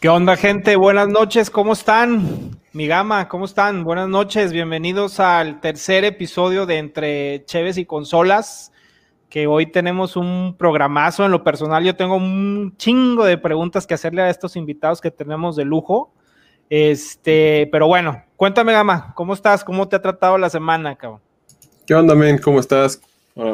¿Qué onda, gente? Buenas noches, ¿cómo están? Mi gama, ¿cómo están? Buenas noches, bienvenidos al tercer episodio de Entre Cheves y Consolas, que hoy tenemos un programazo. En lo personal, yo tengo un chingo de preguntas que hacerle a estos invitados que tenemos de lujo. Este, pero bueno, cuéntame, gama, ¿cómo estás? ¿Cómo te ha tratado la semana, cabrón? ¿Qué onda, men? ¿Cómo estás?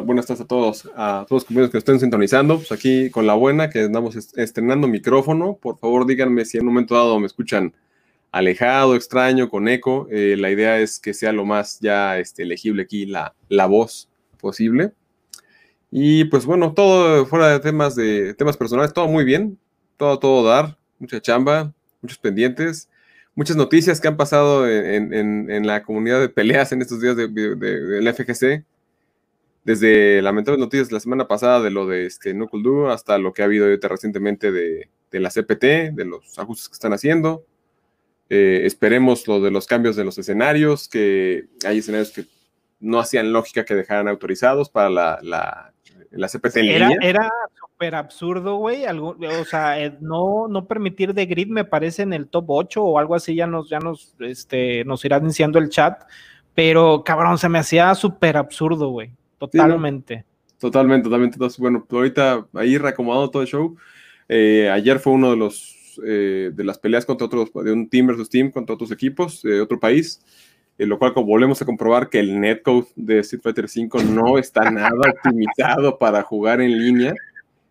Buenas tardes a todos, a todos los compañeros que estén sintonizando. Pues aquí con la buena, que andamos estrenando micrófono. Por favor, díganme si en un momento dado me escuchan alejado, extraño, con eco. Eh, la idea es que sea lo más ya este, legible aquí la, la voz posible. Y pues bueno, todo fuera de temas de temas personales, todo muy bien, todo, todo dar, mucha chamba, muchos pendientes, muchas noticias que han pasado en, en, la comunidad de peleas en estos días de, de, FGC desde lamentables noticias la semana pasada de lo de este Doo hasta lo que ha habido recientemente de, de, la CPT, de los ajustes que están haciendo. Eh, esperemos lo de los cambios de los escenarios, que hay escenarios que no hacían lógica que dejaran autorizados para la, la, la CPT en era, línea. Era súper absurdo, güey. O sea, eh, no, no permitir de grid me parece en el top 8 o algo así, ya nos, ya nos, este, nos irá diciendo el chat. Pero, cabrón, se me hacía súper absurdo, güey. Totalmente. Sí, no. Totalmente, totalmente. Entonces, bueno, ahorita ahí reacomodando todo el show. Eh, ayer fue uno de los eh, de las peleas contra otros, de un team versus team contra otros equipos de otro país, en lo cual volvemos a comprobar que el netcode de Street Fighter V no está nada optimizado para jugar en línea.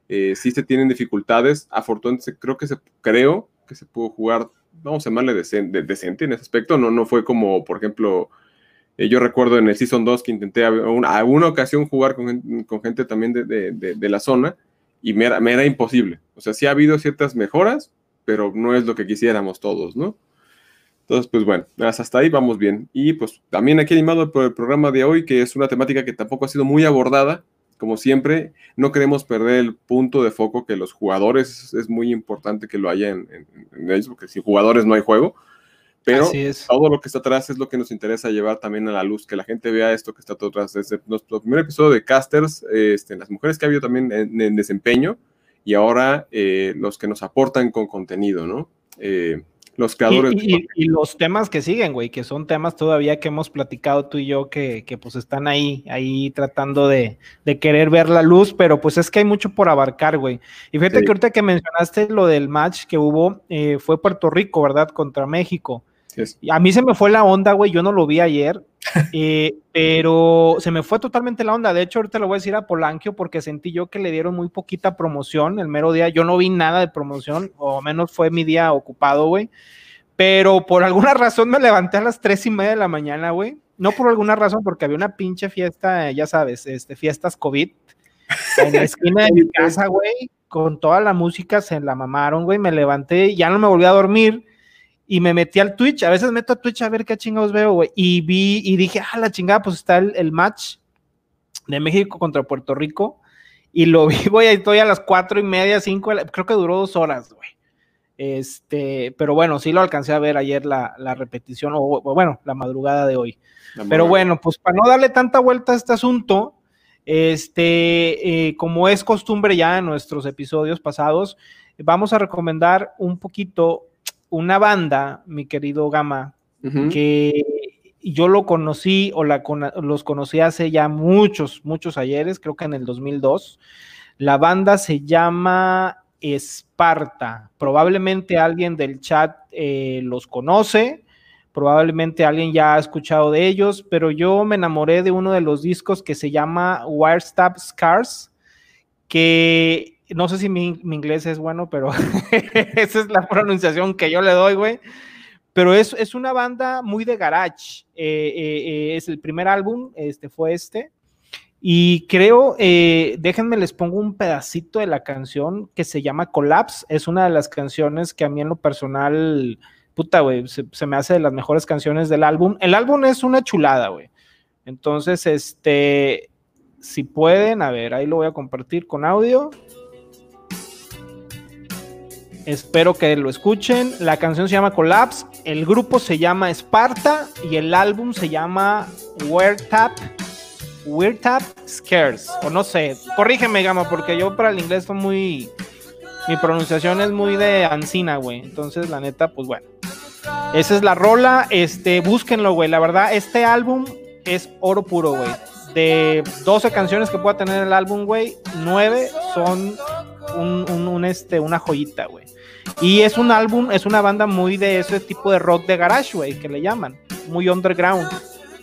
Eh, sí se tienen dificultades. Afortunadamente, creo que se creo que se pudo jugar, vamos a llamarle decente, decente en ese aspecto. No, no fue como, por ejemplo, eh, yo recuerdo en el Season 2 que intenté a una, a una ocasión jugar con, gente también de, la zona y me era, me era imposible. O sea, sí ha habido ciertas mejoras, pero no es lo que quisiéramos todos, ¿no? Entonces, pues bueno, hasta ahí vamos bien. Y pues también aquí animado por el programa de hoy, que es una temática que tampoco ha sido muy abordada. Como siempre, no queremos perder el punto de foco que los jugadores es muy importante que lo haya en, en, en ellos, porque sin jugadores no hay juego. Pero todo lo que está atrás es lo que nos interesa llevar también a la luz, que la gente vea esto que está todo atrás. Desde nuestro primer episodio de Casters, este, las mujeres que ha habido también en, en desempeño y ahora eh, los que nos aportan con contenido, ¿no? Eh, los creadores. Y, y, y, los temas que siguen, güey, que son temas todavía que hemos platicado tú y yo, que, que pues están ahí, ahí tratando de, de, querer ver la luz, pero pues es que hay mucho por abarcar, güey. Y fíjate sí. que ahorita que mencionaste lo del match que hubo, eh, fue Puerto Rico, ¿verdad? Contra México. Yes. A mí se me fue la onda, güey, yo no lo vi ayer, eh, pero se me fue totalmente la onda. De hecho, ahorita lo voy a decir a Polanquio porque sentí yo que le dieron muy poquita promoción el mero día. Yo no vi nada de promoción, o menos fue mi día ocupado, güey. Pero por alguna razón me levanté a las tres y media de la mañana, güey. No por alguna razón, porque había una pinche fiesta, ya sabes, este, fiestas COVID en la esquina de mi casa, güey, con toda la música se la mamaron, güey. Me levanté, ya no me volví a dormir y me metí al Twitch, a veces meto a Twitch a ver qué chingados veo, güey, y vi y dije, ah, la chingada, pues está el, el, match de México contra Puerto Rico, y lo vi, güey, ahí estoy a las cuatro y media, cinco, creo que duró dos horas, güey. Este, pero bueno, sí lo alcancé a ver ayer la, la repetición, o, o, bueno, la madrugada de hoy. Pero bueno, pues para no darle tanta vuelta a este asunto, este, eh, como es costumbre ya en nuestros episodios pasados, vamos a recomendar un poquito una banda, mi querido Gama, uh -huh. que yo lo conocí o la, los conocí hace ya muchos, muchos ayeres, creo que en el 2002. La banda se llama Esparta. Probablemente alguien del chat eh, los conoce, probablemente alguien ya ha escuchado de ellos, pero yo me enamoré de uno de los discos que se llama Wirestab Scars, que no sé si mi, inglés es bueno, pero esa es la pronunciación que yo le doy, güey. Pero es, es una banda muy de garage. Eh, eh, eh, es el primer álbum, este fue este. Y creo, déjenme les pongo un pedacito de la canción que se llama Collapse. Es una de las canciones que a mí en lo personal, puta, güey, se, se me hace de las mejores canciones del álbum. El álbum es una chulada, güey. Entonces, este, si pueden, a ver, ahí lo voy a compartir con audio. Espero que lo escuchen. La canción se llama Collapse, el grupo se llama Sparta y el álbum se llama Weird Tap, Weird Tap Scares. O no sé, corrígeme, Gama, porque yo para el inglés estoy muy, Mi pronunciación es muy de Ancina, güey. Entonces, la neta, pues bueno. Esa es la rola. Este, búsquenlo, güey. La verdad, este álbum es oro puro, güey. De 12 canciones que pueda tener el álbum, güey, 9 son un, este, una joyita, güey. Y es un álbum, es una banda muy de ese tipo de rock de garage, güey, que le llaman. Muy underground.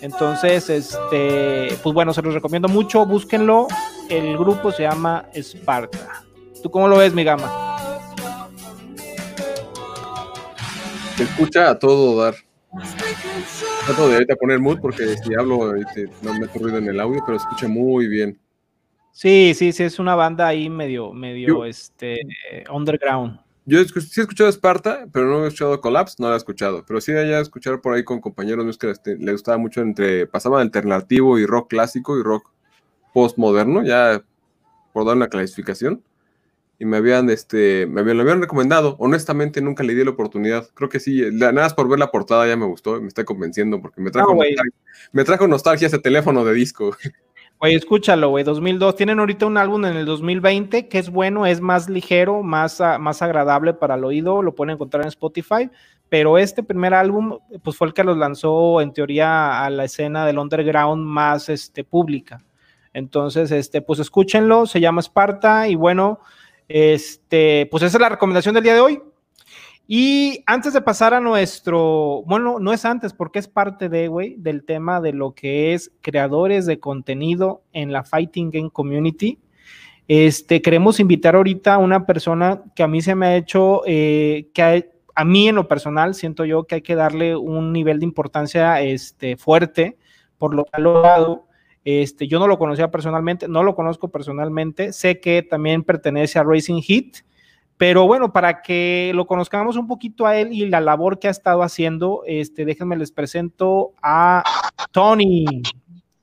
Entonces, este, pues bueno, se los recomiendo mucho, búsquenlo. El grupo se llama Sparta. ¿Tú cómo lo ves, mi gama? Se escucha a todo dar. Trato de ahorita poner mood porque si hablo este, no me ruido en el audio, pero escucha muy bien. Sí, sí, sí, es una banda ahí medio, medio, este, underground. Yo sí he escuchado Esparta, pero no he escuchado Collapse, no la he escuchado. Pero sí ya escuchar por ahí con compañeros míos que este, le gustaba mucho entre, pasaban alternativo y rock clásico y rock postmoderno, ya por dar una clasificación. Y me habían, este, me habían, lo habían recomendado. Honestamente, nunca le di la oportunidad. Creo que sí, nada más por ver la portada ya me gustó, me está convenciendo porque me trajo, me trajo nostalgia ese teléfono de disco. Güey, escúchalo, güey, 2002. Tienen ahorita un álbum en el 2020 que es bueno, es más ligero, más, ah, más agradable para el oído, lo pueden encontrar en Spotify, pero este primer álbum, pues fue el que los lanzó en teoría a la escena del underground más este, pública. Entonces, este, pues escúchenlo, se llama Esparta y bueno, este, pues esa es la recomendación del día de hoy. Y antes de pasar a nuestro, bueno, no es antes porque es parte de, güey, del tema de lo que es creadores de contenido en la Fighting Game Community. Este, queremos invitar ahorita a una persona que a mí se me ha hecho, eh, que a, mí en lo personal siento yo que hay que darle un nivel de importancia este, fuerte por lo que ha logrado. Este, yo no lo conocía personalmente, no lo conozco personalmente, sé que también pertenece a Racing Heat pero bueno, para que lo conozcamos un poquito a él y la labor que ha estado haciendo, este, déjenme les presento a Tony.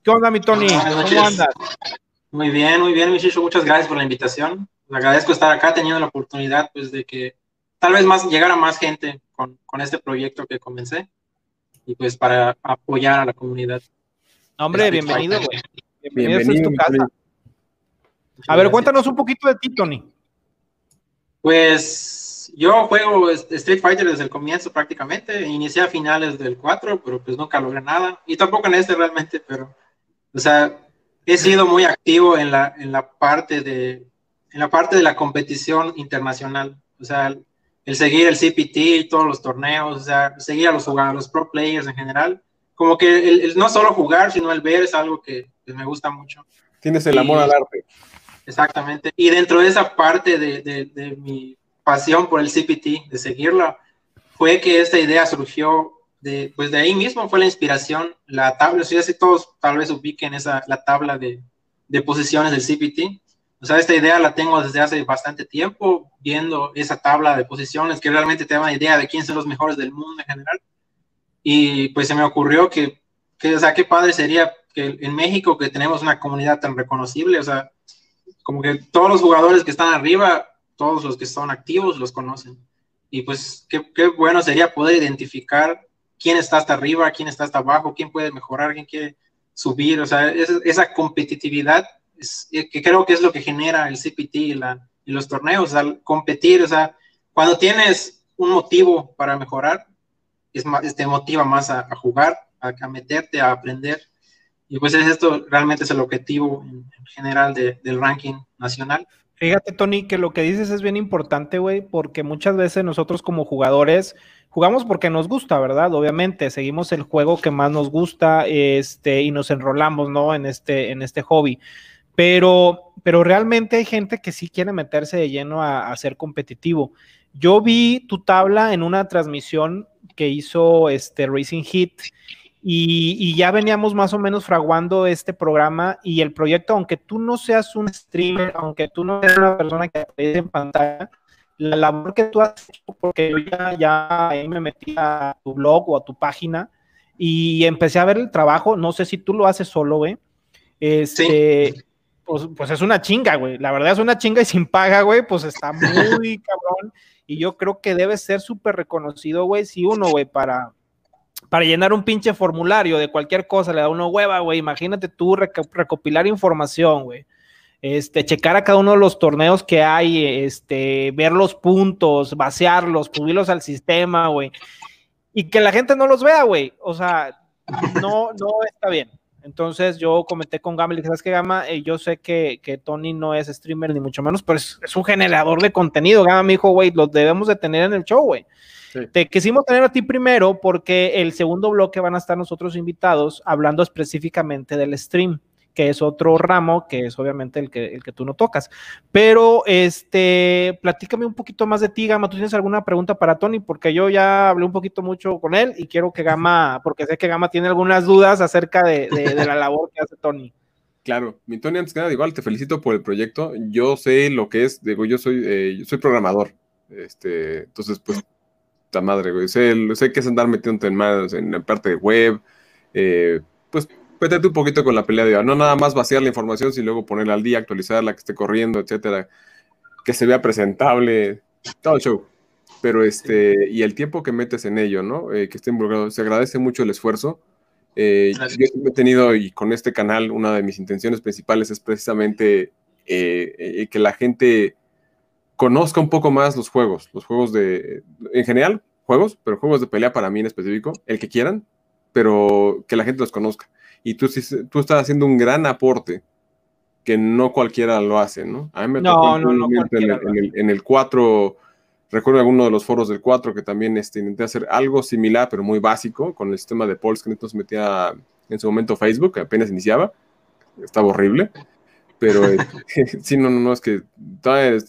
¿Qué onda, mi Tony? ¿Cómo andas? Muy bien, muy bien, Michicho. Muchas gracias por la invitación. Le agradezco estar acá teniendo la oportunidad pues, de que tal vez más llegara más gente con, con este proyecto que comencé y pues para apoyar a la comunidad. Hombre, bienvenido, güey. Bienvenido, bienvenido a tu casa. A ver, cuéntanos un poquito de ti, Tony. Pues yo juego Street Fighter desde el comienzo prácticamente. Inicié a finales del 4, pero pues nunca logré nada. Y tampoco en este realmente, pero, o sea, he sido muy activo en la, en la parte de en la parte de la competición internacional. O sea, el, seguir el CPT y todos los torneos, o sea, seguir a los jugadores, los pro players en general. Como que el, no solo jugar, sino el ver es algo que, me gusta mucho. Tienes el amor al arte. Exactamente. Y dentro de esa parte de, de, mi pasión por el CPT, de seguirlo, fue que esta idea surgió de, pues de ahí mismo, fue la inspiración, la tabla, si así todos tal vez ubiquen esa, la tabla de, de posiciones del CPT. O sea, esta idea la tengo desde hace bastante tiempo, viendo esa tabla de posiciones que realmente te da una idea de quiénes son los mejores del mundo en general. Y pues se me ocurrió que, que, o sea, qué padre sería que en México, que tenemos una comunidad tan reconocible, o sea, como que todos los jugadores que están arriba, todos los que son activos los conocen. Y pues qué, bueno sería poder identificar quién está hasta arriba, quién está hasta abajo, quién puede mejorar, quién quiere subir. O sea, esa, competitividad es, eh, que creo que es lo que genera el CPT y los torneos, al competir. O sea, cuando tienes un motivo para mejorar, es más, te motiva más a, jugar, a, a meterte, a aprender. Y pues es esto realmente es el objetivo en, general del ranking nacional. Fíjate, Tony, que lo que dices es bien importante, güey, porque muchas veces nosotros como jugadores jugamos porque nos gusta, ¿verdad? Obviamente, seguimos el juego que más nos gusta, este, y nos enrolamos, ¿no? En este, en este hobby. Pero, pero realmente hay gente que sí quiere meterse de lleno a, a ser competitivo. Yo vi tu tabla en una transmisión que hizo este Racing Heat y, ya veníamos más o menos fraguando este programa y el proyecto, aunque tú no seas un streamer, aunque tú no seas una persona que aparece en pantalla, la labor que tú has hecho, porque yo ya, ya ahí me metí a tu blog o a tu página y empecé a ver el trabajo, no sé si tú lo haces solo, güey. Este, pues, pues, es una chinga, güey. La verdad es una chinga y sin paga, güey, pues está muy cabrón. Y yo creo que debe ser súper reconocido, güey, si uno, güey, para, para llenar un pinche formulario de cualquier cosa, le da una hueva, güey. Imagínate tú recopilar información, güey. este, checar a cada uno de los torneos que hay, este, ver los puntos, vaciarlos, subirlos al sistema, güey. Y que la gente no los vea, güey. O sea, no, no está bien. Entonces yo comenté con Gama, ¿sabes qué, Gama? Eh, yo sé que, que, Tony no es streamer ni mucho menos, pero es, es un generador de contenido. Gama me dijo, güey, los debemos de tener en el show, güey. Te quisimos tener a ti primero porque el segundo bloque van a estar nosotros invitados hablando específicamente del stream que es otro ramo, que es obviamente el que, el que tú no tocas. Pero, este, platícame un poquito más de ti, Gama. ¿Tú tienes alguna pregunta para Tony? Porque yo ya hablé un poquito mucho con él y quiero que Gama, porque sé que Gama tiene algunas dudas acerca de, la labor que hace Tony. Claro, mi Tony, antes que nada, igual te felicito por el proyecto. Yo sé lo que es, digo, yo soy, eh, yo soy programador. Este, entonces, pues, ta madre, güey. Sé, sé que es andar metiéndote en más en la parte de web, eh, pues Pétate un poquito con la pelea de no nada más vaciar la información, sino luego ponerla al día, actualizarla, que esté corriendo, etcétera, que se vea presentable, todo el show. Pero este, y el tiempo que metes en ello, ¿no? Eh, que esté involucrado, se agradece mucho el esfuerzo. Eh, yo he tenido, y con este canal, una de mis intenciones principales es precisamente eh, que la gente conozca un poco más los juegos, los juegos de, en general, juegos, pero juegos de pelea para mí en específico, el que quieran, pero que la gente los conozca. Y tú, tú estás haciendo un gran aporte que no cualquiera lo hace, ¿no? A mí me tocó en, el, en, el, 4, recuerdo alguno de los foros del 4 que también este, intenté hacer algo similar, pero muy básico, con el sistema de polls que entonces metía en su momento Facebook, que apenas iniciaba, estaba horrible, pero eh, sí, no, no, no, es que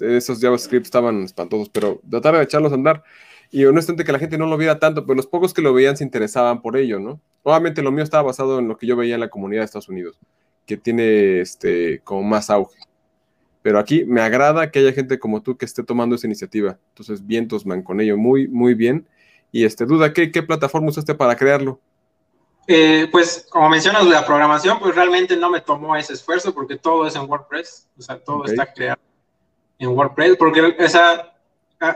esos JavaScript estaban espantosos, pero tratar de echarlos a andar y honestamente que la gente no lo viera tanto, pero los pocos que lo veían se interesaban por ello, ¿no? Obviamente lo mío estaba basado en lo que yo veía en la comunidad de Estados Unidos, que tiene este como más auge. Pero aquí me agrada que haya gente como tú que esté tomando esa iniciativa. Entonces, vientos man con ello, muy, muy bien. Y este, duda, ¿qué, qué plataforma usaste para crearlo? Eh, pues, como mencionas, la programación, pues realmente no me tomó ese esfuerzo porque todo es en WordPress. O sea, todo está creado en WordPress, porque esa,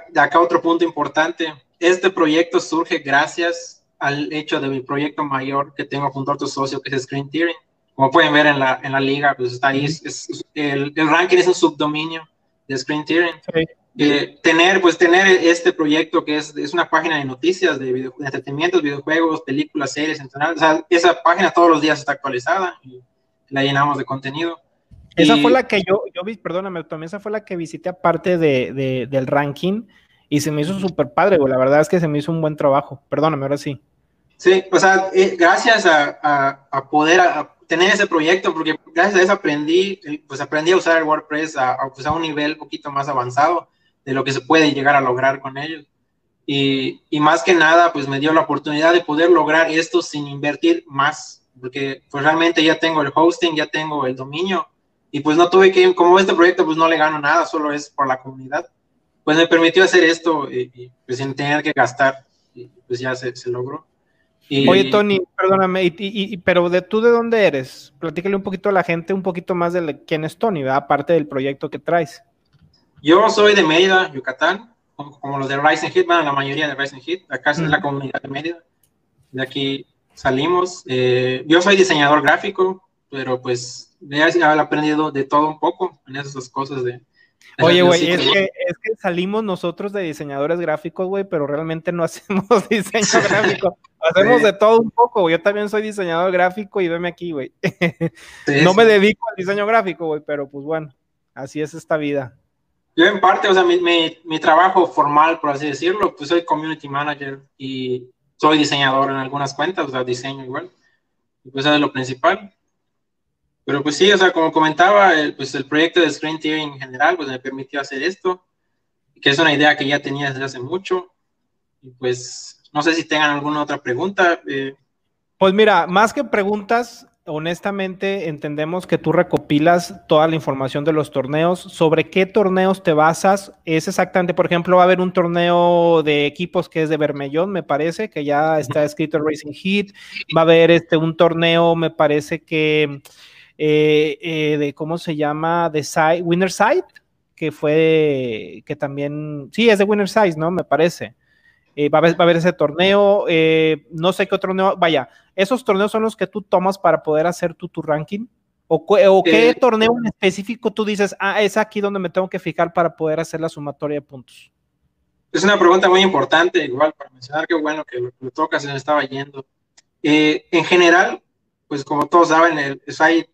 de acá otro punto importante. Este proyecto surge gracias al hecho de mi proyecto mayor que tengo junto a otro socio, que es Screen Tearing. Como pueden ver en la, en la liga, pues está ahí. Es, el, el, ranking es un subdominio de Screen Tearing. Eh, tener, pues tener este proyecto que es, es una página de noticias, de, video, de entretenimientos, videojuegos, películas, series, en o sea, esa página todos los días está actualizada y la llenamos de contenido. Esa fue la que yo, yo vi, perdóname, también esa fue la que visité aparte de, del ranking y se me hizo súper padre, güey. La verdad es que se me hizo un buen trabajo. Perdóname, ahora sí. Sí, o sea, eh, gracias a, a, poder tener ese proyecto, porque gracias a eso aprendí, eh, pues aprendí a usar el WordPress a, pues a un nivel un poquito más avanzado de lo que se puede llegar a lograr con ellos. Y, y, más que nada, pues me dio la oportunidad de poder lograr esto sin invertir más, porque pues realmente ya tengo el hosting, ya tengo el dominio, y pues no tuve que, como este proyecto pues no le gano nada, solo es por la comunidad, pues me permitió hacer esto y, pues sin tener que gastar, y pues ya se, se logró. Oye, Tony, perdóname, y, pero de tú de dónde eres? Platícale un poquito a la gente, un poquito más de quién es Tony, ¿verdad? aparte del proyecto que traes. Yo soy de Mérida, Yucatán, como, los de Rising Hit, bueno, la mayoría de Rising Hit, acá es la comunidad de Mérida, de aquí salimos. Eh, yo soy diseñador gráfico, pero pues ya aprendido de todo un poco en esas cosas de... Oye, güey, es que, es que salimos nosotros de diseñadores gráficos, güey, pero realmente no hacemos diseño gráfico. Hacemos de todo un poco, güey. Yo también soy diseñador gráfico y veme aquí, güey. no me dedico al diseño gráfico, güey, pero pues bueno, así es esta vida. Yo en parte, o sea, mi, mi, mi, trabajo formal, por así decirlo, pues soy community manager y soy diseñador en algunas cuentas, o sea, diseño igual. Y pues eso es lo principal. Pero pues sí, o sea, como comentaba, el, pues el proyecto de Screen Tearing en general, pues me permitió hacer esto, que es una idea que ya tenía desde hace mucho. Y pues no sé si tengan alguna otra pregunta. Eh. Pues mira, más que preguntas, honestamente entendemos que tú recopilas toda la información de los torneos. ¿Sobre qué torneos te basas? Es exactamente, por ejemplo, va a haber un torneo de equipos que es de Bermellón, me parece, que ya está escrito Racing Heat. Va a haber este, un torneo, me parece que eh, eh, de cómo se llama, de Side, Winner Side, que fue, que también, sí, es de Winner Side, ¿no? Me parece. Eh, va, a haber, va, a haber, ese torneo, no sé qué otro torneo, vaya, esos torneos son los que tú tomas para poder hacer tu, tu ranking, ¿O, qué eh, torneo en específico tú dices, ah, es aquí donde me tengo que fijar para poder hacer la sumatoria de puntos? Es una pregunta muy importante, igual, para mencionar qué bueno que lo, toca, se me estaba yendo. Eh, en general, pues como todos saben, el, hay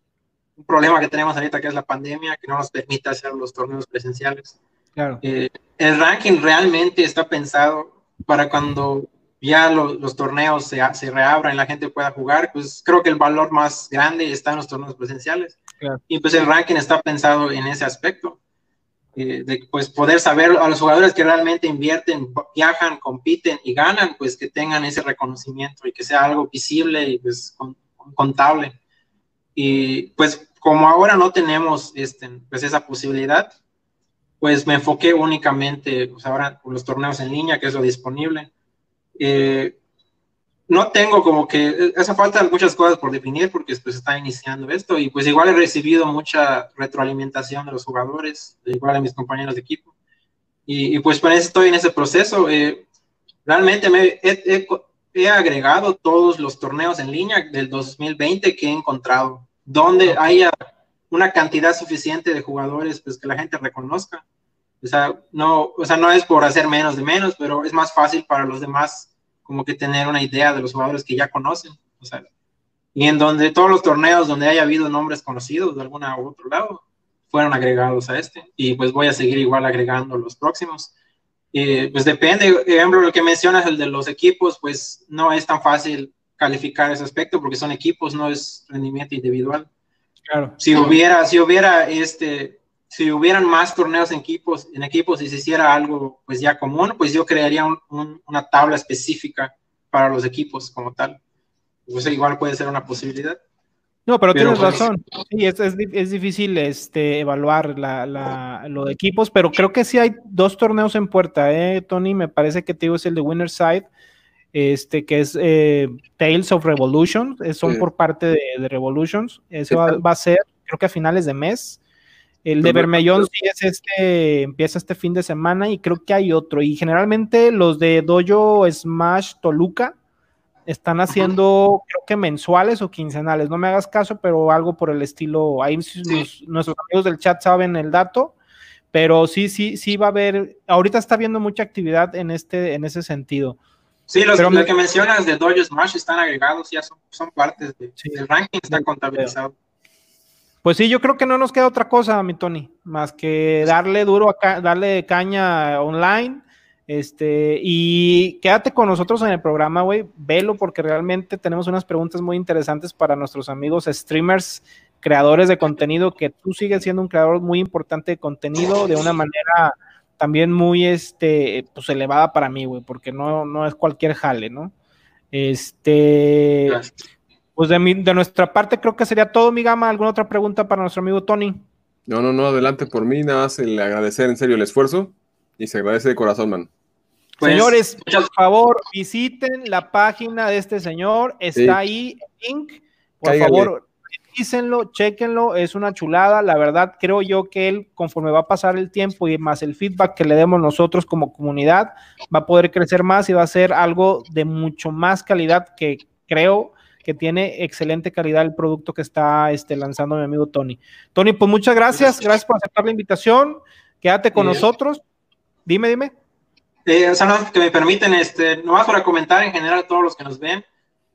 un problema que tenemos ahorita que es la pandemia, que no nos permite hacer los torneos presenciales. Claro. Eh, el ranking realmente está pensado para cuando ya los torneos se, se, reabran y la gente pueda jugar, pues creo que el valor más grande está en los torneos presenciales. Y pues el ranking está pensado en ese aspecto, eh, de pues poder saber a los jugadores que realmente invierten, viajan, compiten y ganan, pues que tengan ese reconocimiento y que sea algo visible y pues contable. Y pues como ahora no tenemos este, pues esa posibilidad, pues me enfoqué únicamente pues ahora con los torneos en línea, que es lo disponible eh, no tengo como que, hace falta muchas cosas por definir porque pues está iniciando esto y pues igual he recibido mucha retroalimentación de los jugadores, igual de mis compañeros de equipo. Y, pues por eso estoy en ese proceso. Eh, realmente me he, he, agregado todos los torneos en línea del 2020 que he encontrado, donde haya una cantidad suficiente de jugadores pues que la gente reconozca. O sea, no, o sea, no es por hacer menos de menos, pero es más fácil para los demás como que tener una idea de los jugadores que ya conocen. O sea, y en donde todos los torneos donde haya habido nombres conocidos de alguna u otro lado fueron agregados a este. Y pues voy a seguir igual agregando los próximos. pues depende, ejemplo, lo que mencionas, el de los equipos, pues no es tan fácil calificar ese aspecto porque son equipos, no es rendimiento individual. Claro. Si hubiera, si hubiera este, si hubieran más torneos en equipos, en equipos y se hiciera algo pues ya común, pues yo crearía una tabla específica para los equipos como tal. Pues igual puede ser una posibilidad. No, pero, tienes pues, razón. Sí, es, es, difícil este, evaluar la, la, lo de equipos, pero creo que sí hay dos torneos en puerta, ¿eh, Tony? Me parece que te digo es el de Winner Side, este, que es eh, Tales of Revolution, son por parte de, de Revolutions. Eso va, va, a ser, creo que a finales de mes. El de Bermellón sí es este, empieza este fin de semana y creo que hay otro. Y generalmente los de Dojo Smash Toluca están haciendo, creo que mensuales o quincenales. No me hagas caso, pero algo por el estilo. Ahí nuestros amigos del chat saben el dato, pero sí, sí, sí va a haber. Ahorita está habiendo mucha actividad en este, en ese sentido. Sí, los, que mencionas de Dojo Smash están agregados, ya son, son partes del ranking, está contabilizado. Pues sí, yo creo que no nos queda otra cosa, mi Tony, más que darle duro acá, darle caña online. Este, y quédate con nosotros en el programa, güey. Velo porque realmente tenemos unas preguntas muy interesantes para nuestros amigos streamers, creadores de contenido, que tú sigues siendo un creador muy importante de contenido de una manera también muy este, pues elevada para mí, güey, porque no, no es cualquier jale, ¿no? Este, pues de, de nuestra parte creo que sería todo, mi gama. ¿Alguna otra pregunta para nuestro amigo Tony? No, no, no, adelante por mí. Nada más el agradecer en serio el esfuerzo y se agradece de corazón, man. Pues, Señores, por favor, visiten la página de este señor. Está ahí el link. Por favor, revísenlo, chequenlo. Es una chulada. La verdad, creo yo que él, conforme va a pasar el tiempo y más el feedback que le demos nosotros como comunidad, va a poder crecer más y va a ser algo de mucho más calidad que creo que tiene excelente calidad el producto que está este, lanzando mi amigo Tony. Tony, pues muchas gracias, gracias por aceptar la invitación, quédate con nosotros. Dime, dime. Eh, que me permiten, este, nomás para comentar en general a todos los que nos ven,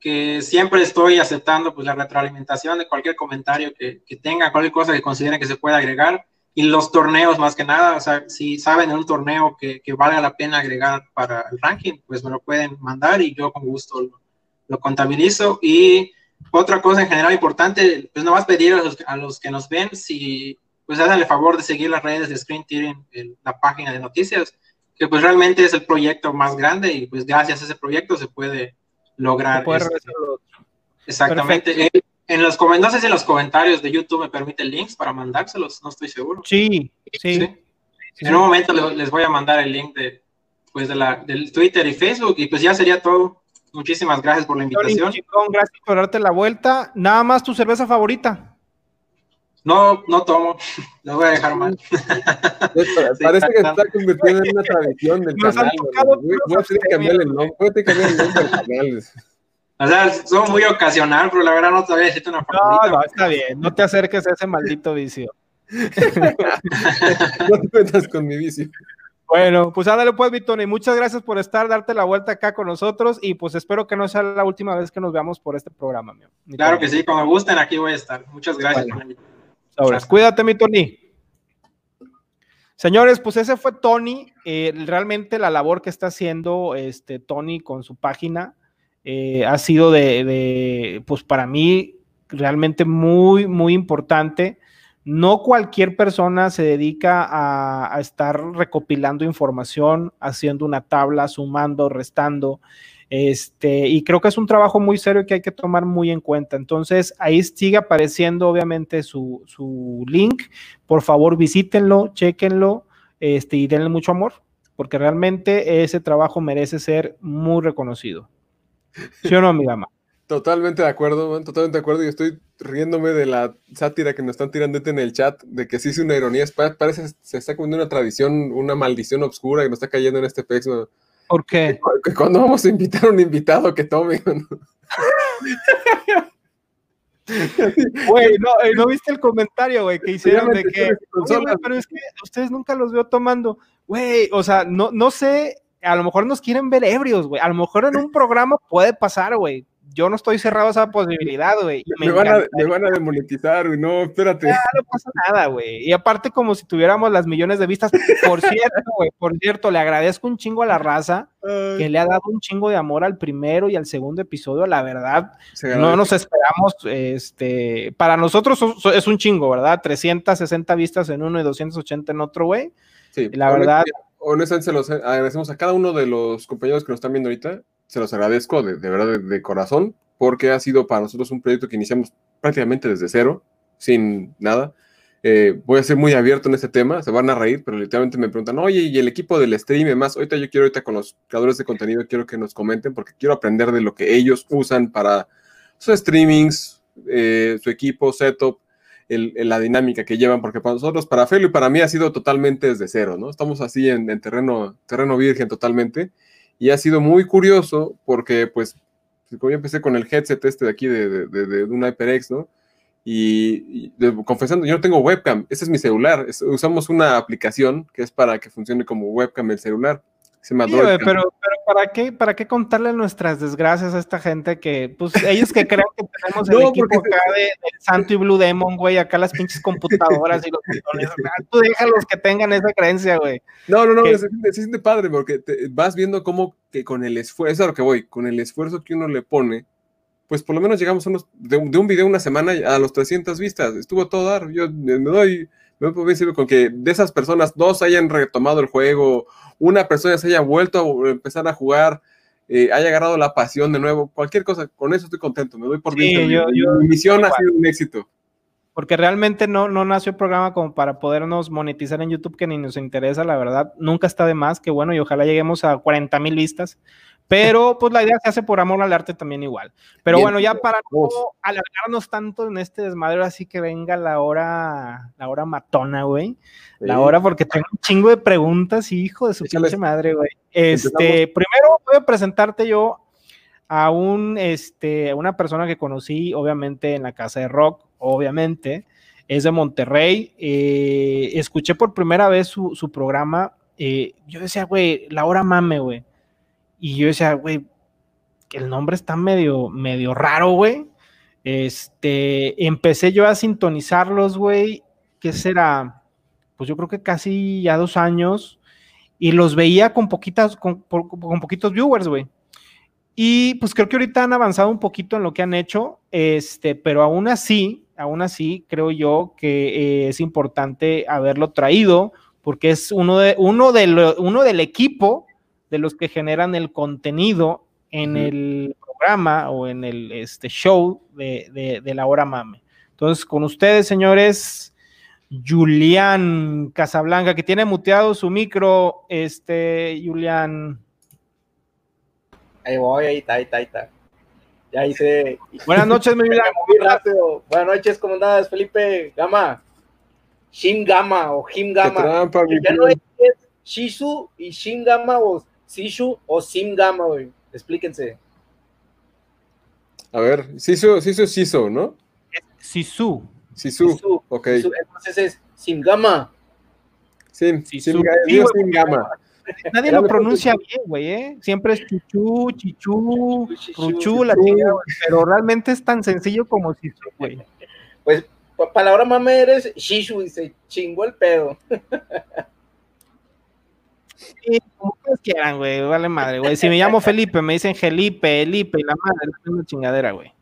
que siempre estoy aceptando pues la retroalimentación de cualquier comentario que, que tenga, cualquier cosa que consideren que se pueda agregar y los torneos más que nada, o sea, si saben de un torneo que, que valga la pena agregar para el ranking, pues me lo pueden mandar y yo con gusto lo, lo contabilizo. Y otra cosa en general importante, pues no vas a pedir a los, que nos ven si pues hacen el favor de seguir las redes de Screen Tearing, la página de noticias, que pues realmente es el proyecto más grande y pues gracias a ese proyecto se puede lograr. este, exactamente. Eh, en los, no sé si en los comentarios de YouTube me permite links para mandárselos, no estoy seguro. Sí, sí. En un momento les voy a mandar el link de, pues de la, del Twitter y Facebook y pues ya sería todo. Muchísimas gracias por la invitación. gracias por darte la vuelta. Nada más tu cerveza favorita. No, no tomo. Lo voy a dejar mal. Parece que está convirtiendo en una tradición del canal. Voy a tener que cambiar el nombre. Voy a tener que cambiar el nombre del canal. O sea, son muy ocasional, pero la verdad no te voy a decirte una favorita. No, no, está bien. No te acerques a ese maldito vicio. no te metas con mi vicio. Bueno, pues ándale pues, mi Tony. Muchas gracias por estar, darte la vuelta acá con nosotros y pues espero que no sea la última vez que nos veamos por este programa, mío. Claro que sí, cuando gusten aquí voy a estar. Muchas gracias. Ahora, cuídate, mi Tony. Señores, pues ese fue Tony. Eh, realmente la labor que está haciendo este Tony con su página eh, ha sido de, de, pues para mí, realmente muy, muy importante. No cualquier persona se dedica a, a, estar recopilando información, haciendo una tabla, sumando, restando. Este, y creo que es un trabajo muy serio que hay que tomar muy en cuenta. Entonces, ahí sigue apareciendo obviamente su, su link. Por favor, visítenlo, chequenlo este, y denle mucho amor, porque realmente ese trabajo merece ser muy reconocido. ¿Sí o no, mi dama? Totalmente de acuerdo, man, totalmente de acuerdo. Y estoy riéndome de la sátira que nos están tirando en el chat, de que sí es una ironía. Parece se está comiendo una tradición, una maldición oscura que nos está cayendo en este pex. ¿no? ¿Por qué? Que cuando vamos a invitar a un invitado que tome. Güey, no, eh, ¿no viste el comentario, güey, que hicieron de que, wey, pero es que ustedes nunca los veo tomando, güey, o sea, no, no sé, a lo mejor nos quieren ver ebrios, güey, a lo mejor en un programa puede pasar, güey, yo no estoy cerrado a esa posibilidad, güey. Me, me, van a, me, van a, demonetizar, güey. No, espérate. Ya, no pasa nada, güey. Y aparte, como si tuviéramos las millones de vistas. Por cierto, güey, por cierto, le agradezco un chingo a la raza Ay. que le ha dado un chingo de amor al primero y al segundo episodio. La verdad, no nos esperamos. Este, para nosotros es un chingo, ¿verdad? 360 vistas en uno y 280 en otro, güey. Sí, la verdad. Honestamente, se los agradecemos a cada uno de los compañeros que nos están viendo ahorita se los agradezco de, de verdad de, corazón, porque ha sido para nosotros un proyecto que iniciamos prácticamente desde cero, sin nada. Eh, voy a ser muy abierto en este tema, se van a reír, pero literalmente me preguntan, oye, y el equipo del stream y demás, ahorita yo quiero ahorita con los creadores de contenido, quiero que nos comenten, porque quiero aprender de lo que ellos usan para sus streamings, eh, su equipo, setup, la dinámica que llevan, porque para nosotros, para Felo y para mí ha sido totalmente desde cero, ¿no? Estamos así en, en terreno, terreno virgen totalmente y ha sido muy curioso porque, pues, como yo empecé con el headset este de aquí de, de, de, de un HyperX, ¿no? Y, y confesando, yo no tengo webcam, ese es mi celular, es, usamos una aplicación que es para que funcione como webcam el celular. Se me sí, pero, pero ¿para qué, ¿para qué contarle nuestras desgracias a esta gente que, pues, ellos que creen que tenemos el no, equipo acá de, de, Santo y Blue Demon, güey, acá las pinches computadoras y los botones, tú déjalos que tengan esa creencia, güey. No, no, no, que... se, siente, se siente padre porque te, vas viendo cómo que con el esfuerzo, es a lo que voy, con el esfuerzo que uno le pone, pues por lo menos llegamos a unos, de, de un video una semana a los 300 vistas, estuvo todo dar, yo me doy me puedo decir con que de esas personas dos hayan retomado el juego, una persona se haya vuelto a empezar a jugar, eh, haya agarrado la pasión de nuevo, cualquier cosa, con eso estoy contento, me doy por bien. Sí, yo, yo, mi misión igual. ha sido un éxito. Porque realmente no, no nació el programa como para podernos monetizar en YouTube, que ni nos interesa, la verdad, nunca está de más, que bueno, y ojalá lleguemos a 40 mil vistas. Pero pues la idea se hace por amor al arte también igual. Pero Bien, bueno, ya para no alargarnos tanto en este desmadre, así que venga la hora, la hora matona, güey. Sí. La hora porque tengo un chingo de preguntas, hijo de su pinche madre, güey. Este, Empezamos. primero voy a presentarte yo a un, este, una persona que conocí, obviamente, en la casa de rock, obviamente, es de Monterrey. Eh, escuché por primera vez su, su programa. Eh, yo decía, güey, la hora mame, güey y yo decía, güey, el nombre está medio, medio raro, güey. Este, empecé yo a sintonizarlos, güey. ¿Qué será? Pues yo creo que casi ya dos años. Y los veía con poquitas, con, con, poquitos viewers, güey. Y pues creo que ahorita han avanzado un poquito en lo que han hecho, este, pero aún así, aún así, creo yo que eh, es importante haberlo traído, porque es uno, de, uno, de uno del equipo de los que generan el contenido en el programa o en el este, show de, de, de, la hora mame. Entonces, con ustedes, señores, Julián Casablanca, que tiene muteado su micro, este, Julián. Ahí voy, ahí está, ahí está, ahí está. Ya hice. Buenas noches, mi Julián. Muy rápido. Buenas noches, ¿cómo andas, Felipe? Gama. Shin Gama o Jim Gama. Trampa, ya no es Shizu y Shin Gama o Sishu o Sim Gama, güey. Explíquense. A ver, Sisu, Sisu, Sisu, ¿no? Sisu. Sisu, Sisu, ok. Sisu, Entonces es. Sim, Sisu. Sim, Sí, Dios güey, Sim Gama. Nadie lo pronuncia bien, güey, ¿eh? Siempre es chuchu, chichu, Chichu, ruchu, la güey, pero realmente es tan sencillo como Sisu, güey. Pues pa- palabra mame eres Shishu y se chingó el pedo. Sí, como ustedes quieran, güey, vale madre, güey. Si me llamo Felipe, me dicen Felipe, Elipe, y la madre, es una chingadera, güey.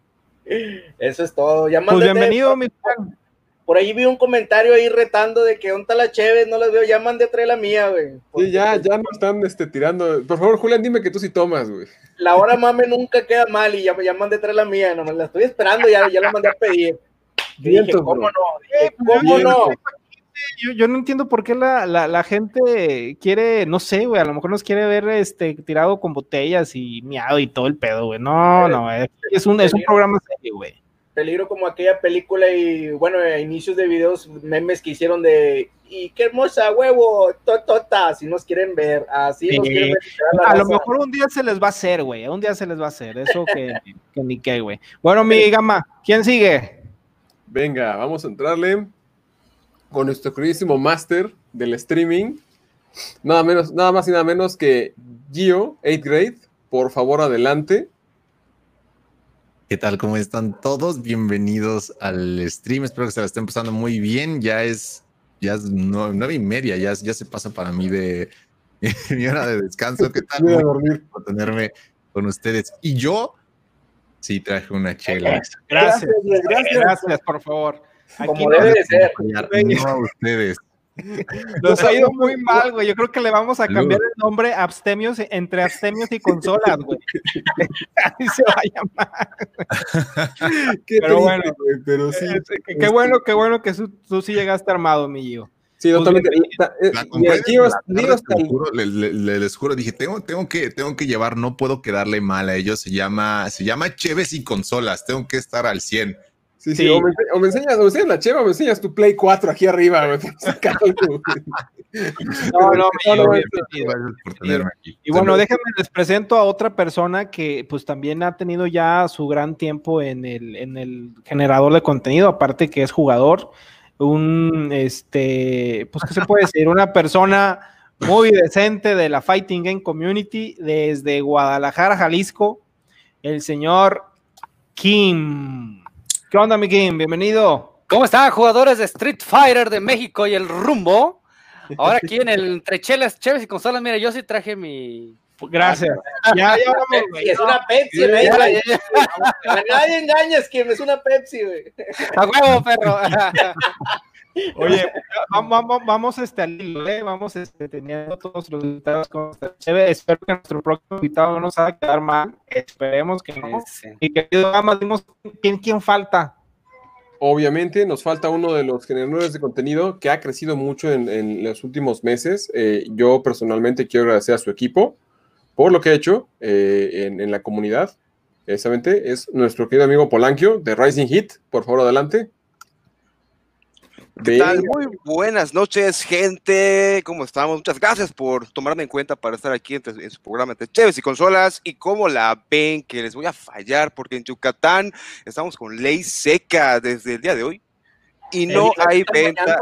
Eso es todo. Ya Pues bienvenido, mi. Por ahí vi un comentario ahí retando de que ¿dónde está la Chévez? No las veo, ya mandé a traer la mía, güey. Sí, ya, ya no están este, tirando. Por favor, Julián, dime que tú sí tomas, güey. La hora mame nunca queda mal y ya, ya mandé a traer la mía, no me la estoy esperando, ya, ya la mandé a pedir. Y dije, Vientos, ¿cómo bro. no? Dije, ¿Cómo Vientos. no? Yo, yo no entiendo por qué la, la, la gente quiere, no sé, güey, a lo mejor nos quiere ver este tirado con botellas y miado y todo el pedo, güey. No, no, es un, es un programa serio, güey. Peligro como aquella película y bueno, a inicios de videos, memes que hicieron de y qué hermosa huevo, totota, si nos quieren ver, así nos quieren ver. la A lo mejor un día se les va a hacer, güey. Un día se les va a hacer. Eso que, que ni qué, güey. Bueno, mi gama, ¿quién sigue? Venga, vamos a entrarle con nuestro queridísimo máster del streaming. Nada menos, nada más y nada menos que Gio, 8th grade. Por favor, adelante. ¿Qué tal? ¿Cómo están todos? Bienvenidos al stream. Espero que se la estén pasando muy bien. Ya es, ya es nue- nueve y media, ya, ya se pasa para mí de mi hora de descanso. ¿Qué tal? Voy a Muy dormir. por tenerme con ustedes. Y yo sí traje una chela. Gracias. gracias. Gracias, por favor. Como debe de ser. No a ustedes. nos ha ido muy mal, güey. Yo creo que le vamos a cambiar el nombre a abstemios entre abstemios y consolas, güey. Así se va a llamar. Qué Pero triste, bueno. pero sí. Qué qué bueno, qué bueno que tú, tú sí llegaste armado, mi Gio. Sí, totalmente. Ta- eh, les juro, dije, tengo, tengo, que, tengo que llevar, no puedo quedarle mal a ellos. Se llama, se llama Cheves y Consolas. Tengo que estar al 100. Sí, sí, Sí. O, me, o me enseñas, o me enseñas la cheva o me enseñas tu Play 4 aquí arriba. No, no, No, no, no, tenerme aquí. Y bueno, déjenme les presento a otra persona que pues también ha tenido ya su gran tiempo en el, en el generador de contenido, aparte que es jugador, un este, pues qué se puede decir, una persona muy decente de la Fighting Game Community desde Guadalajara, Jalisco, el señor Kim. ¿Qué onda, mi Kim? Bienvenido. ¿Cómo están, jugadores de Street Fighter de México y el rumbo? Ahora aquí en el entre chelas, cheves y consolas, mira, yo sí traje mi. Gracias. Ya, ya vamos, güey. Es una Pepsi, ya, a nadie engañas, que es una Pepsi, güey. A huevo, perro. Oye, vamos, vamos, este, al hilo, ¿eh? Vamos este, teniendo todos los invitados con. Espero que nuestro próximo invitado no nos haga quedar mal. Esperemos que no. Sí. Y querido Gama, dimos quién, quién falta. Obviamente nos falta uno de los generadores de contenido que ha crecido mucho en, en los últimos meses. Eh, yo personalmente quiero agradecer a su equipo por lo que ha hecho eh, en, en la comunidad. Precisamente es nuestro querido amigo Polanquio de Rising Heat. Por favor, adelante. ¿Qué tal? Muy buenas noches, gente. ¿Cómo estamos? Muchas gracias por tomarme en cuenta para estar aquí en, en su programa entre Cheves y Consolas. Y cómo la ven, que les voy a fallar, porque en Yucatán estamos con ley seca desde el día de hoy. Y no ¿Erika, hay venta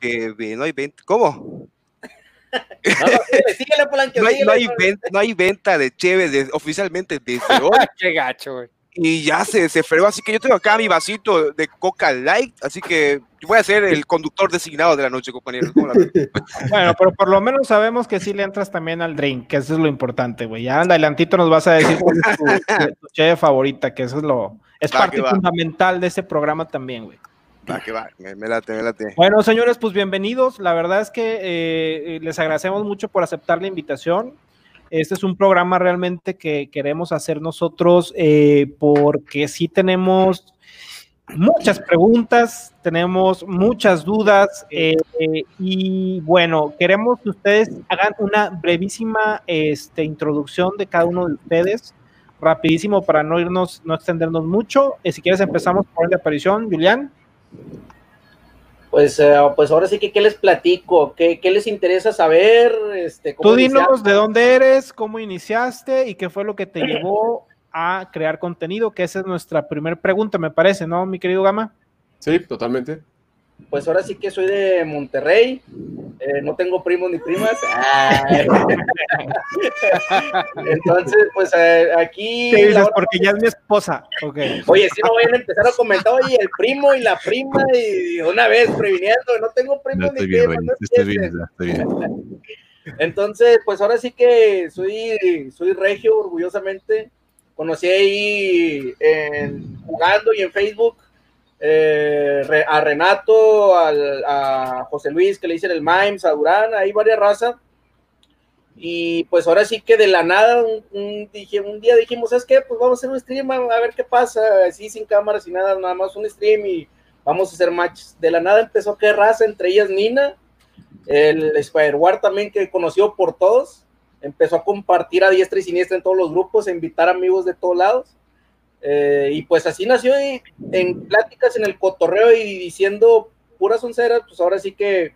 de no hay venta. ¿Cómo? No, hay, no hay síguele, venta, no hay venta de cheve de- oficialmente desde hoy. Qué gacho, güey. Y ya se, se fregó, así que yo tengo acá mi vasito de Coca Light, así que voy a ser el conductor designado de la noche, compañeros. Bueno, pero por lo menos sabemos que sí le entras también al drink, que eso es lo importante, güey. Ya adelantito nos vas a decir cuál es tu, tu cheve favorita, que eso es lo es Va, parte fundamental de ese programa también, güey. Va, que va, me, me late, me late. Bueno, señores, pues bienvenidos. La verdad es que eh, les agradecemos mucho por aceptar la invitación. Este es un programa realmente que queremos hacer nosotros eh, porque sí tenemos muchas preguntas, tenemos muchas dudas eh, eh, y bueno, queremos que ustedes hagan una brevísima este, introducción de cada uno de ustedes, rapidísimo para no irnos, no extendernos mucho. Si quieres empezamos por de aparición, Julián. Pues, eh, pues ahora sí que, ¿qué les platico? ¿Qué, qué les interesa saber? Este, ¿cómo Tú dinos de dónde eres, cómo iniciaste y qué fue lo que te llevó a crear contenido? Que esa es nuestra primera pregunta, me parece, ¿no, mi querido Gama? Sí, totalmente. Pues ahora sí que soy de Monterrey, eh, no tengo primos ni primas. Ay. Entonces, pues eh, aquí. ¿Qué dices? Porque ya es mi esposa. Ok. Oye, si no vayan a empezar a comentar, oye, el primo y la prima, y una vez previniendo, no tengo No primos ni primas. no Estoy bien, estoy bien. Entonces, pues ahora sí que soy, soy regio, orgullosamente. Conocí ahí en- jugando y en Facebook eh, a Renato, al- a José Luis, que le dicen el Mimes, a Durán, hay varias razas. Y pues ahora sí que de la nada, un, un- un día dijimos, ¿sabes qué? Pues vamos a hacer un stream, a, ver qué pasa, así sin cámaras, sin nada, nada más un stream y vamos a hacer matches. De la nada empezó caer raza, entre ellas Nina, el Spider-War también que conoció por todos, empezó a compartir a diestra y siniestra en todos los grupos, a invitar amigos de todos lados. Eh, y pues así nació y en pláticas, en el cotorreo y diciendo puras onceras, pues ahora sí que,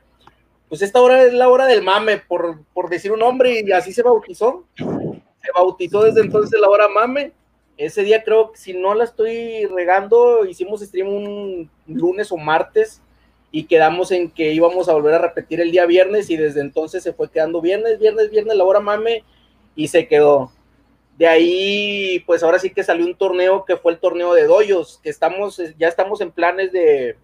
pues esta hora es la hora del mame, por, por decir un nombre, y así se bautizó. Se bautizó desde entonces la hora mame. Ese día creo que si no la estoy regando, hicimos stream un lunes o martes y quedamos en que íbamos a volver a repetir el día viernes y desde entonces se fue quedando viernes, viernes, viernes, la hora mame y se quedó. De ahí, pues ahora sí que salió un torneo que fue el torneo de doyos, que estamos, ya estamos en planes de,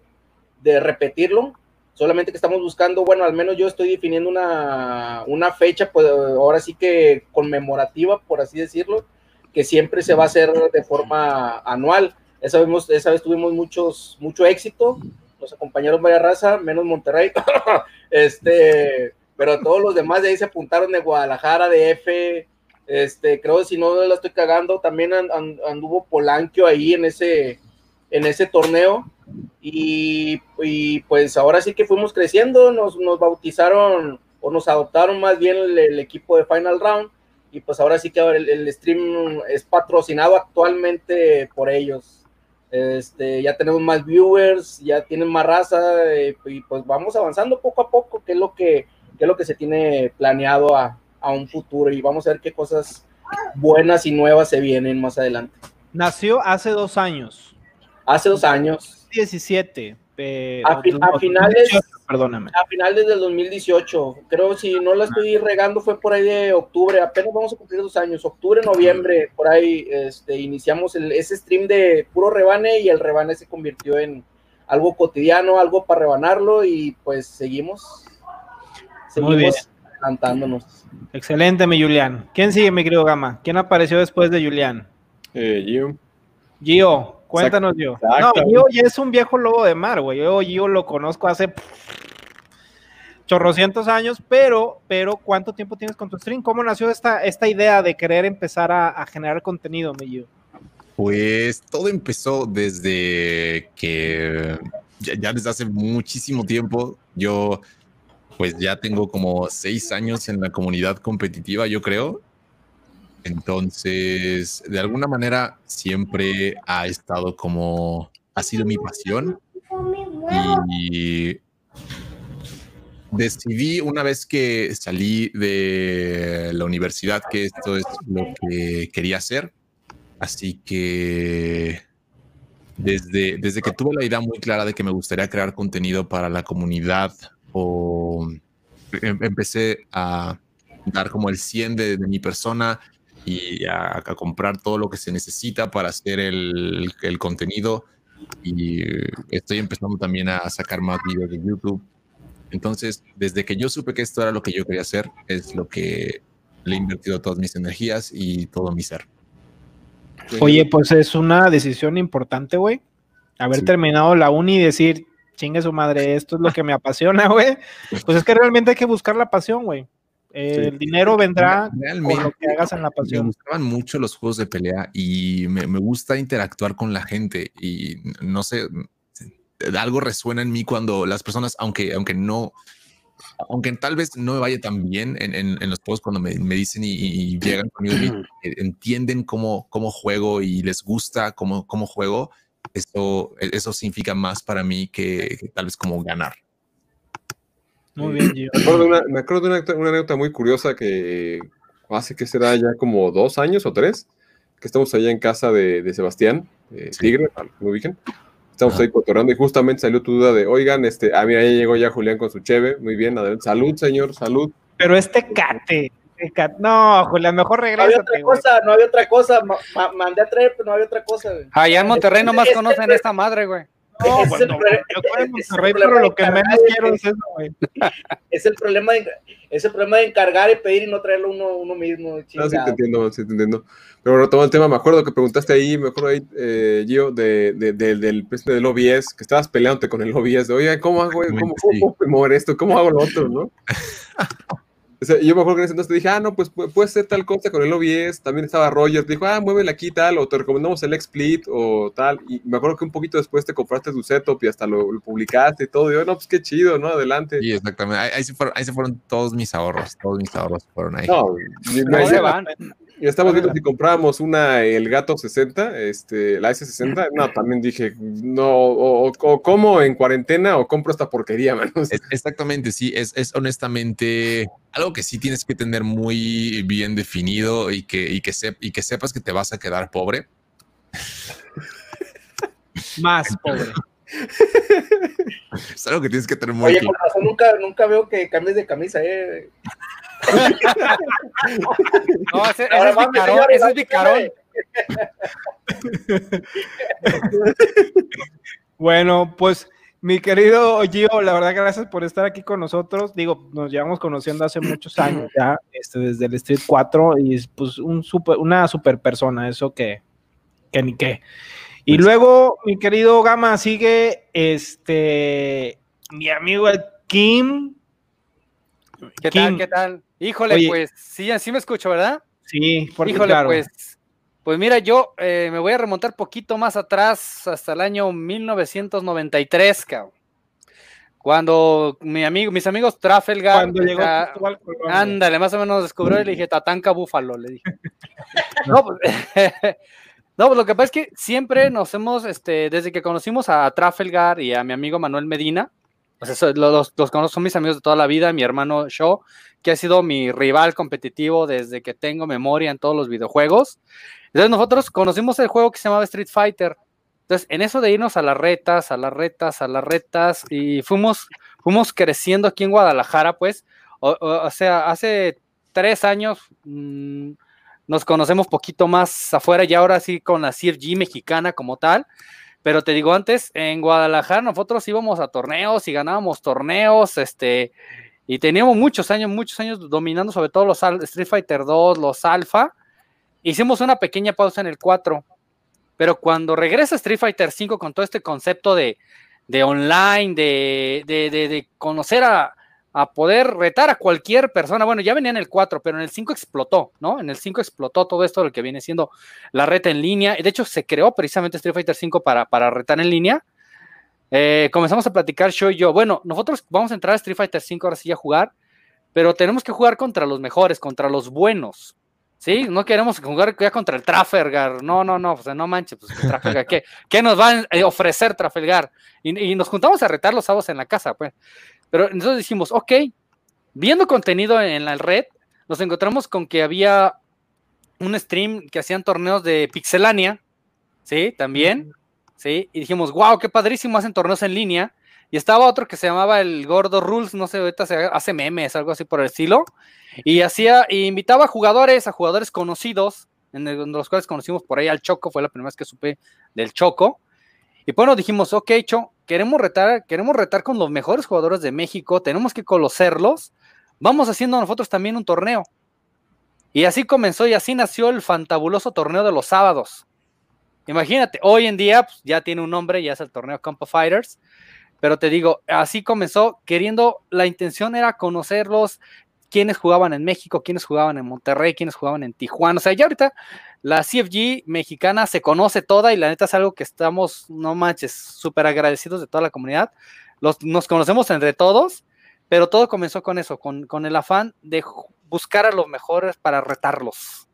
de repetirlo, solamente que estamos buscando, bueno, al menos yo estoy definiendo una, una fecha, pues ahora sí que conmemorativa, por así decirlo, que siempre se va a hacer de forma anual. Esa vez, esa vez tuvimos muchos, mucho éxito, nos acompañaron varias razas, menos Monterrey, este, pero todos los demás de ahí se apuntaron de Guadalajara, de F, este, creo que si no la estoy cagando, también and, and, anduvo Polanquio ahí en ese, en ese torneo. Y, pues ahora sí que fuimos creciendo, nos, nos, bautizaron o nos adoptaron más bien el, equipo de Final Round. Y pues ahora sí que el, el stream es patrocinado actualmente por ellos. Este, ya tenemos más viewers, ya tienen más raza eh, y pues vamos avanzando poco a poco, que es lo que, que, es lo que se tiene planeado a un futuro y vamos a ver qué cosas buenas y nuevas se vienen más adelante. Nació hace dos años. Hace dos años. 17. Eh, a, fi a finales, 18, perdóname. A finales del 2018. Creo si no la estoy regando fue por ahí de octubre. Apenas vamos a cumplir dos años. Octubre, noviembre, por ahí este, iniciamos el, ese stream de puro rebane y el rebane se convirtió en algo cotidiano, algo para rebanarlo y pues seguimos. Seguimos Muy bien. Adelantándonos. Excelente, mi Julián. ¿Quién sigue, mi querido Gama? ¿Quién apareció después de Julián? Eh, Gio. Gio, cuéntanos, Gio. No, Gio ya es un viejo lobo de mar, güey. Yo Gio lo conozco hace chorrocientos años, pero, pero ¿cuánto tiempo tienes con tu stream? ¿Cómo nació esta, esta idea de querer empezar a, a generar contenido, mi Gio? Pues todo empezó desde que ya, ya, desde hace muchísimo tiempo yo pues ya tengo como seis años en la comunidad competitiva, yo creo. Entonces, de alguna manera siempre ha estado como, ha sido mi pasión. Y decidí una vez que salí de la universidad que esto es lo que quería hacer. Así que desde, desde que tuve la idea muy clara de que me gustaría crear contenido para la comunidad o em empecé a dar como el 100 de, de mi persona y a, a, comprar todo lo que se necesita para hacer el, el, contenido y estoy empezando también a sacar más videos de YouTube. Entonces, desde que yo supe que esto era lo que yo quería hacer, es lo que le he invertido todas mis energías y todo mi ser. Oye, pues es una decisión importante, güey. Haber sí. terminado la uni y decir, chingue su madre, esto es lo que me apasiona, güey. Pues es que realmente hay que buscar la pasión, güey. El sí. dinero vendrá Realmente, con lo que hagas en la pasión. Me gustaban mucho los juegos de pelea y me, me, gusta interactuar con la gente y no sé, algo resuena en mí cuando las personas, aunque, aunque no, aunque tal vez no me vaya tan bien en, en, en los juegos cuando me, me dicen y, y, llegan conmigo y entienden cómo, cómo juego y les gusta cómo, cómo juego, eso, eso significa más para mí que, que tal vez como ganar. Muy bien, Gio. Me acuerdo de, una, me acuerdo de una, una, anécdota muy curiosa que hace que será ya como dos años o tres. que estamos allá en casa de, de Sebastián, eh, Sí. Tigre, me ubiquen. Estamos Ajá. ahí cotorreando y justamente salió tu duda de, oigan, este, ah, mira, ya llegó ya Julián con su cheve, muy bien, adelante. Salud, señor, salud. Pero este cate. No, Julián, mejor No había otra güey. cosa, no había otra cosa. ma- ma- mandé a traer, pero no había otra cosa, güey. Allá en Monterrey nomás conocen esta madre, güey. No, es el bueno, Monterrey, problema pero lo de que menos encargar, quiero güey. es eso, güey. Es el problema de, es el problema de encargar y pedir y no traerlo uno, uno mismo. Ah, sí, te entiendo, sí, te entiendo. Pero retomando el tema, me acuerdo que preguntaste ahí, me acuerdo ahí, eh, Gio, de, de- de- del presidente del OBS, que estabas peleándote con el OBS, de, oye, ¿cómo hago, cómo, Sí. cómo mover esto? ¿Cómo hago lo otro, no? O sea, yo me acuerdo que en ese entonces te dije, ah, no, pues pu- puede ser tal cosa con el OBS. También estaba Roger, te dijo, ah, muévele aquí tal, o te recomendamos el XSplit o tal. Y me acuerdo que un poquito después te compraste tu setup y hasta lo, lo publicaste y todo. Y yo, no, pues qué chido, ¿no? Adelante. Sí, exactamente. Ahí, ahí se fueron, ahí se fueron todos mis ahorros. Todos mis ahorros fueron ahí. No, y- se van. Estamos viendo si comprábamos una el gato 60, este, la S60. No, también dije, no, o, o- o como en cuarentena o compro esta porquería, mano. Es- exactamente, sí, es, es honestamente algo que sí tienes que tener muy bien definido y que, y, que sep- y que sepas que te vas a quedar pobre. Más, pobre. Es algo que tienes que tener muy Oye, claro. nunca, nunca veo que cambies de camisa, eh. No, ese, ese Ahora es mames, Vicarón, señores, ese es Vicarón. Bueno, pues mi querido Gio, la verdad, gracias por estar aquí con nosotros. Digo, nos llevamos conociendo hace muchos años ya, este, desde el Street 4, y es pues un super, una super persona, eso que, que ni qué. Y Pues- luego, mi querido Gama, sigue este mi amigo el Kim. ¿Qué Kim. tal? ¿Qué tal? Híjole, Oye. pues sí, sí me escucho, ¿verdad? Sí, y Híjole, claro. pues. Pues mira, yo eh, me voy a remontar poquito más atrás, hasta el año 1993, cabrón. Cuando mi amigo, mis amigos Trafalgar, Cuando llegó ah, ándale, más o menos descubrió y le dije Tatanca Búfalo, le dije. No, pues, no, pues lo que pasa es que siempre nos hemos, este, desde que conocimos a Trafalgar y a mi amigo Manuel Medina, los, los conozco, son mis amigos de toda la vida, mi hermano Shaw, que ha sido mi rival competitivo desde que tengo memoria en todos los videojuegos. Entonces nosotros conocimos el juego que se llamaba Street Fighter. Entonces, en eso de irnos a las retas, a las retas, a las retas, y fuimos, fuimos creciendo aquí en Guadalajara, pues, o sea, hace tres años mm, nos conocemos poquito más afuera y ahora sí con la CFG mexicana como tal. Pero te digo antes, en Guadalajara nosotros íbamos a torneos y ganábamos torneos, este, y teníamos muchos años, muchos años dominando sobre todo los Street Fighter 2, los Alpha. Hicimos una pequeña pausa en el 4, pero cuando regresa Street Fighter 5 con todo este concepto de, de online, de, de- de conocer a, a poder retar a cualquier persona, bueno, ya venía en el 4, pero en el 5 explotó, ¿no? En el 5 explotó todo esto, lo que viene siendo la reta en línea. De hecho, se creó precisamente Street Fighter 5 para, para retar en línea. Eh, comenzamos a platicar yo y yo. Bueno, nosotros vamos a entrar a Street Fighter 5 ahora sí a jugar, pero tenemos que jugar contra los mejores, contra los buenos. ¿Sí? No queremos jugar ya contra el Trafalgar. No, no, no, o sea, no manches, pues ¿qué, qué nos va a ofrecer Trafalgar? Y, y nos juntamos a retar los sábados en la casa, pues. Pero entonces dijimos, ok, viendo contenido en la red, nos encontramos con que había un stream que hacían torneos de Pixelania, ¿sí? También, ¿sí? Y dijimos, wow, qué padrísimo, hacen torneos en línea. Y estaba otro que se llamaba el Gordo Rules, no sé, ahorita se hace memes, algo así por el estilo. Y hacía, y invitaba a jugadores, a jugadores conocidos, en, el- los cuales conocimos por ahí al Choco, fue la primera vez que supe del Choco. Y bueno, dijimos, ok, Cho, queremos retar, queremos retar con los mejores jugadores de México, tenemos que conocerlos, vamos haciendo nosotros también un torneo. Y así comenzó y así nació el fantabuloso torneo de los sábados. Imagínate, hoy en día pues, ya tiene un nombre, ya es el torneo Compa Fighters, pero te digo, así comenzó queriendo, la intención era conocerlos, quiénes jugaban en México, quiénes jugaban en Monterrey, quiénes jugaban en Tijuana. O sea, ya ahorita la CFG mexicana se conoce toda y la neta es algo que estamos, no manches, súper agradecidos de toda la comunidad. Nos conocemos entre todos, pero todo comenzó con eso, con, el afán de buscar a los mejores para retarlos.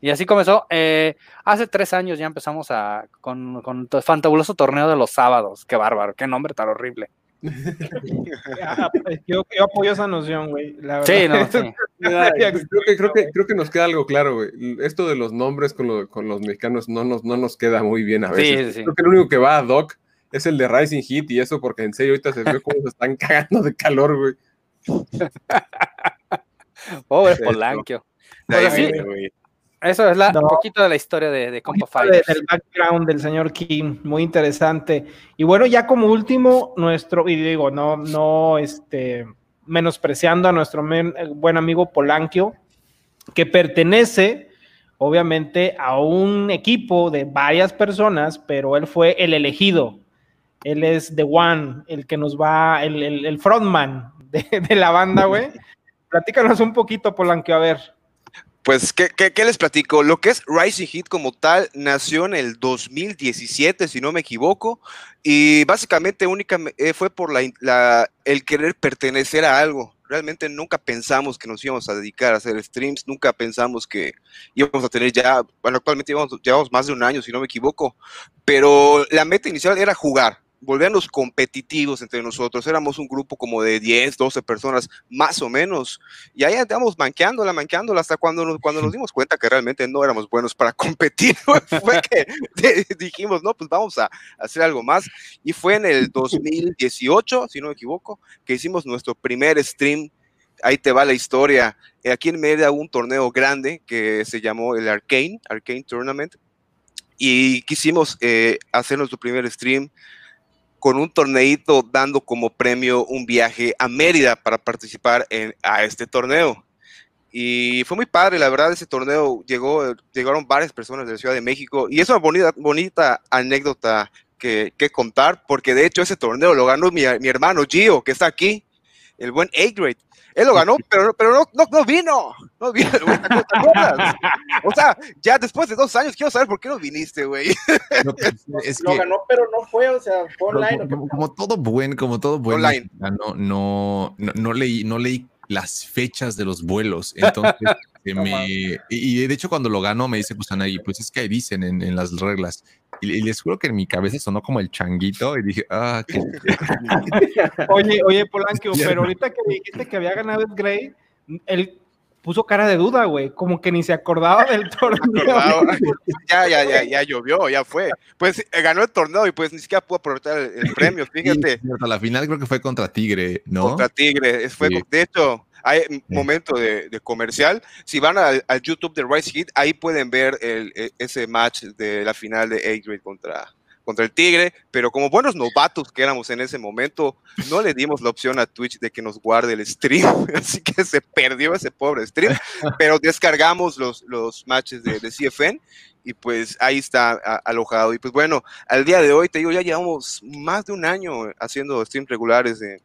Y así comenzó. eh, hace tres años ya empezamos a, con, con el fantabuloso torneo de los sábados. Qué bárbaro, qué nombre tan horrible. Ah, pues, yo, yo apoyo esa noción, güey. la Sí, verdad. no, sí. Creo que, creo, que, creo que nos queda algo claro, güey. Esto de los nombres con, lo- con los mexicanos no nos, no nos queda muy bien a veces. sí, sí. Creo que el único que va a Doc es el de Rising Heat y eso porque en serio ahorita se ve cómo se están cagando de calor, güey. Pobre Polanquio. Pues. Eso es la, No. un poquito de la historia de, de Compa de- del background del señor Kim, muy interesante. Y bueno, ya como último, nuestro, y digo, no, no, este, menospreciando a nuestro men- eh, buen amigo Polanquio, que pertenece, obviamente, a un equipo de varias personas, pero él fue el elegido. Él es The One, el que nos va, el, el- el frontman de, de la banda, güey. Platícanos un poquito, Polanquio, a ver. Pues, ¿qué, les platico? Lo que es Rising Heat como tal nació en el 2017, si no me equivoco, y básicamente únicamente fue por la, la- el querer pertenecer a algo. Realmente nunca pensamos que nos íbamos a dedicar a hacer streams, nunca pensamos que íbamos a tener ya, bueno, actualmente llevamos, llevamos más de un año, si no me equivoco, pero la meta inicial era jugar, volvernos competitivos entre nosotros. Éramos un grupo como de 10, 12 personas, más o menos, y ahí andamos manqueándola, manqueándola hasta cuando nos, cuando nos dimos cuenta que realmente no éramos buenos para competir. fue que dijimos, no, pues vamos a hacer algo más. Y fue en el 2018, si no me equivoco, que hicimos nuestro primer stream. Ahí te va la historia. Eh, Aquí en Mérida hubo un torneo grande que se llamó el Arcane, Arcane Tournament. Y quisimos eh, hacer nuestro primer stream con un torneito dando como premio un viaje a Mérida para participar en, a este torneo. Y fue muy padre, la verdad, ese torneo llegó, llegaron varias personas de la Ciudad de México y es una bonita, bonita anécdota que, que contar, porque de hecho ese torneo lo ganó mi, mi hermano Gio, que está aquí, el buen A-Grade. Él lo ganó, pero, pero no, no, no vino, no vino, güey, ¿te acuerdas? O sea, ya después de dos años, quiero saber por qué no viniste, güey. No, pues, es Lo ganó, pero no fue, o sea, fue Como- online. ¿o qué como, como todo buen, como todo buen Online. no, no leí, no leí las fechas de los vuelos. Entonces, No me, y, y de hecho, cuando lo ganó, me dice Kusanagi, pues es que ahí dicen en, en las reglas. Y, y les juro que en mi cabeza sonó como el changuito y dije, ah, qué Oye, oye, Polanquio, Tierno. pero ahorita que dijiste que había ganado Ed Grey, él puso cara de duda, güey, como que ni se acordaba del torneo. acordaba. ya, ya, ya, ya llovió, ya fue. Pues eh, ganó el torneo y pues ni siquiera pudo aprovechar el, el premio, fíjate, A la final creo que fue contra Tigre, ¿no? contra Tigre. Es- Fue, Sí. De hecho, hay momento de, de comercial. Si van al, al YouTube de Rice Heat, ahí pueden ver el, e- ese match de la final de A-Grade contra, contra el Tigre, pero como buenos novatos que éramos en ese momento, no le dimos la opción a Twitch de que nos guarde el stream, así que se perdió ese pobre stream, pero descargamos los, los matches de, de CFN y pues ahí está a- alojado. Y pues bueno, al día de hoy, te digo, ya llevamos más de un año haciendo streams regulares de,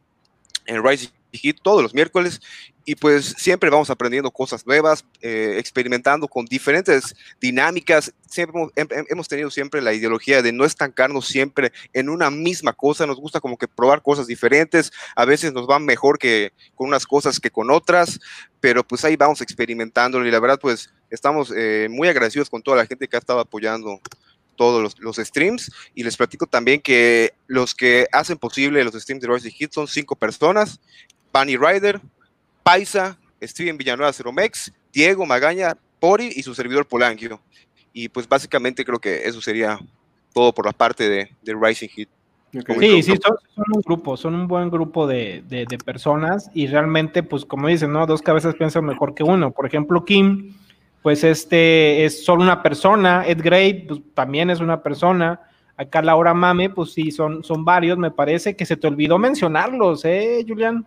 en Rising Heat todos los miércoles y pues siempre vamos aprendiendo cosas nuevas, eh, experimentando con diferentes dinámicas. Siempre hemos, hem- hemos tenido siempre la ideología de no estancarnos siempre en una misma cosa. Nos gusta como que probar cosas diferentes. A veces nos va mejor que con unas cosas que con otras, pero pues ahí vamos experimentándolo y la verdad pues estamos eh, muy agradecidos con toda la gente que ha estado apoyando todos los, los streams y les platico también que los que hacen posible los streams de Royce Hit son cinco personas, Bunny Ryder, Paisa, Steven Villanueva Ceromex, Diego Magaña, Pori y su servidor Polanquio. Y pues básicamente creo que eso sería todo por la parte de, de Rising Heat. Sí, sí, son, son un grupo, son un buen grupo de, de- de personas y realmente, pues como dicen, ¿no? Dos cabezas piensan mejor que uno. Por ejemplo, Kim, pues este es solo una persona, Ed Gray, pues también es una persona. Acá Laura Mame, pues sí, son, son varios, me parece que se te olvidó mencionarlos, ¿eh, Julián?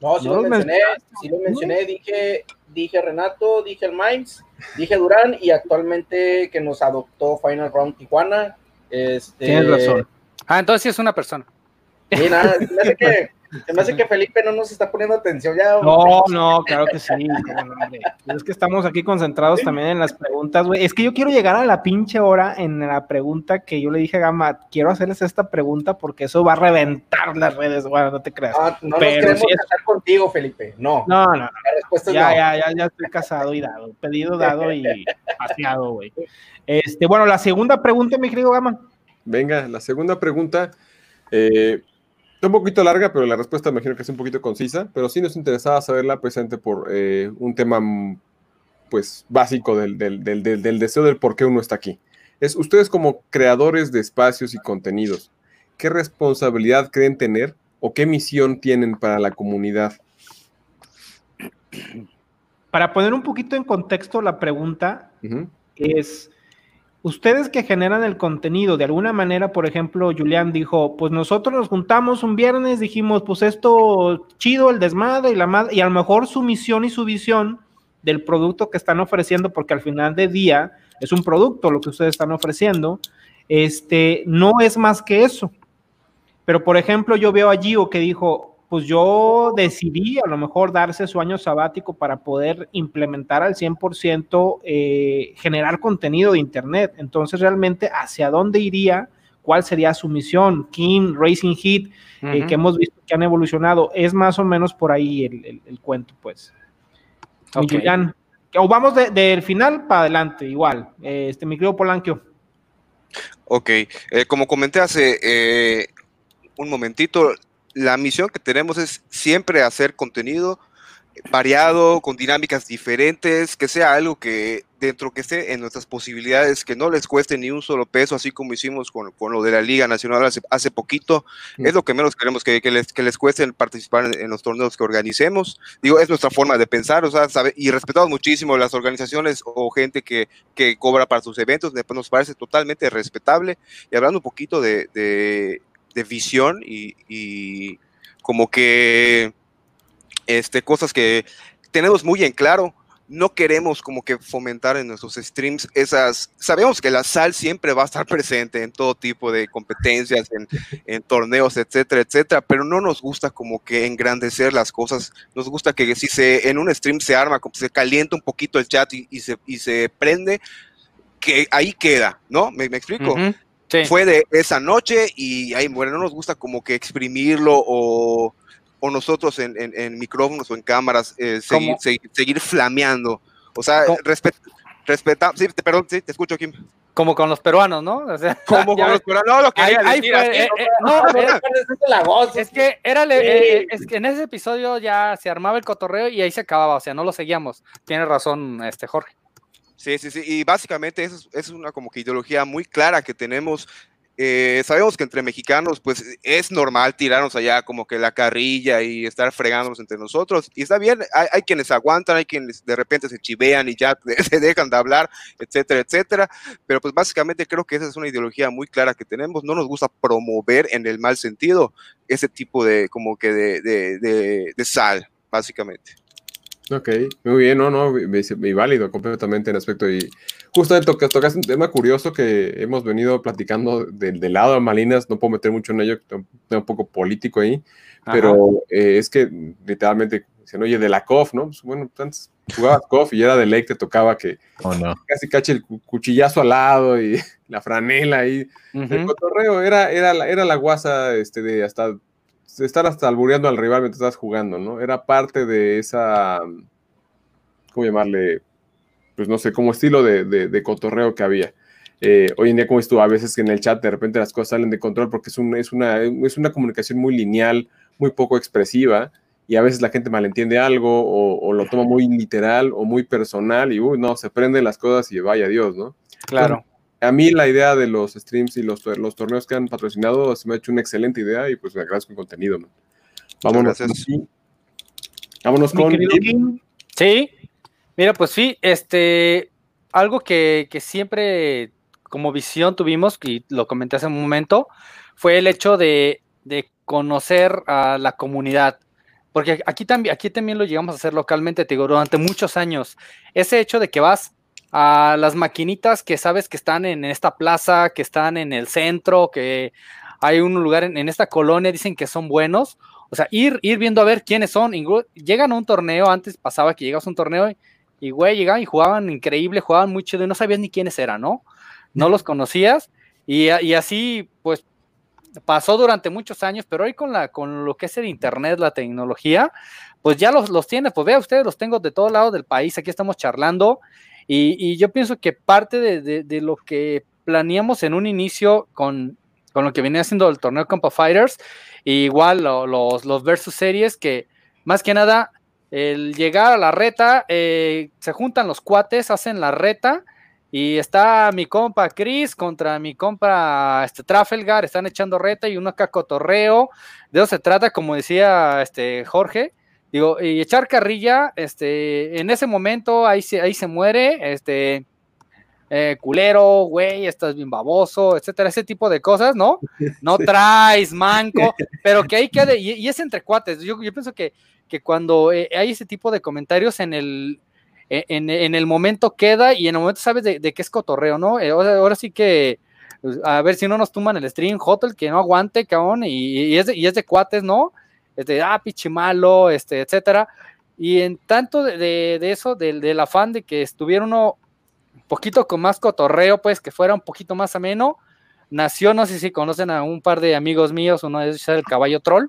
No, sí No lo mencioné, sí lo mencioné, dije, dije Renato, dije el Mainz, dije Durán y actualmente que nos adoptó Final Round Tijuana. Este, Tienes razón. Ah, entonces sí es una persona. Sí, nada, se me hace que, se me hace que Felipe no nos está poniendo atención ya. No, no, claro que sí. no, hombre. Es que estamos aquí concentrados también en las preguntas, güey. Es que yo quiero llegar a la pinche hora en la pregunta que yo le dije a Gama, quiero hacerles esta pregunta porque eso va a reventar las redes, güey, no te creas. Ah, no nos Pero queremos sí es- casar contigo, Felipe. No, No, no, no. la respuesta es Ya, no. ya, ya, ya estoy casado y dado. Pedido dado y paseado, güey. Este, bueno, la segunda pregunta, mi querido Gama. Venga, la segunda pregunta. eh, un poquito larga, pero la respuesta me imagino que es un poquito concisa, pero sí nos interesaba saberla presente por eh, un tema mm, pues básico del, del, del, del, deseo del por qué uno está aquí. Es ustedes como creadores de espacios y contenidos, ¿qué responsabilidad creen tener o qué misión tienen para la comunidad? Para poner un poquito en contexto la pregunta, uh -huh. es, ustedes que generan el contenido, de alguna manera, por ejemplo, Julián dijo, pues nosotros nos juntamos un viernes, dijimos, pues esto chido, el desmadre y la madre, y a lo mejor su misión y su visión del producto que están ofreciendo, porque al final de día es un producto lo que ustedes están ofreciendo, este, no es más que eso. Pero, por ejemplo, yo veo a Gio que dijo, pues yo decidí a lo mejor darse su año sabático para poder implementar al 100% eh, generar contenido de Internet. Entonces, realmente, ¿hacia dónde iría? ¿Cuál sería su misión? King, Racing Heat, uh -huh. eh, que hemos visto que han evolucionado. Es más o menos por ahí el, el, el cuento, pues. Okay. Julián, o vamos del de, final para adelante, igual. Eh, este, mi querido Polanquio. Ok, eh, como comenté hace eh, un momentito, la misión que tenemos es siempre hacer contenido variado, con dinámicas diferentes, que sea algo que dentro que esté en nuestras posibilidades, que no les cueste ni un solo peso, así como hicimos con, con lo de la Liga Nacional hace, hace poquito, es lo que menos queremos que, que, les, que les cueste participar en, en, los torneos que organicemos. Digo, es nuestra forma de pensar, o sea, sabe, y respetamos muchísimo las organizaciones o gente que, que cobra para sus eventos, nos parece totalmente respetable. Y hablando un poquito de, de, de visión y, y como que este, cosas que tenemos muy en claro. No queremos como que fomentar en nuestros streams esas... Sabemos que la sal siempre va a estar presente en todo tipo de competencias, en, en torneos, etcétera, etcétera, pero no nos gusta como que engrandecer las cosas. Nos gusta que si se, en un stream se arma, se calienta un poquito el chat y, y se, y se prende, que ahí queda, ¿no? ¿Me, me explico? Sí. Fue de esa noche y ahí, bueno, no nos gusta como que exprimirlo o o nosotros en, en, en, micrófonos o en cámaras eh, seguir, seguir, seguir, flameando. O sea, respet, respeta, sí, te, perdón, sí, te escucho, Kim. Como con los peruanos, ¿no? O sea, como con los peruanos, no lo fue, eh, eh, no, es que era, eh, es que en ese episodio ya se armaba el cotorreo y ahí se acababa, o sea, no lo seguíamos. Tiene razón, este Jorge. Sí, sí, sí, y básicamente eso es, una como que ideología muy clara que tenemos eh, sabemos que entre mexicanos, pues es normal tirarnos allá como que la carrilla y estar fregándonos entre nosotros. Y está bien, hay, quienes aguantan, hay quienes de repente se chivean y ya se dejan de hablar, etcétera, etcétera. Pero pues básicamente creo que esa es una ideología muy clara que tenemos. No nos gusta promover en el mal sentido ese tipo de como que de, de, de sal, básicamente. Ok, muy bien, no, no, y válido completamente en aspecto. Y justamente tocas, tocas un tema curioso que hemos venido platicando del, del lado de Malinas, no puedo meter mucho en ello, un un poco político ahí, Ajá. pero eh, es que literalmente dicen, oye, de la COF, ¿no? Pues, bueno, antes jugabas COF y era de ley, te tocaba que oh, no. casi cache el cuchillazo al lado y la franela ahí. Uh -huh. El cotorreo era, era, la, era la guasa este, de hasta estar hasta albureando al rival mientras estás jugando, ¿no? Era parte de esa, ¿cómo llamarle? Pues no sé, como estilo de, de, de cotorreo que había. Eh, hoy en día, como estuvo, a veces que en el chat de repente las cosas salen de control porque es, un, es, una, es una comunicación muy lineal, muy poco expresiva, y a veces la gente malentiende algo o, o lo toma muy literal o muy personal, y uy, no, se prenden las cosas y vaya Dios, ¿no? Claro. A mí la idea de los streams y los, los, torneos que han patrocinado se me ha hecho una excelente idea y pues me agradezco el contenido. Man. Vámonos. Vámonos con... Sí, mira, pues sí, este, algo que, que, siempre como visión tuvimos, y lo comenté hace un momento, fue el hecho de, de conocer a la comunidad. Porque aquí también, aquí también lo llegamos a hacer localmente, te digo, durante muchos años. Ese hecho de que vas a las maquinitas que sabes que están en esta plaza, que están en el centro, que hay un lugar en, esta colonia, dicen que son buenos. O sea, ir, ir viendo a ver quiénes son. Llegan a un torneo, antes pasaba que llegas a un torneo y, güey, llegaban y jugaban increíble, jugaban muy chido y no sabías ni quiénes eran, ¿no? No los conocías y, y así, pues, pasó durante muchos años, pero hoy con, la, con lo que es el internet, la tecnología, pues ya los, los tienes, pues vea ustedes, los tengo de todos lados del país, aquí estamos charlando y, y yo pienso que parte de, lo que planeamos en un inicio con, con lo que venía haciendo el torneo Compa Fighters, igual los, los versus series que más que nada el llegar a la reta, eh, se juntan los cuates, hacen la reta y está mi compa Chris contra mi compa este, Trafalgar, están echando reta y uno acá cotorreo. De eso se trata, como decía este, Jorge. Digo, y echar carrilla, este, en ese momento ahí se, ahí se muere, este, eh, culero, güey, estás bien baboso, etcétera, ese tipo de cosas, ¿no? No traes, manco, pero que ahí quede, y, es entre cuates. Yo, yo pienso que, que cuando eh, hay ese tipo de comentarios en el, e, en, el momento queda y en el momento sabes de, de qué es cotorreo, ¿no? Eh, ahora, sí que, pues, a ver si no nos tumban el stream, Hotel, que no aguante, cabrón, y, es, de, y es de cuates, ¿no? Este, ah, pichi malo, este, etcétera. Y en tanto de, eso, del, del, afán de que estuviera uno un poquito con más cotorreo, pues que fuera un poquito más ameno, nació, no sé si conocen a un par de amigos míos, uno es el caballo troll,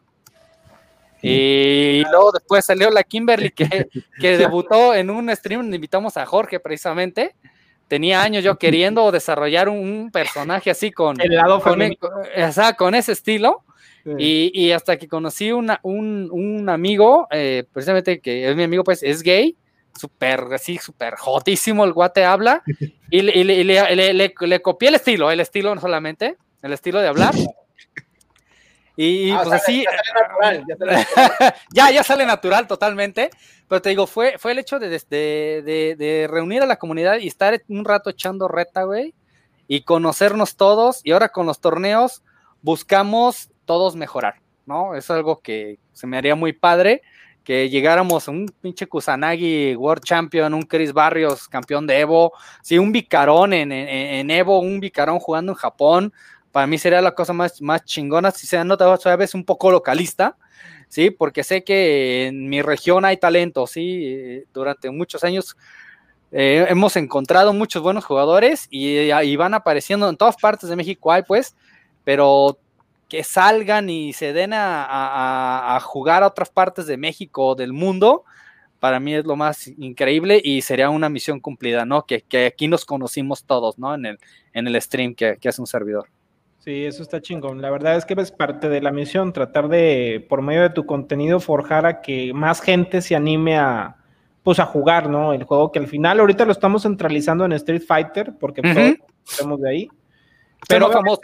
y luego después salió la Kimberly que, que debutó en un stream invitamos a Jorge precisamente. Tenía años yo queriendo desarrollar un, personaje así con, el lado con, e, con ese estilo. Y, y, hasta que conocí una, un, un, amigo, eh, precisamente que es mi amigo, pues es gay, súper así, súper jotísimo, el guate habla, y, le, le, le, le, copié el estilo, el estilo no solamente, el estilo de hablar, y ah, pues así. Ya, ya, sale natural totalmente. Pero te digo, fue, fue el hecho de, de, de, reunir a la comunidad y estar un rato echando reta, güey. Y conocernos todos. Y ahora con los torneos buscamos todos mejorar, ¿no? Es algo que se me haría muy padre. Que llegáramos a un pinche Kusanagi World Champion, un Chris Barrios campeón de Evo, sí, un Vicarón en, en, en Evo, un Vicarón jugando en Japón, para mí sería la cosa más, más chingona si se nota a veces un poco localista, ¿sí? Porque sé que en mi región hay talento, ¿sí? Durante muchos años eh, hemos encontrado muchos buenos jugadores y, van apareciendo en todas partes de México, hay pues, pero que salgan y se den a, jugar a otras partes de México o del mundo, para mí es lo más increíble y sería una misión cumplida, ¿no? Que, aquí nos conocimos todos, ¿no? En el, en el stream que hace un servidor. Sí, eso está chingón. La verdad es que es parte de la misión, tratar de, por medio de tu contenido, forjar a que más gente se anime a, pues, a jugar, ¿no? El juego que al final ahorita lo estamos centralizando en Street Fighter, porque estamos de ahí. Pero famoso.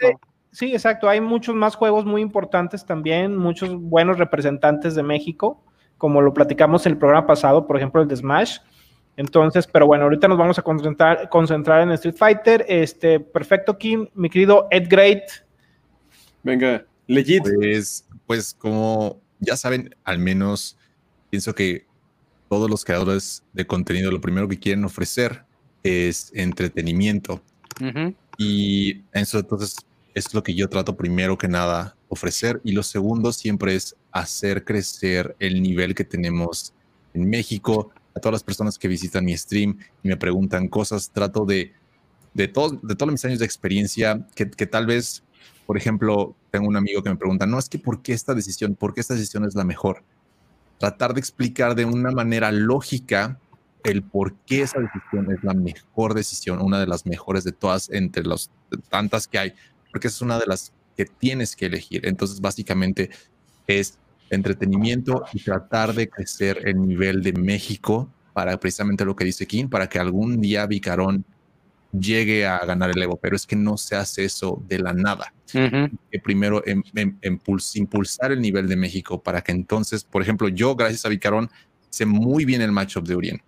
Sí, exacto. Hay muchos más juegos muy importantes también, muchos buenos representantes de México, como lo platicamos en el programa pasado, por ejemplo, el de Smash. Entonces, pero bueno, ahorita nos vamos a concentrar, concentrar en Street Fighter. Este, perfecto, Kim, mi querido Ed Great. Venga, legit. Pues, pues como ya saben, al menos pienso que todos los creadores de contenido lo primero que quieren ofrecer es entretenimiento. Y eso entonces es lo que yo trato primero que nada ofrecer. Y lo segundo siempre es hacer crecer el nivel que tenemos en México, a todas las personas que visitan mi stream y me preguntan cosas, trato de, de, todo, de todos mis años de experiencia, que, que, tal vez, por ejemplo, tengo un amigo que me pregunta, no, es que ¿por qué esta decisión? ¿Por qué esta decisión es la mejor? Tratar de explicar de una manera lógica el por qué esa decisión es la mejor decisión, una de las mejores de todas entre las tantas que hay, porque es una de las que tienes que elegir. Entonces, básicamente es entretenimiento y tratar de crecer el nivel de México para precisamente lo que dice King, para que algún día Vicarón llegue a ganar el Evo, pero es que no se hace eso de la nada. que primero em, em, impulsar el nivel de México para que entonces, por ejemplo, yo gracias a Vicarón sé muy bien el matchup de Urien.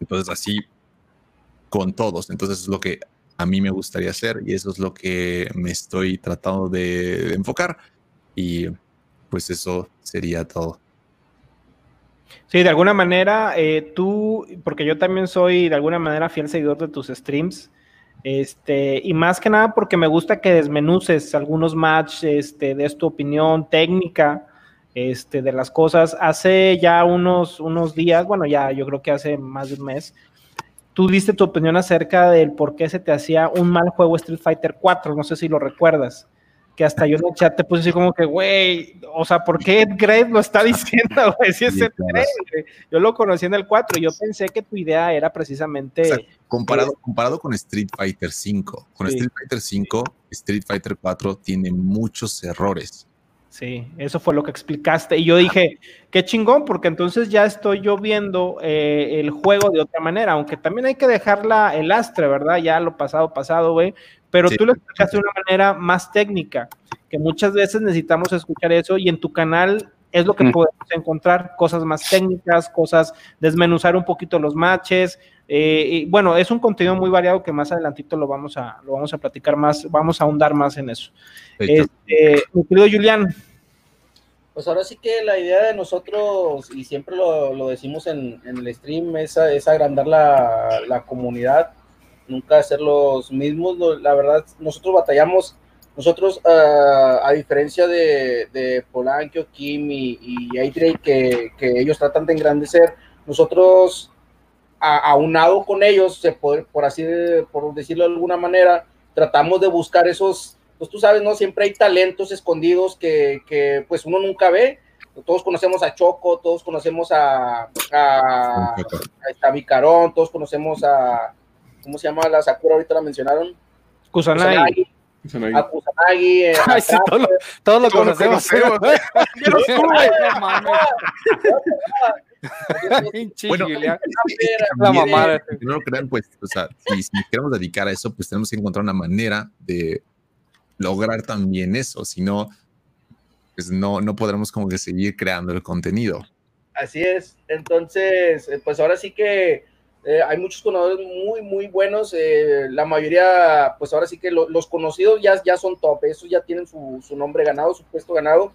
Entonces así con todos. Entonces es lo que a mí me gustaría hacer y eso es lo que me estoy tratando de enfocar. Y pues eso sería todo. Sí, de alguna manera, eh, tú, porque yo también soy de alguna manera fiel seguidor de tus streams, este, y más que nada porque me gusta que desmenuces algunos matches, este, de tu opinión técnica, este, de las cosas. Hace ya unos, unos días, bueno, ya yo creo que hace más de un mes, tú diste tu opinión acerca del por qué se te hacía un mal juego Street Fighter 4, no sé si lo recuerdas que hasta yo en el chat te puse así como que, güey, o sea, ¿por qué Ed Grave lo está diciendo, güey? Si es Ed. Grave. Yo lo conocí en el 4 y yo pensé que tu idea era precisamente... O sea, comparado, comparado con Street Fighter 5, con Sí. Street Fighter 5, Street Fighter 4 tiene muchos errores. Sí, eso fue lo que explicaste. Y yo dije, qué chingón, porque entonces ya estoy yo viendo eh, el juego de otra manera, aunque también hay que dejarla el astre, ¿verdad? Ya lo pasado, pasado, güey. Pero Sí. tú lo explicaste de una manera más técnica, que muchas veces necesitamos escuchar eso y en tu canal es lo que Mm. podemos encontrar, cosas más técnicas, cosas, desmenuzar un poquito los matches. eh, y bueno, es un contenido muy variado que más adelantito lo vamos a, lo vamos a platicar más, vamos a ahondar más en eso. Este, mi querido Julián, Pues ahora sí que la idea de nosotros, y siempre lo, lo decimos en, en el stream, es, es agrandar la, la comunidad, nunca ser los mismos. La verdad, nosotros batallamos, nosotros, ah, a diferencia de, de Polanco, Kim y, y Adrian, que, que ellos tratan de engrandecer, nosotros, a- aunado con ellos, se puede- por así por decirlo de alguna manera, tratamos de buscar esos pues tú sabes, ¿no? Siempre hay talentos escondidos que, que, pues uno nunca ve. Todos conocemos a Choco, todos conocemos a, a, Vicarón, todos conocemos a, ¿cómo se llama la Sakura? Ahorita la mencionaron. Kusanagi, a Kusanagi. eh, a Ay, sí, todo lo, todo lo Todos lo conocemos. Bueno, mamada. que no lo crean, pues, o sea, si, si nos queremos dedicar a eso, pues tenemos que encontrar una manera de lograr también eso, si no, pues no, no podremos como que seguir creando el contenido. Así es. Entonces, eh, pues ahora sí que eh, hay muchos conocedores muy, muy buenos. eh, la mayoría, pues ahora sí que lo- los conocidos ya, ya son top. Esos ya tienen su, su nombre ganado, su puesto ganado.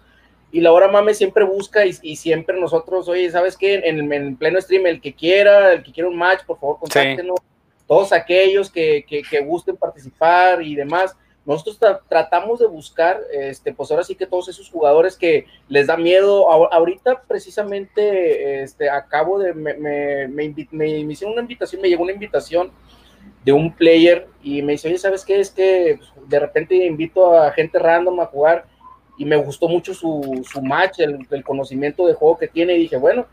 Y la hora mame siempre busca y, y siempre nosotros, oye, ¿sabes qué? En, en pleno stream, el que quiera, el que quiera un match, por favor, contáctenos. Todos aquellos que, que, que gusten participar y demás. Nosotros tra- tratamos de buscar, este, pues ahora sí que todos esos jugadores que les da miedo. Ahor- ahorita precisamente, este, acabo de, me, me, me, me- hicieron una invitación, me llegó una invitación de un player y me dice, oye, ¿sabes qué? Es que pues, de repente invito a gente random a jugar y me gustó mucho su, su match, el, el conocimiento de juego que tiene y dije, bueno,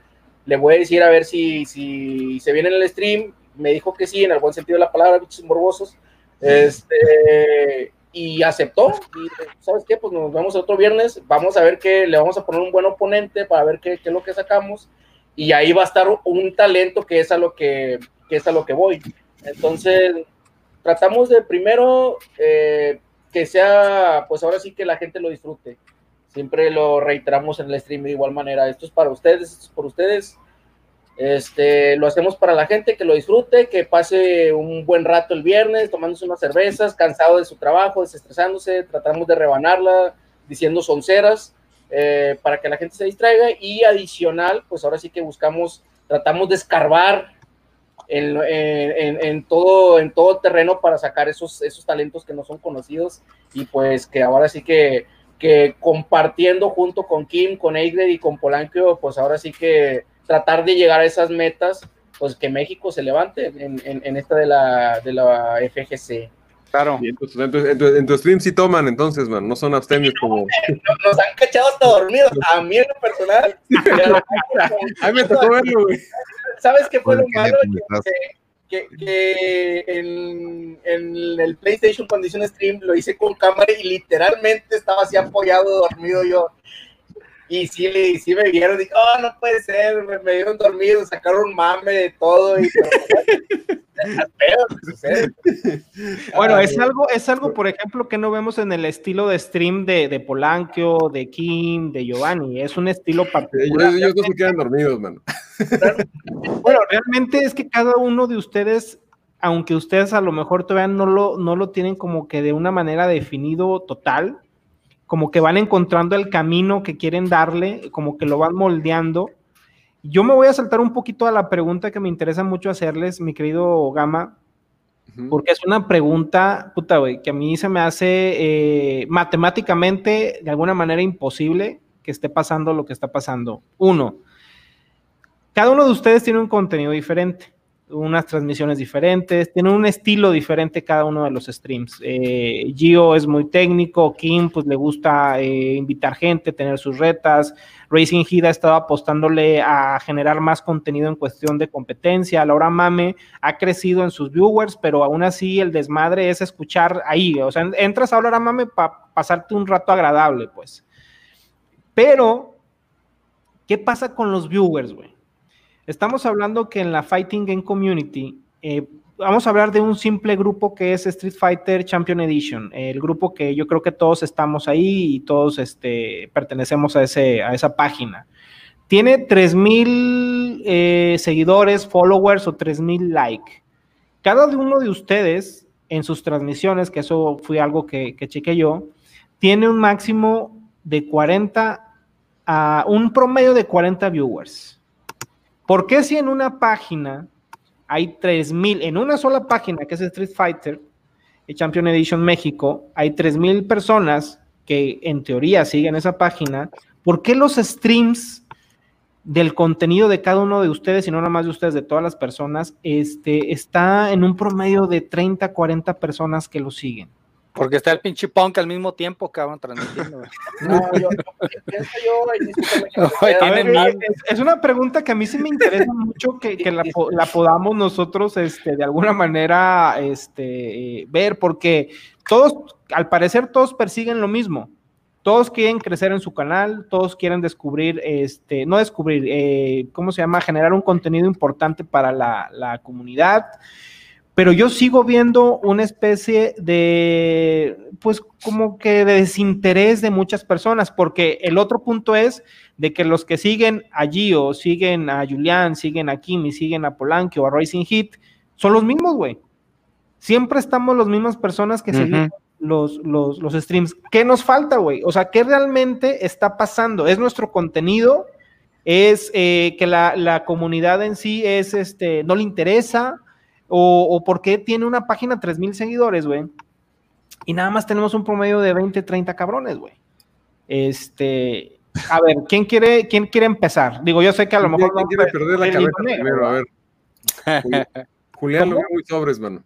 le voy a decir a ver si, si se viene en el stream. Me dijo que sí, en el buen sentido de la palabra, bichos morbosos. Este, y aceptó. Y ¿sabes qué? Pues nos vemos otro viernes. Vamos a ver que le vamos a poner un buen oponente para ver qué, qué es lo que sacamos. Y ahí va a estar un talento que es a lo que, que, es a lo que voy. Entonces, tratamos de primero eh, que sea, pues ahora sí que la gente lo disfrute. Siempre lo reiteramos en el stream de igual manera. Esto es para ustedes, esto es por ustedes. Este, lo hacemos para la gente que lo disfrute, que pase un buen rato el viernes, tomándose unas cervezas, cansado de su trabajo, desestresándose, tratamos de rebanarla, diciendo sonceras, eh, para que la gente se distraiga. Y adicional, pues ahora sí que buscamos, tratamos de escarbar en, todo, en todo terreno para sacar esos, esos talentos que no son conocidos. Y pues que ahora sí que, que compartiendo junto con Kim, con Eigred y con Polanco, pues ahora sí que tratar de llegar a esas metas, pues que México se levante en, en, en esta de la, de la FGC. Claro. Y entonces, entonces, en, tu, en, tu, stream sí toman, entonces, man, no son abstemios como. Nos han cachado hasta dormidos, a mí en lo personal. a mí me tocó verlo, güey. ¿Sabes qué fue lo malo? Que, que, que en, en, el PlayStation un stream lo hice con cámara y literalmente estaba así apoyado, dormido yo. Y sí, le, sí me vieron, dije, oh, no puede ser, me, me dieron dormido, sacaron mame de todo. Y, bueno, es algo, es algo, por ejemplo, que no vemos en el estilo de stream de, de Polanco, de Kim, de Giovanni. Es un estilo particular. Ellos, ellos no se quedan dormidos, mano. bueno, realmente es que cada uno de ustedes, aunque ustedes a lo mejor todavía no lo, no lo tienen como que de una manera definido total, como que van encontrando el camino que quieren darle, como que lo van moldeando. Yo me voy a saltar un poquito a la pregunta que me interesa mucho hacerles, mi querido Gama, porque es una pregunta, puta, güey, que a mí se me hace eh, matemáticamente de alguna manera imposible que esté pasando lo que está pasando. Uno, cada uno de ustedes tiene un contenido diferente. Unas transmisiones diferentes, tienen un estilo diferente cada uno de los streams. Eh, Gio es muy técnico, Kim pues le gusta eh, invitar gente, tener sus retas, Racing Heat ha estado apostándole a generar más contenido en cuestión de competencia, Laura Mame ha crecido en sus viewers, pero aún así el desmadre es escuchar ahí, o sea, entras a Laura Mame para pasarte un rato agradable, pues. Pero, ¿qué pasa con los viewers, güey? Estamos hablando que en la Fighting Game Community, eh, vamos a hablar de un simple grupo que es Street Fighter Champion Edition, el grupo que yo creo que todos estamos ahí y todos este, pertenecemos a, ese, a esa página. Tiene 3.000 eh, seguidores, followers o 3.000 likes. Cada uno de ustedes en sus transmisiones, que eso fue algo que, que chequé yo, tiene un máximo de 40 a un promedio de 40 viewers. ¿Por qué si en una página hay 3000, en una sola página que es Street Fighter, el Champion Edition México, hay 3000 personas que en teoría siguen esa página, ¿por qué los streams del contenido de cada uno de ustedes, y no nada más de ustedes, de todas las personas, este, está en un promedio de 30, 40 personas que lo siguen? Porque está el pinche punk al mismo tiempo, cabrón, transmitiendo. no, yo, pienso yo, es, una pregunta que a mí sí me interesa mucho que, que la, la, podamos nosotros, este, de alguna manera, este, ver, porque todos, al parecer, todos persiguen lo mismo. Todos quieren crecer en su canal, todos quieren descubrir, este, no descubrir, eh, ¿cómo se llama? Generar un contenido importante para la, la comunidad pero yo sigo viendo una especie de, pues como que de desinterés de muchas personas, porque el otro punto es de que los que siguen a Gio, siguen a Julián, siguen a Kimi, siguen a Polanco o a Racing Heat, son los mismos, güey. Siempre estamos las mismas personas que seguimos los, los, los streams. ¿Qué nos falta, güey? O sea, ¿qué realmente está pasando? ¿Es nuestro contenido? ¿Es eh, que la, la, comunidad en sí es, este, no le interesa? O, por qué tiene una página 3000 seguidores, güey. Y nada más tenemos un promedio de 20, 30 cabrones, güey. Este, a ver, ¿quién quiere, quién quiere empezar? Digo, yo sé que a lo mejor. ¿Quién quiere perder la cabeza primero? A ver. Julián, lo veo muy sobres, mano.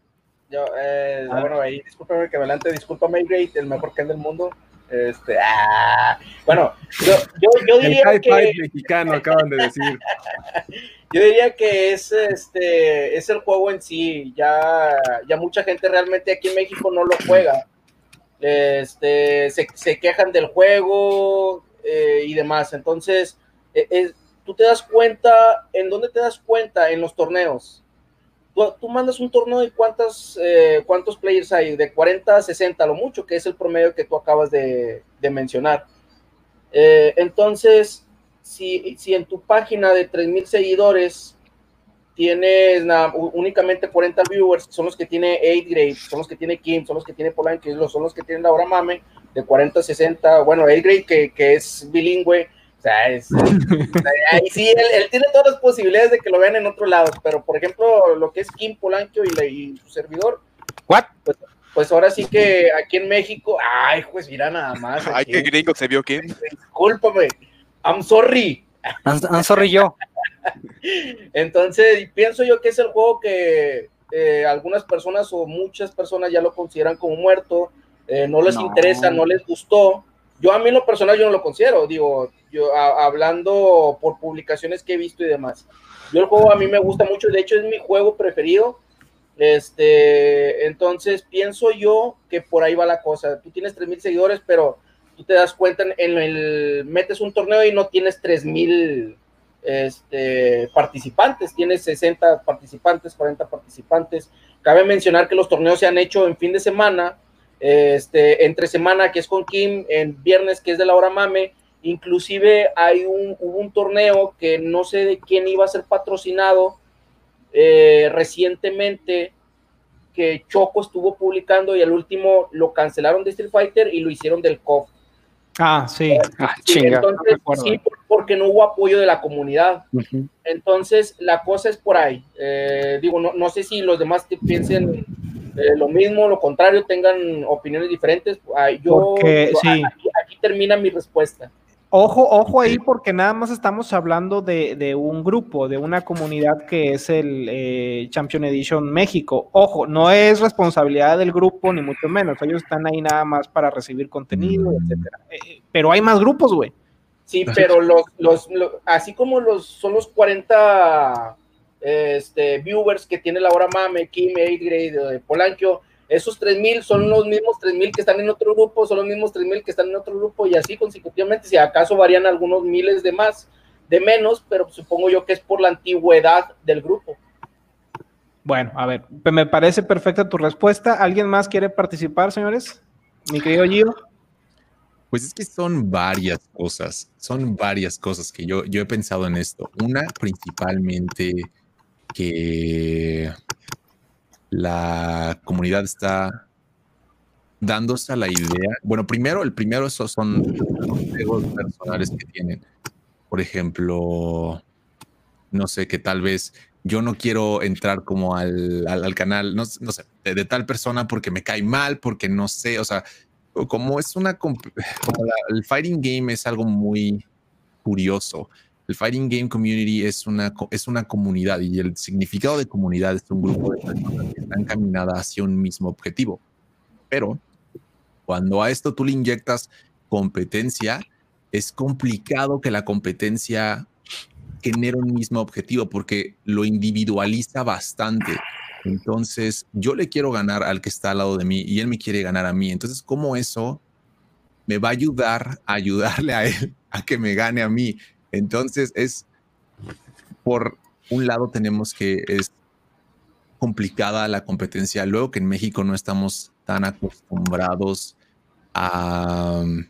Yo, eh, ah. bueno, ahí, discúlpame que adelante, disculpa Maygrade, el mejor que del mundo. Este, ah, bueno, yo, yo, yo diría el que... mexicano acaban de decir. yo diría que es este es el juego en sí, ya, ya mucha gente realmente aquí en México no lo juega. Este, se, se quejan del juego eh, y demás. Entonces, e, tú te das cuenta, ¿en dónde te das cuenta? En los torneos tú, mandas un torneo y cuántas, eh, cuántos players hay, de 40 a 60, lo mucho, que es el promedio que tú acabas de, mencionar. Eh, entonces, si, si, en tu página de 3.000 seguidores tienes únicamente 40 viewers, son los que tiene 8 Grade, son los que tiene Kim, son los que tiene Polanco, son los que tienen Laura Mame, de 40 a 60, bueno, 8 Grade que, que es bilingüe, sea, sí, él, tiene todas las posibilidades de que lo vean en otro lado, pero por ejemplo, lo que es Kim Polanco y, su servidor, ¿What? Pues, pues, ahora sí que aquí en México, ay, pues mira nada más. Ay, qué gringo se vio Kim. Discúlpame, I'm sorry. I'm, sorry yo. Entonces, pienso yo que es el juego que eh, algunas personas o muchas personas ya lo consideran como muerto, eh, no les interesa, no les gustó. Yo a mí en lo personal yo no lo considero, digo, hablando por publicaciones que he visto y demás. Yo el juego a mí me gusta mucho, de hecho es mi juego preferido. Este, entonces pienso yo que por ahí va la cosa. Tú tienes 3000 seguidores, pero tú te das cuenta en el metes un torneo y no tienes 3000 este, participantes, tienes 60 participantes, 40 participantes. Cabe mencionar que los torneos se han hecho en fin de semana, este, entre semana que es con Kim, en viernes que es de la hora mame, Inclusive hay un, hubo un torneo que no sé de quién iba a ser patrocinado eh, recientemente que Choco estuvo publicando y al último lo cancelaron de Street Fighter y lo hicieron del COF. Ah, sí. Ah, entonces, sí, porque no hubo apoyo de la comunidad. Entonces, la cosa es por ahí. Eh, digo, no, no, sé si los demás piensen eh, lo mismo, lo contrario, tengan opiniones diferentes. yo, sí. aquí, termina mi respuesta. Ojo, ojo ahí, porque nada más estamos hablando de, de un grupo, de una comunidad que es el eh, Champion Edition México. Ojo, no es responsabilidad del grupo, ni mucho menos. Ellos están ahí nada más para recibir contenido, Mm. etcétera. Eh, pero hay más grupos, güey. Sí, pero los, los, lo- así como los son los 40 este, viewers que tiene la hora Mame, Kim, A-Grade, de Polanquio, esos 3000 son los mismos 3000 que están en otro grupo, son los mismos 3000 que están en otro grupo y así consecutivamente, si acaso varían algunos miles de más, de menos, pero supongo yo que es por la antigüedad del grupo. Bueno, a ver, me parece perfecta tu respuesta. ¿Alguien más quiere participar, señores? Mi querido Gio. Pues es que son varias cosas, son varias cosas que yo, yo he pensado en esto. Una principalmente que la comunidad está dándose a la idea. Bueno, primero, el primero, esos son los personales que tienen. Por ejemplo, no sé, que tal vez yo no quiero entrar como al, al- al canal, no, sé, de, tal persona porque me cae mal, porque no sé, o sea, como es una como el fighting game es algo muy curioso. El fighting game community es una es una comunidad y el significado de comunidad es un grupo de personas que están caminadas hacia un mismo objetivo. Pero cuando a esto tú le inyectas competencia, es complicado que la competencia genere un mismo objetivo porque lo individualiza bastante. Entonces, yo le quiero ganar al que está al lado de mí y él me quiere ganar a mí. Entonces, ¿cómo eso me va a ayudar a ayudarle a él a que me gane a mí? Entonces, es por un lado tenemos que es complicada la competencia, luego que en México no estamos tan acostumbrados a um,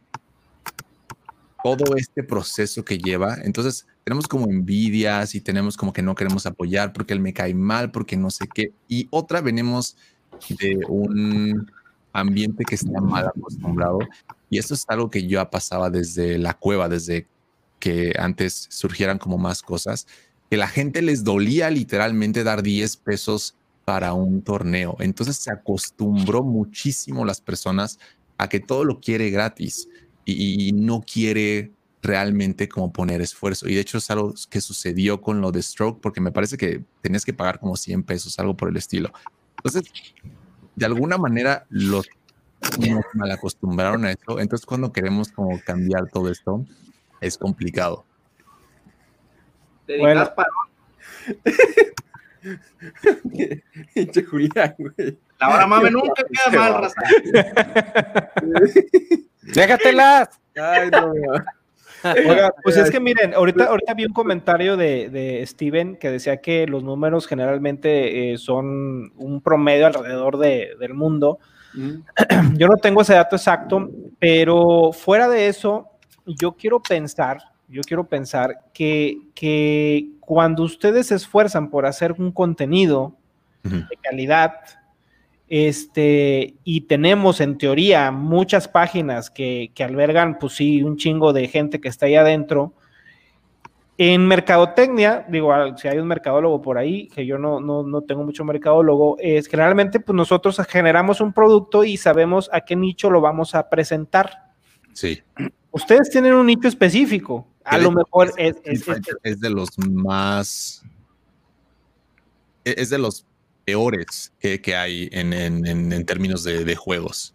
todo este proceso que lleva. Entonces, tenemos como envidias y tenemos como que no queremos apoyar porque él me cae mal, porque no sé qué. Y otra, venimos de un ambiente que está mal acostumbrado. Y esto es algo que yo pasaba desde la cueva, desde que antes surgieran como más cosas, que la gente les dolía literalmente dar 10 pesos para un torneo. Entonces se acostumbró muchísimo las personas a que todo lo quiere gratis y, no quiere realmente como poner esfuerzo. Y de hecho es algo que sucedió con lo de Stroke, porque me parece que tenías que pagar como 100 pesos, algo por el estilo. Entonces, de alguna manera los mal acostumbraron a eso. Entonces, cuando queremos como cambiar todo esto, es complicado. Te Bueno. Pinche Julián, güey. la hora Mame nunca queda mal, raza. Déjatelas. Ay, no. Oiga, pues es que miren, ahorita, ahorita vi un comentario de, de Steven que decía que los números generalmente eh, son un promedio alrededor de- del mundo. Mm. Yo no tengo ese dato exacto, pero fuera de eso, yo quiero pensar, yo quiero pensar que, que cuando ustedes se esfuerzan por hacer un contenido de calidad, este, y tenemos en teoría muchas páginas que, que albergan, pues sí, un chingo de gente que está ahí adentro. En mercadotecnia, digo, si hay un mercadólogo por ahí, que yo no, no, no tengo mucho mercadólogo, es generalmente pues nosotros generamos un producto y sabemos a qué nicho lo vamos a presentar. Sí. Ustedes tienen un nicho específico. A lo mejor es, es, es- de los más. e- Es de los peores que, que hay en, en- en- en términos de, de juegos.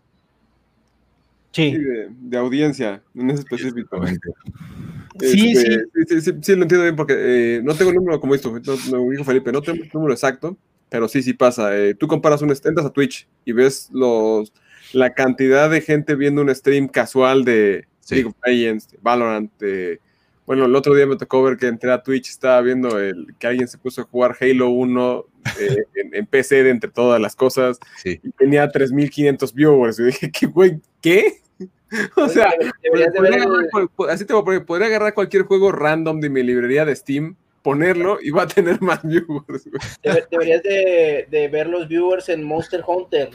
Sí, sí. de, de audiencia, en ese específico. Sí, Este, sí, sí, sí, sí, lo entiendo bien porque eh, no tengo el número como esto, no, no, dijo Felipe, no tengo el número exacto, pero sí, sí pasa. Eh, tú comparas un, entras a Twitch y ves los, la cantidad de gente viendo un stream casual de Sí. League of Legends, Valorant. de- bueno, el otro día me tocó ver que entré a Twitch, estaba viendo el, que alguien se puso a jugar Halo 1 eh, en, en PC de entre todas las cosas Sí. y tenía 3500 viewers. Y dije, ¿qué, güey? ¿Qué? o sea, podría agarrar así te voy a poner, podría agarrar cualquier juego random de mi librería de Steam, ponerlo y va a tener más viewers. güey. Deberías de, de ver los viewers en Monster Hunter.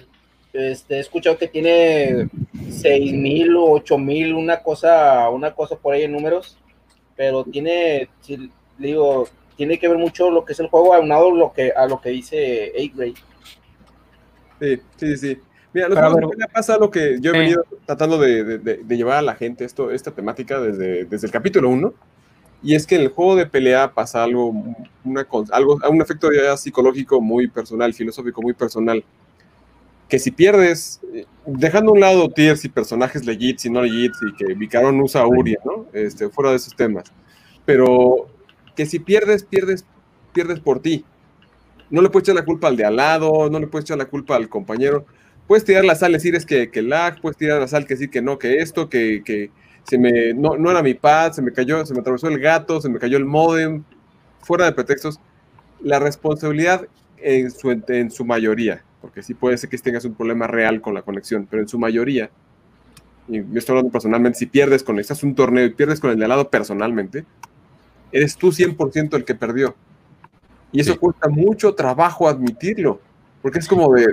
Este, he escuchado que tiene 6000 o 8000, una cosa, una cosa por ahí en números, pero tiene, si- digo, tiene que ver mucho lo que es el juego aunado lo que, a lo que dice A-Grade. Sí, sí, sí. Mira, los juegos de ver- pelea pasa lo que yo he venido tratando de, de- de- de llevar a la gente esto, esta temática desde, desde el capítulo 1. Y es que en el juego de pelea pasa algo, una, con- algo, un efecto ya psicológico muy personal, filosófico muy personal. Que si pierdes, eh, dejando a un lado tiers y personajes legits y no legits, y que Vicaron usa Uria, ¿no? Este, fuera de esos temas. Pero que si pierdes, pierdes, pierdes por ti. No le puedes echar la culpa al de al lado, no le puedes echar la culpa al compañero. Puedes tirar la sal decir es que, que lag, puedes tirar la sal que decir que no, que esto, que, que se me, no, no era mi pad, se me cayó, se me atravesó el gato, se me cayó el modem, fuera de pretextos. La responsabilidad en su, en su mayoría, porque sí puede ser que tengas un problema real con la conexión, pero en su mayoría, y me estoy hablando personalmente, si pierdes con, estás un torneo y pierdes con el de al lado personalmente, eres tú 100% el que perdió. Y eso Sí. cuesta mucho trabajo admitirlo, porque es como de,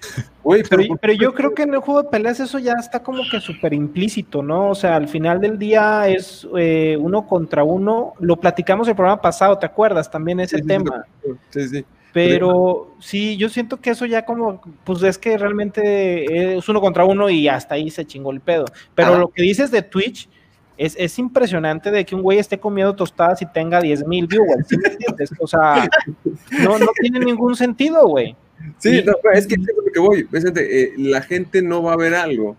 Pero, pero, pero yo creo que en el juego de peleas eso ya está como que súper implícito, ¿no? O sea, al final del día es eh, uno contra uno. Lo platicamos el programa pasado, ¿te acuerdas? También ese sí, tema. Sí, sí. Pero sí, yo siento que eso ya como, pues es que realmente es uno contra uno y hasta ahí se chingó el pedo. Pero lo que dices de Twitch es, es impresionante de que un güey esté comiendo tostadas y tenga 10 mil viewers. O sea, no, no tiene ningún sentido, güey. Sí, Y- no, pero es que es lo que voy. Gente, eh, la gente no va a ver algo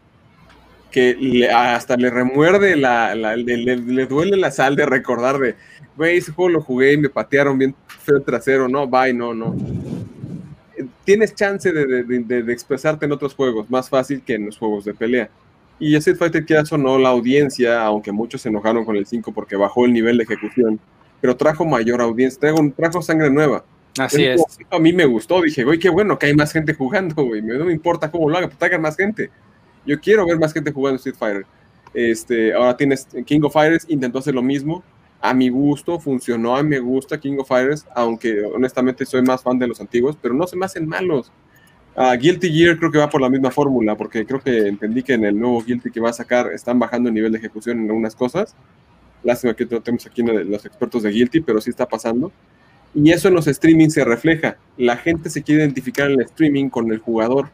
que le- hasta le remuerde la, la- le, le- le duele la sal de recordar de, güey, ese juego lo jugué y me patearon bien feo el trasero, no, bye, no, no. Tienes chance de, de- de- de expresarte en otros juegos, más fácil que en los juegos de pelea. Y Street Fighter quieras o no, la audiencia, aunque muchos se enojaron con el 5 porque bajó el nivel de ejecución, pero trajo mayor audiencia, trajo, trajo sangre nueva. Así es. Eso A mí me gustó, dije, güey, qué bueno que hay más gente jugando, güey. No me importa cómo lo haga, pues traigan más gente. Yo quiero ver más gente jugando Street Fighter. Este, ahora tienes King of Fighters, intentó hacer lo mismo. A mi gusto, funcionó, a mí me gusta King of Fighters, aunque honestamente soy más fan de los antiguos, pero no se me hacen malos. Ah, Guilty Gear creo que va por la misma fórmula, porque creo que entendí que en el nuevo Guilty que va a sacar están bajando el nivel de ejecución en algunas cosas. Lástima que no tenemos aquí los expertos de Guilty, pero sí está pasando. Y eso en los streaming se refleja. La gente se quiere identificar en el streaming con el jugador.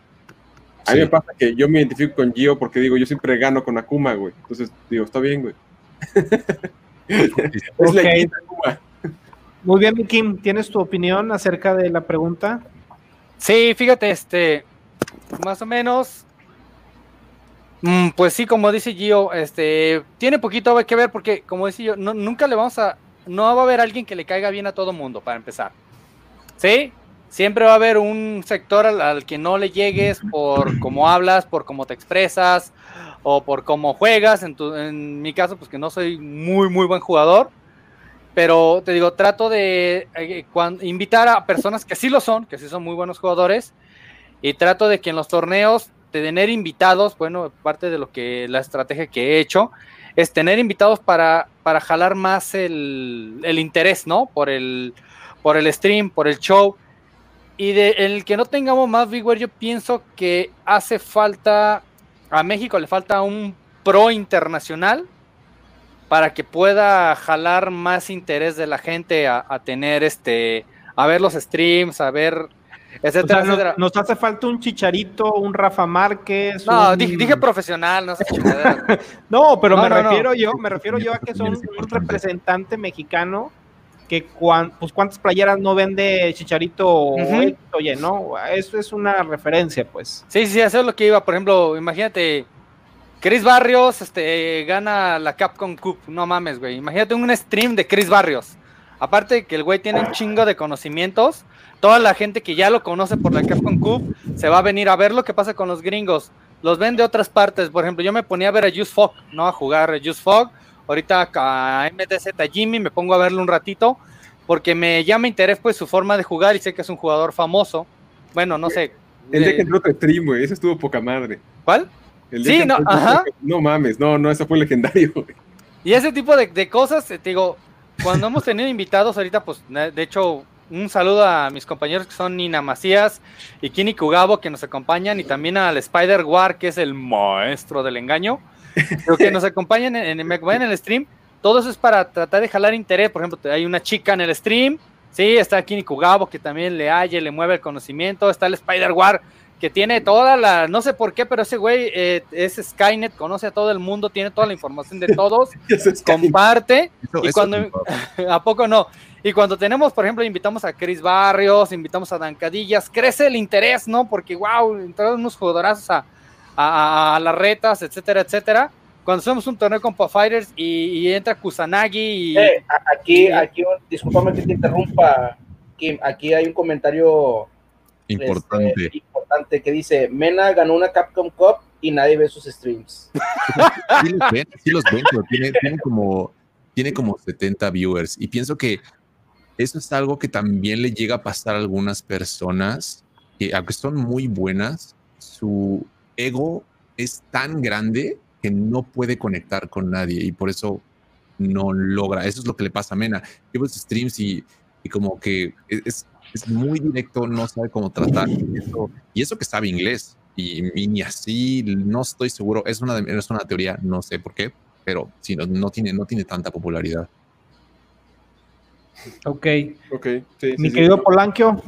A mí Sí. me pasa que yo me identifico con Gio porque digo, yo siempre gano con Akuma, güey. Entonces digo, está bien, güey. es la. Muy bien, Kim, ¿tienes tu opinión acerca de la pregunta? Sí, fíjate, este, más o menos, mm, pues sí, como dice Gio, este, tiene poquito que ver porque, como dice yo, no, nunca le vamos a, no va a haber alguien que le caiga bien a todo mundo, para empezar. ¿Sí? Siempre va a haber un sector al, al que no le llegues por cómo hablas, por cómo te expresas o por cómo juegas. En, tu- en mi caso, pues que no soy muy, muy buen jugador. Pero te digo, trato de eh, invitar a personas que sí lo son, que sí son muy buenos jugadores, y trato de que en los torneos, de tener invitados, bueno, parte de lo que la estrategia que he hecho, es tener invitados para, para jalar más el, el interés, ¿no? Por el, por el stream, por el show. Y de el que no tengamos más viewer, yo pienso que hace falta, a México le falta un pro internacional para que pueda jalar más interés de la gente a, a tener este, a ver los streams, a ver, O etcétera, sea, no- etcétera. nos hace falta un Chicharito, un Rafa Márquez. No, un- dije, dije profesional, no sé. chingadera. No, pero No, me no, no. refiero yo, me refiero yo a que son un representante mexicano que cuan- pues cuántas playeras no vende Chicharito Ujú. X o Y, ¿no? Eso es una referencia, pues. Sí, sí, eso es lo que iba. Por ejemplo, imagínate, Chris Barrios este, gana la Capcom Cup. No mames, güey. Imagínate un stream de Chris Barrios. Aparte de que el güey tiene un chingo de conocimientos, toda la gente que ya lo conoce por la Capcom Cup se va a venir a ver lo que pasa con los gringos. Los ven de otras partes. Por ejemplo, yo me ponía a ver a Juice Fog, ¿no? A jugar a Juice Fog. Ahorita a MDZ Jimmy me pongo a verlo un ratito porque me llama interés pues su forma de jugar y sé que es un jugador famoso. Bueno, no sé. El día eh, que entró otro stream, güey, ese estuvo poca madre. ¿Cuál? El día Sí, que no, entró- ajá. No mames, no, no, eso fue legendario, güey. Y ese tipo de, de cosas, eh, te digo, cuando hemos tenido invitados ahorita, pues de de hecho, un saludo a mis compañeros que son Nina Macías y Kini Kugabo que nos acompañan y también al Spider War que es el maestro del engaño, pero que nos acompañan en, el stream. Todo eso es para tratar de jalar interés. Por ejemplo, hay una chica en el stream, sí, está Kini Kugabo que también le halla, le mueve el conocimiento, está el Spider War que tiene toda la, no sé por qué, pero ese güey eh, es Skynet, conoce a todo el mundo, tiene toda la información de todos, comparte, Eso- y eso cuando, ¿a poco no? Y cuando tenemos, por ejemplo, invitamos a Chris Barrios, invitamos a Dan Cadillas, crece el interés, ¿no? Porque, wow, entraron unos jugadorazos a, a, a las retas, etcétera, etcétera. Cuando hacemos un torneo con Fighters y, y entra Kusanagi y... Eh, aquí, aquí, discúlpame que te interrumpa, Kim. Aquí hay un comentario importante. este, importante que dice: Mena ganó una Capcom Cup y nadie ve sus streams. sí los ven, sí los ven, pero tiene, tiene como, tiene como 70 viewers. Y pienso que eso es algo que también le llega a pasar a algunas personas que, aunque son muy buenas, su ego es tan grande que no puede conectar con nadie y por eso no logra. Eso es lo que le pasa a Mena. Sus streams y, y como que es, es muy directo, no sabe cómo tratar. Y eso, y eso que sabe inglés. Y, y ni así, no estoy seguro. Es una, es una teoría, no sé por qué, pero sí, no, no tiene, no tiene tanta popularidad. Ok. Ok, sí, sí, Mi sí. querido Polanquio,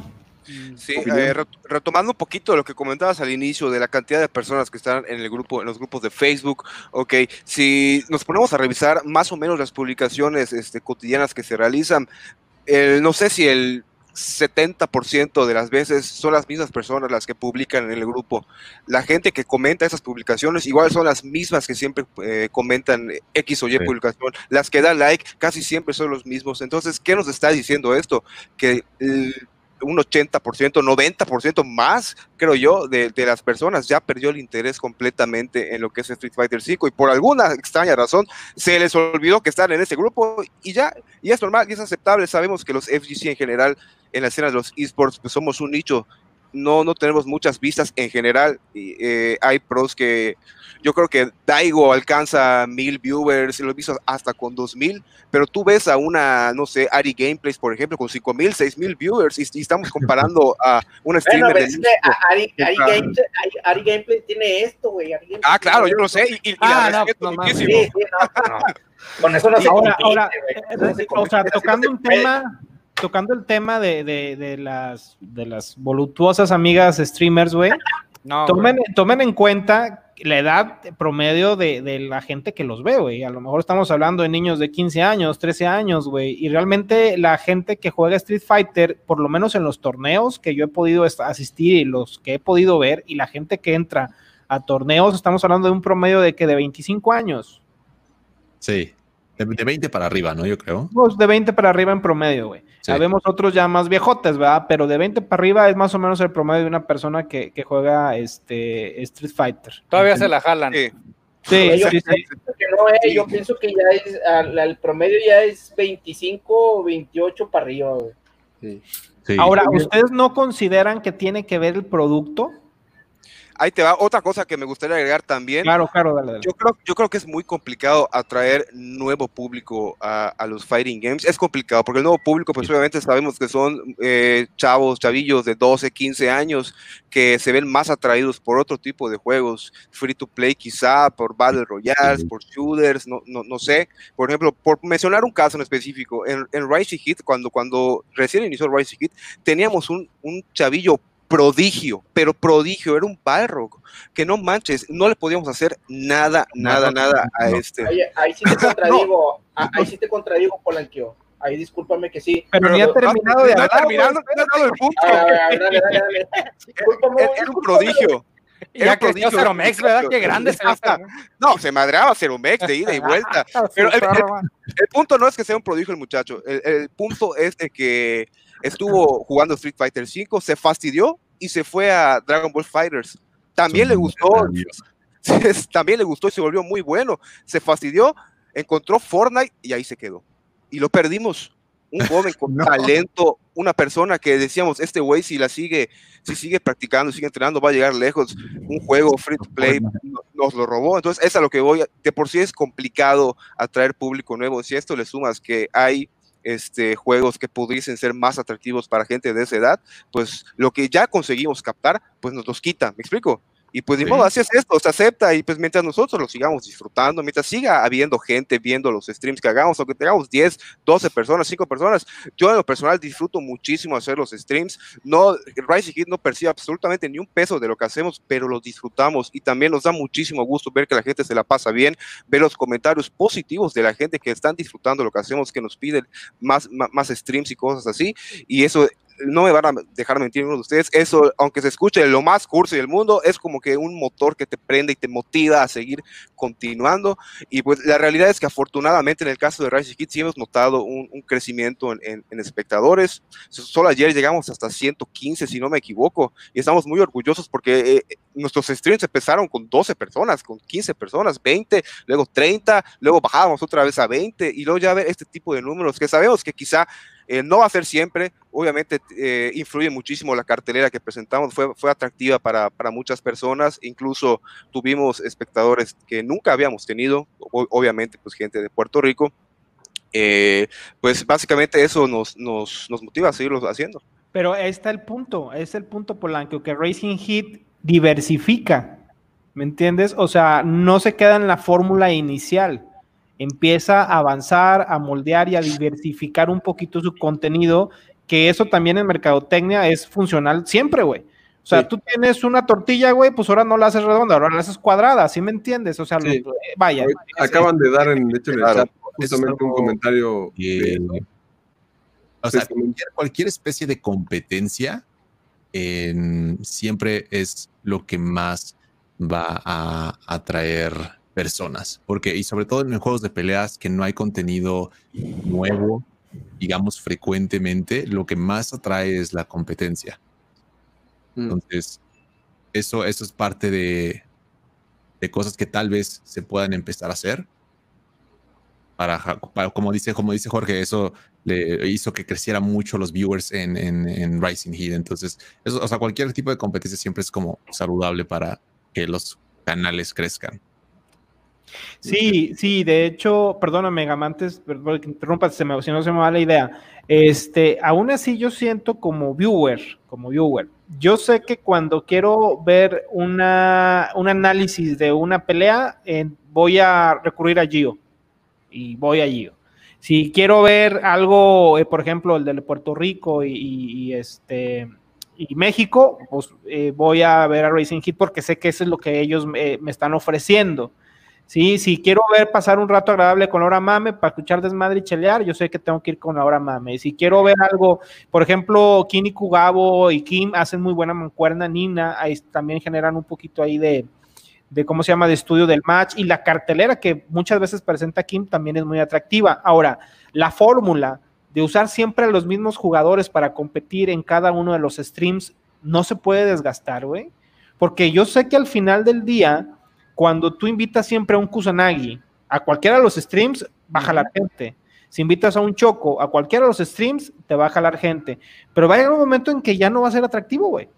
Sí, Opinión. eh, ret- retomando un poquito lo que comentabas al inicio de la cantidad de personas que están en el grupo, en los grupos de Facebook, ok, si nos ponemos a revisar más o menos las publicaciones este, cotidianas que se realizan, el- no sé si el 70% de las veces son las mismas personas las que publican en el grupo. La gente que comenta esas publicaciones igual son las mismas que siempre eh, comentan X o Y Sí. publicación. Las que dan like casi siempre son los mismos. Entonces, ¿qué nos está diciendo esto? Que el- un 80%, 90% más, creo yo, de, de las personas ya perdió el interés completamente en lo que es Street Fighter V y por alguna extraña razón se les olvidó que están en ese grupo y ya, y es normal y es aceptable. Sabemos que los FGC en general en la escena de los esports pues somos un nicho, no, no tenemos muchas vistas en general. y, eh, hay pros que yo creo que Daigo alcanza mil viewers, y lo he visto hasta con dos mil, pero tú ves a una, no sé, Ari Gameplays, por ejemplo, con cinco mil, seis mil viewers, y, y estamos comparando a una Bueno, streamer pero de es que nicho. Ari, Ari, Claro. Gameplay, Ari- Ari Gameplay tiene esto, güey. Ari Ah, claro, yo lo sé, y, y- y Ah, la no, respeto no muchísimo. Sí, sí, no, no. Con eso no se Ahora, compite, ahora, no se o sea, no tocando se un tema, tocando el tema de, de, de las de las voluptuosas amigas streamers, güey. No, Tomen, tomen en cuenta la edad promedio de, de la gente que los ve, güey. A lo mejor estamos hablando de niños de 15 años, 13 años, güey. Y realmente la gente que juega Street Fighter, por lo menos en los torneos que yo he podido asistir y los que he podido ver, y la gente que entra a torneos, estamos hablando de un promedio de que de 25 años. Sí, de, de 20 para arriba, ¿no? Yo creo. Pues de 20 para arriba en promedio, güey. Sí. Sabemos otros ya más viejotes, ¿verdad? Pero de 20 para arriba es más o menos el promedio de una persona que, que juega este Street Fighter. Todavía se la jalan. Sí. Sí, Yo sí, sí. pienso que no, eh, yo pienso que ya es, al- el promedio ya es 25 o 28 para arriba, güey. Sí. Sí. Ahora, ¿ustedes no consideran que tiene que ver el producto? Ahí te va otra cosa que me gustaría agregar también. Claro, claro, dale, dale. Yo creo, yo creo que es muy complicado atraer nuevo público a, a los fighting games. Es complicado porque el nuevo público, pues obviamente sabemos que son eh, chavos, chavillos de 12, 15 años que se ven más atraídos por otro tipo de juegos, free to play quizá, por Battle Royales, Sí. por shooters, no, no, no sé. Por ejemplo, por mencionar un caso en específico, en, en Rising Hit, cuando, cuando recién inició Rising Hit, teníamos un, un chavillo prodigio, pero prodigio, era un Balrog, que no manches, no le podíamos hacer nada, nada, No, nada a no. este. Ahí, ahí sí te contradigo, ahí sí te contradigo, Polanquio. Ahí discúlpame que sí. Pero ni ha terminado de hablar, terminado, el punto. Era, era un prodigio. Y Era ya prodigio. Ceromex, ¿verdad? Qué grande se Ceromex. No, se madreaba Ceromex de ida y vuelta. Pero el- El punto no es que sea un prodigio el muchacho. El, el punto es de que estuvo jugando Street Fighter V, se fastidió y se fue a Dragon Ball Fighters. También le gustó, también le gustó y se volvió muy bueno. Se fastidió, encontró Fortnite y ahí se quedó. Y lo perdimos. Un joven con No. talento, una persona que decíamos, este güey si la sigue, si sigue practicando, sigue entrenando, va a llegar lejos. Un juego free to play no- nos lo robó. Entonces, es a lo que voy. De por sí es complicado atraer público nuevo. Si a esto le sumas que hay este, juegos que pudiesen ser más atractivos para gente de esa edad, pues lo que ya conseguimos captar, pues nos los quita. ¿Me explico? Y pues Sí. modo, así es esto, se acepta y pues mientras nosotros lo sigamos disfrutando, mientras siga habiendo gente viendo los streams que hagamos, aunque tengamos 10, 12 personas, 5 personas, yo en lo personal disfruto muchísimo hacer los streams, no, Rising Heat no percibe absolutamente ni un peso de lo que hacemos, pero lo disfrutamos y también nos da muchísimo gusto ver que la gente se la pasa bien, ver los comentarios positivos de la gente que están disfrutando lo que hacemos, que nos piden más, más, más streams y cosas así, y eso no me van a dejar mentir uno de ustedes, eso, aunque se escuche lo más curso del mundo, es como que un motor que te prende y te motiva a seguir continuando. Y pues la realidad es que afortunadamente en el caso de Rise Kids hemos notado un, crecimiento en, en, en, espectadores. Solo ayer llegamos hasta 115, si no me equivoco, y estamos muy orgullosos porque eh, nuestros streams empezaron con 12 personas, con 15 personas, 20, luego 30, luego bajábamos otra vez a 20, y luego ya ver este tipo de números que sabemos que quizá eh, no va a ser siempre, obviamente eh, influye muchísimo la cartelera que presentamos, fue, fue atractiva para, para, muchas personas, incluso tuvimos espectadores que nunca habíamos tenido, obviamente pues gente de Puerto Rico, eh, pues básicamente eso nos, nos, nos, motiva a seguirlo haciendo. Pero ahí está el punto, es el punto Polanco, que Racing Heat diversifica, ¿me entiendes? O sea, no se queda en la fórmula inicial empieza a avanzar, a moldear y a diversificar un poquito su contenido, que eso también en mercadotecnia es funcional siempre, güey. O sea, sí. tú tienes una tortilla, güey, pues ahora no la haces redonda, ahora la haces cuadrada, ¿sí me entiendes? O sea, sí. lo, vaya. Acaban de dar, en, de hecho, en el chat justamente un comentario. O sea, cualquier, cualquier, especie de competencia eh, siempre es lo que más va a atraer personas, porque y sobre todo en juegos de peleas que no hay contenido nuevo, digamos frecuentemente, lo que más atrae es la competencia. Mm. Entonces, eso, eso es parte de, de, cosas que tal vez se puedan empezar a hacer. Para, para, como, dice, como dice Jorge, eso le hizo que creciera mucho los viewers en, en, en Rising Heat. Entonces, eso, o sea, cualquier tipo de competencia siempre es como saludable para que los canales crezcan. Sí, sí, de hecho, perdóname, Gamantes, perdón que interrumpa, se me, si no se me va la idea. Este, aún así yo siento como viewer, como viewer, yo sé que cuando quiero ver una, un análisis de una pelea, eh, voy a recurrir a Gio y voy a Gio. Si quiero ver algo, eh, por ejemplo, el de Puerto Rico y, este y México, pues eh, voy a ver a Racing Heat porque sé que eso es lo que ellos me, me están ofreciendo. Sí, si quiero ver pasar un rato agradable con la hora mame para escuchar desmadre y chelear, yo sé que tengo que ir con la hora mame. Si quiero ver algo, por ejemplo, Kini Kugabo y Kim hacen muy buena mancuerna, Nina, ahí también generan un poquito ahí de, de cómo se llama, de estudio del match y la cartelera que muchas veces presenta Kim también es muy atractiva. Ahora, la fórmula de usar siempre a los mismos jugadores para competir en cada uno de los streams no se puede desgastar, güey. Porque yo sé que al final del día cuando tú invitas siempre a un Kusanagi, a cualquiera de los streams, baja la gente. Si invitas a un Choco, a cualquiera de los streams, te va a jalar gente. Pero va a llegar un momento en que ya no va a ser atractivo, güey.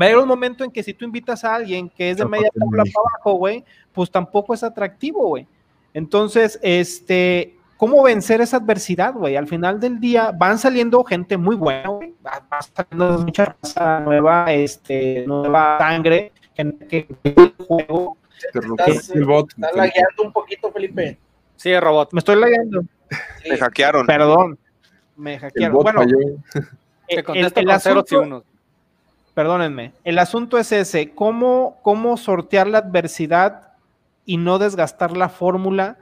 Va a llegar un momento en que si tú invitas a alguien que es de media tabla para abajo, güey, pues tampoco es atractivo, güey. Entonces, este, ¿cómo vencer esa adversidad, güey? Al final del día van saliendo gente muy buena, güey. Va, saliendo mucha raza nueva, este, nueva sangre que, que el juego. Estás, el bot, estás lagueando un poquito, Felipe. Sí, el robot. Me estoy lagueando. Sí. Me hackearon. Perdón. Me hackearon. Bueno, te contesto el, el asunto, Perdónenme. El asunto es ese. ¿Cómo, ¿Cómo sortear la adversidad y no desgastar la fórmula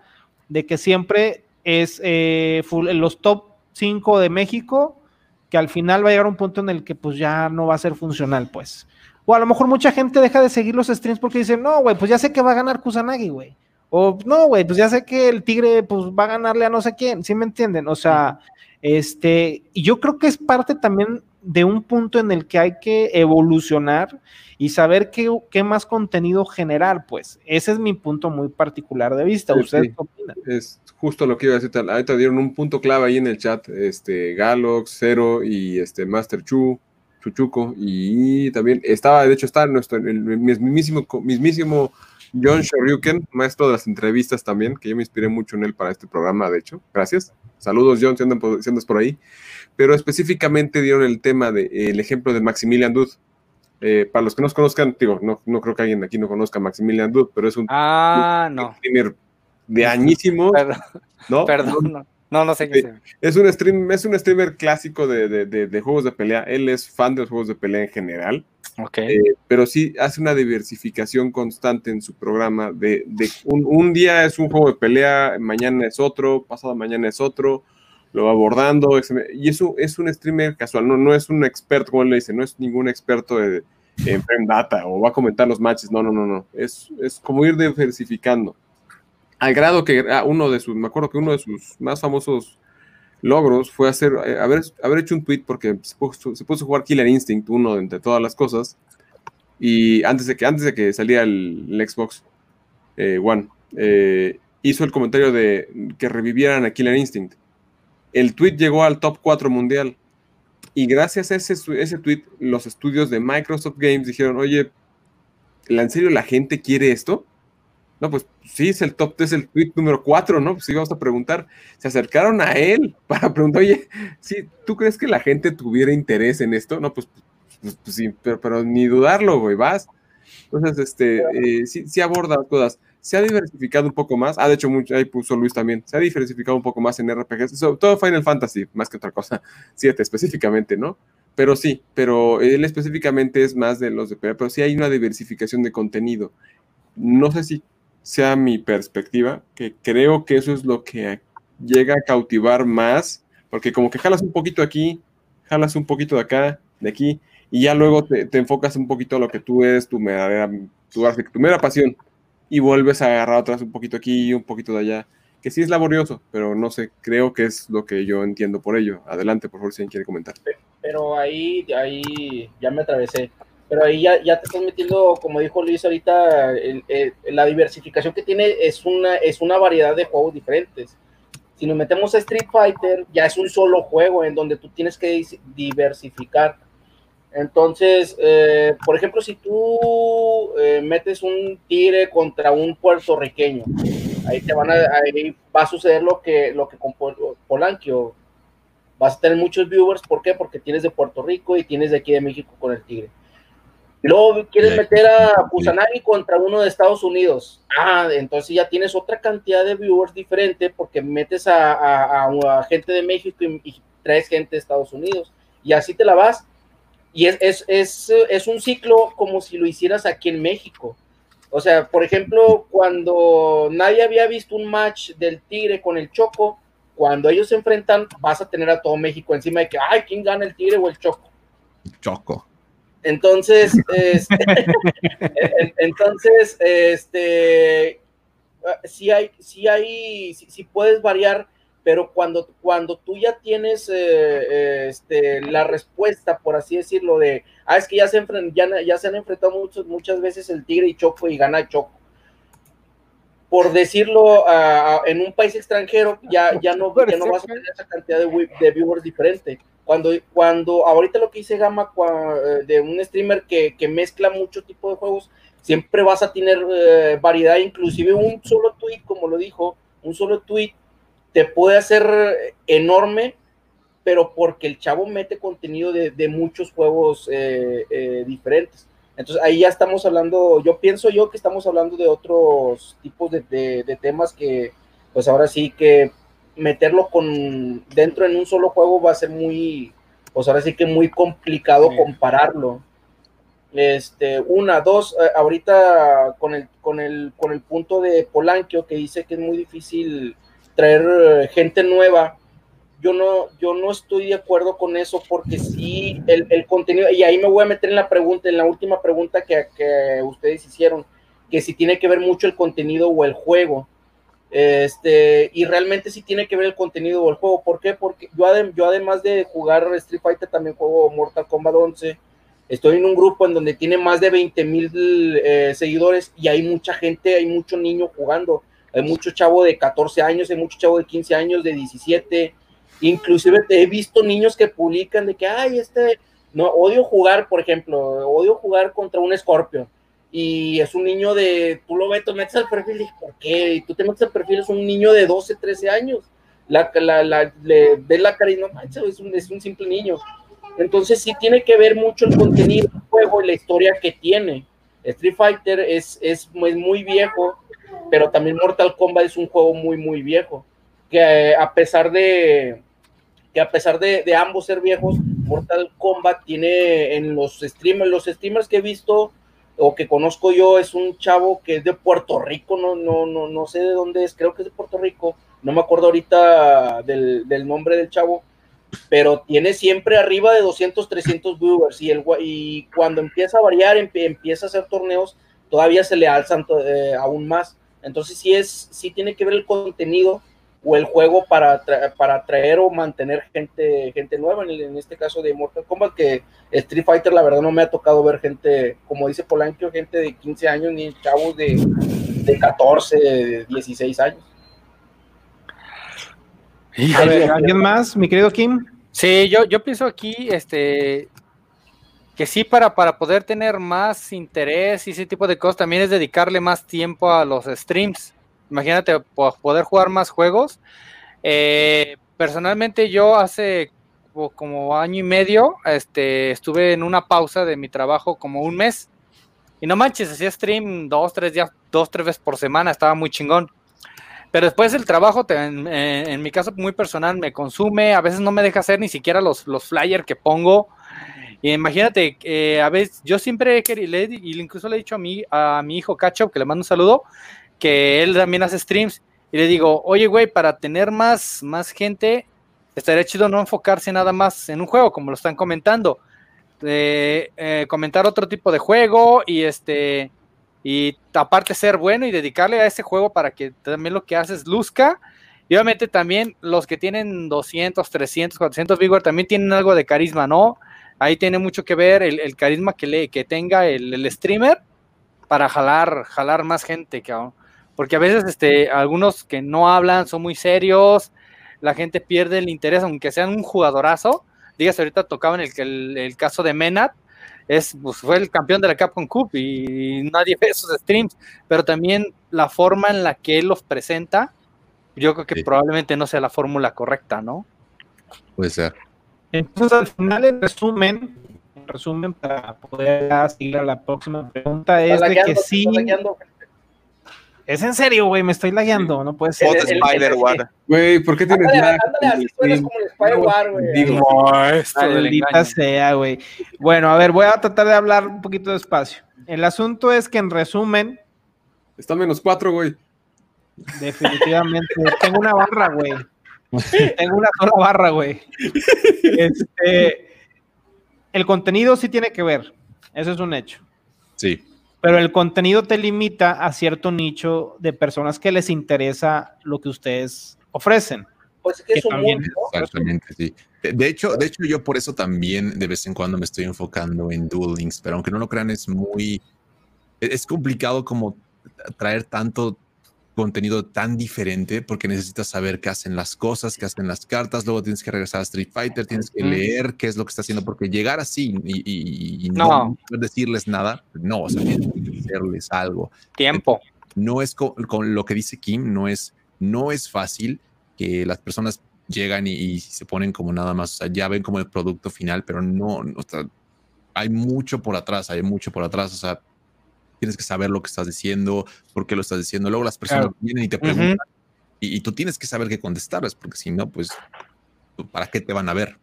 de que siempre es eh, full, los top 5 de México, que al final va a llegar un punto en el que pues ya no va a ser funcional, pues. O a lo mejor mucha gente deja de seguir los streams porque dicen, no, güey, pues ya sé que va a ganar Kusanagi, güey. O no, güey, pues ya sé que el Tigre pues va a ganarle a no sé quién, ¿sí me entienden? O sea, este, y yo creo que es parte también de un punto en el que hay que evolucionar y saber qué, qué más contenido generar, pues. Ese es mi punto muy particular de vista. ¿Ustedes sí. qué opinan? Es justo lo que iba a decir. Ahorita dieron un punto clave ahí en el chat. Este, Galox, Zero y este Master Chu. Chuchuco, y también estaba, de hecho, está nuestro, el, el mismísimo, mismísimo John Shoryuken, maestro de las entrevistas también, que yo me inspiré mucho en él para este programa, de hecho. Gracias. Saludos, John, si andas por, si andas por ahí. Pero específicamente dieron el tema del de, ejemplo de Maximilian Dude. Eh, para los que no nos conozcan, digo, no, no creo que alguien de aquí no conozca a Maximilian Dude, pero es un Ah, no. streamer de añísimos, Perdón, ¿no? perdón, no, no, no sé qué sea. Es un, stream, es un streamer clásico de, de- de- de juegos de pelea. Él es fan de los juegos de pelea en general, Ok. eh, pero sí hace una diversificación constante en su programa. De, de un, un día es un juego de pelea, mañana es otro, pasado mañana es otro, lo va abordando. y eso es un streamer casual, no, no es un experto, como él le dice, no es ningún experto de, en frame data o va a comentar los matches. No, no, no, no. Es, es como ir diversificando. Al grado que ah, uno de sus, me acuerdo que uno de sus más famosos logros fue hacer, eh, haber, haber hecho un tweet porque se puso, a jugar Killer Instinct, uno entre todas las cosas, y antes de que, antes de que saliera el, Xbox eh, One, eh, hizo el comentario de que revivieran a Killer Instinct. El tweet llegó al top 4 mundial, y gracias a ese, ese tweet, los estudios de Microsoft Games dijeron, oye, ¿la- ¿en serio la gente quiere esto? No, pues sí, es el top, es el tweet número 4, ¿no? Pues sí, vamos a preguntar. Se acercaron a él para preguntar, oye, sí, ¿tú crees que la gente tuviera interés en esto? No, pues, pues, pues sí, pero, pero ni dudarlo, güey, vas. Entonces, este, eh, sí, sí aborda cosas. Se ha diversificado un poco más. Ah, de hecho, mucho, ahí puso Luis también. Se ha diversificado un poco más en RPGs, sobre todo Final Fantasy, más que otra cosa. 7 específicamente, ¿no? Pero sí, pero él específicamente es más de los de pero sí hay una diversificación de contenido. No sé si sea mi perspectiva, que creo que eso es lo que llega a cautivar más, porque como que jalas un poquito aquí, jalas un poquito de acá, de aquí, y ya luego te, te enfocas un poquito a lo que tú eres, tu mera, tu, tu mera pasión, y vuelves a agarrar atrás un poquito aquí y un poquito de allá, que sí es laborioso, pero no sé, creo que es lo que yo entiendo por ello. Adelante, por favor, si alguien quiere comentar. pero ahí, ahí ya me atravesé. Pero ahí ya, ya te estás metiendo, como dijo Luis ahorita, la diversificación que tiene es una, es una variedad de juegos diferentes. Si nos metemos a Street Fighter, ya es un solo juego en donde tú tienes que diversificar. Entonces, eh, por ejemplo, si tú eh, metes un tigre contra un puertorriqueño, ahí te van a, ahí va a suceder lo que, lo que con Pol- Polanquio, vas a tener muchos viewers, ¿por qué? Porque tienes de Puerto Rico y tienes de aquí de México con el Tigre. Y luego quieres meter a Kusanagi contra uno de Estados Unidos. Ah, entonces ya tienes otra cantidad de viewers diferente porque metes a, a- a- a gente de México y, y traes gente de Estados Unidos. Y así te la vas. Y es, es, es, es un ciclo como si lo hicieras aquí en México. O sea, por ejemplo, cuando nadie había visto un match del Tigre con el Choco, cuando ellos se enfrentan, vas a tener a todo México encima de que, ay, ¿quién gana el Tigre o el Choco? Choco. Entonces, este, en- entonces, este, sí hay, sí hay, sí, sí puedes variar, pero cuando, cuando tú ya tienes eh, eh, este, la respuesta, por así decirlo, de, ah, es que ya se, ya, ya se han enfrentado muchos, muchas veces el Tigre y Choco y gana Choco. Por decirlo ah, en un país extranjero, ya, ya, no, ya no vas a tener esa cantidad de viewers diferente. Cuando, cuando ahorita lo que dice Gama eh, de un streamer que, que mezcla mucho tipo de juegos, siempre vas a tener eh, variedad, inclusive un solo tweet, como lo dijo, un solo tweet te puede hacer enorme, pero porque el chavo mete contenido de, de muchos juegos eh, diferentes. Entonces ahí ya estamos hablando, yo pienso yo que estamos hablando de otros tipos de- de temas que, pues ahora sí que meterlo con dentro en un solo juego va a ser muy, pues ahora sí que muy complicado Sí. compararlo. Este, una, dos, eh, ahorita con el, con el, con el punto de Polanquio que dice que es muy difícil traer eh, gente nueva. Yo no, yo no estoy de acuerdo con eso porque sí, el, el contenido, y ahí me voy a meter en la pregunta, en la última pregunta que, que ustedes hicieron, que si tiene que ver mucho el contenido o el juego. Este, y realmente sí tiene que ver el contenido o el juego. ¿Por qué? Porque yo, yo además de jugar Street Fighter también juego Mortal Kombat 11. Estoy en un grupo en donde tiene más de 20 mil eh, seguidores y hay mucha gente, hay mucho niño jugando. Hay mucho chavo de 14 años, hay mucho chavo de 15 años, de 17. Inclusive he visto niños que publican de que, ay, este, no, odio jugar, por ejemplo, odio jugar contra un Scorpion y es un niño de, tú lo ves, tú metes al perfil y ¿por qué? Y tú te metes al perfil, es un niño de 12, 13 años. La, la, la, le ves la cara y no manches, es un, es un simple niño. Entonces sí tiene que ver mucho el contenido del juego y la historia que tiene. Street Fighter es, es, es muy viejo, pero también Mortal Kombat es un juego muy, muy viejo. Que eh, a pesar de que a pesar de, de, ambos ser viejos, Mortal Kombat tiene en los streamers, los streamers que he visto o que conozco yo, es un chavo que es de Puerto Rico, no, no, no, no sé de dónde es, creo que es de Puerto Rico, no me acuerdo ahorita del, del nombre del chavo, pero tiene siempre arriba de 200, 300 viewers y, el, y cuando empieza a variar, empieza a hacer torneos, todavía se le alzan eh, aún más. Entonces sí, es, sí tiene que ver el contenido o el juego para, para atraer o mantener gente, gente nueva, en, este caso de Mortal Kombat, que Street Fighter la verdad no me ha tocado ver gente, como dice Polanco, gente de 15 años, ni chavos de, de 14, de 16 años. ¿alguien más, mi querido Kim? Sí, yo, yo pienso aquí, este, que sí, para, para poder tener más interés y ese tipo de cosas, también es dedicarle más tiempo a los streams. Imagínate poder jugar más juegos. Eh, personalmente yo hace como año y medio este, estuve en una pausa de mi trabajo como un mes. Y no manches, hacía stream dos, tres días, dos, tres veces por semana, estaba muy chingón. Pero después el trabajo, en, mi caso muy personal, me consume, a veces no me deja hacer ni siquiera los, los flyers que pongo. Y imagínate, eh, a veces yo siempre he querido, incluso le he dicho a mi, a mi hijo Cacho, que le mando un saludo, que él también hace streams, y le digo, oye, güey, para tener más, más gente, estaría chido no enfocarse nada más en un juego, como lo están comentando. Eh, comentar otro tipo de juego y este y aparte ser bueno y dedicarle a ese juego para que también lo que haces luzca. Y obviamente también los que tienen 200, 300, 400 vigor también tienen algo de carisma, ¿no? Ahí tiene mucho que ver el, carisma que, le, que tenga el, streamer para jalar, jalar más gente, Porque a veces este, algunos que no hablan son muy serios, la gente pierde el interés, aunque sean un jugadorazo. Dígase, ahorita tocaban el, el, el caso de Menat, es, pues, fue el campeón de la Capcom Cup y nadie ve esos streams, pero también la forma en la que él los presenta, yo creo que probablemente no sea la fórmula correcta, ¿no? Puede ser. Entonces, al final, en resumen, en resumen, para poder seguir a la próxima pregunta, es de que sí. Es en serio, güey, me estoy lagueando, no puede ser. Spider War. Güey, ¿por qué tienes lag? Maldita sea, güey. Bueno, a ver, voy a tratar de hablar un poquito despacio. El asunto es que en resumen. Está menos cuatro, güey. Definitivamente. Tengo una barra, güey. Tengo una sola barra, güey. Este, el contenido sí tiene que ver. Eso es un hecho. Sí pero el contenido te limita a cierto nicho de personas que les interesa lo que ustedes ofrecen. Pues que es un Exactamente, sí. De hecho, de hecho, yo por eso también de vez en cuando me estoy enfocando en Duel Links, pero aunque no lo crean, es muy. Es complicado como traer tanto contenido tan diferente porque necesitas saber qué hacen las cosas, qué hacen las cartas, luego tienes que regresar a Street Fighter, tienes que leer qué es lo que está haciendo, porque llegar así y, no. decirles nada, no, o sea, tienes que hacerles algo. Tiempo. No es con, lo que dice Kim, no es, no es fácil que las personas llegan y, se ponen como nada más, o sea, ya ven como el producto final, pero no, o sea, hay mucho por atrás, hay mucho por atrás, o sea, tienes que saber lo que estás diciendo, por qué lo estás diciendo. Luego las personas vienen y te preguntan y, tú tienes que saber qué contestarles, porque si no, pues, ¿para qué te van a ver?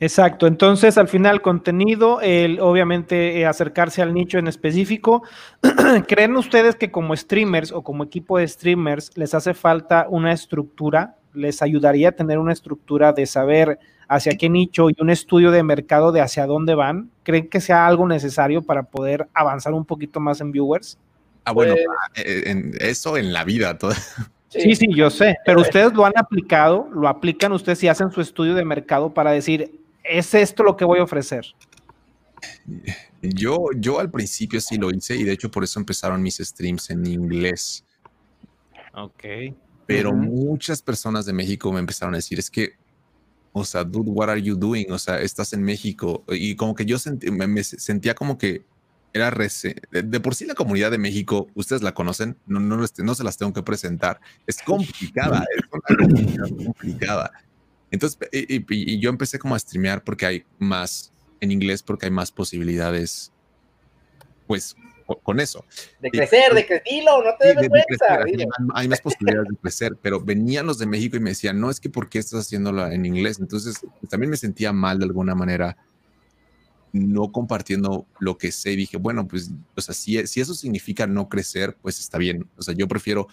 Exacto, entonces al final contenido, el, obviamente eh, acercarse al nicho en específico. ¿Creen ustedes que como streamers o como equipo de streamers les hace falta una estructura? ¿Les ayudaría a tener una estructura de saber hacia qué nicho y un estudio de mercado de hacia dónde van? ¿Creen que sea algo necesario para poder avanzar un poquito más en viewers? Ah, bueno, pues ah, eh, en eso en la vida. Todo. Sí, sí, yo sé, pero ustedes lo han aplicado, lo aplican ustedes y hacen su estudio de mercado para decir, ¿es esto lo que voy a ofrecer? Yo, yo al principio sí lo hice y de hecho por eso empezaron mis streams en inglés. Ok. Pero muchas personas de México me empezaron a decir, es que o sea, dude, what are you doing? O sea, estás en México. Y como que yo me, sentía como que era de, por sí la comunidad de México, ustedes la conocen, no, no, no se las tengo que presentar. Es complicada, es una comunidad complicada. Entonces, y, y- y yo empecé como a streamear porque hay más en inglés, porque hay más posibilidades, pues, con eso. De crecer, de crecer, dilo, no te des de dilo. hay- hay más posibilidades de crecer, pero venían los de México y me decían, no, es que ¿por qué estás haciéndolo en inglés? Entonces pues, también me sentía mal de alguna manera no compartiendo lo que sé y dije, bueno, pues, o sea, si, si eso significa no crecer, pues está bien. O sea, yo prefiero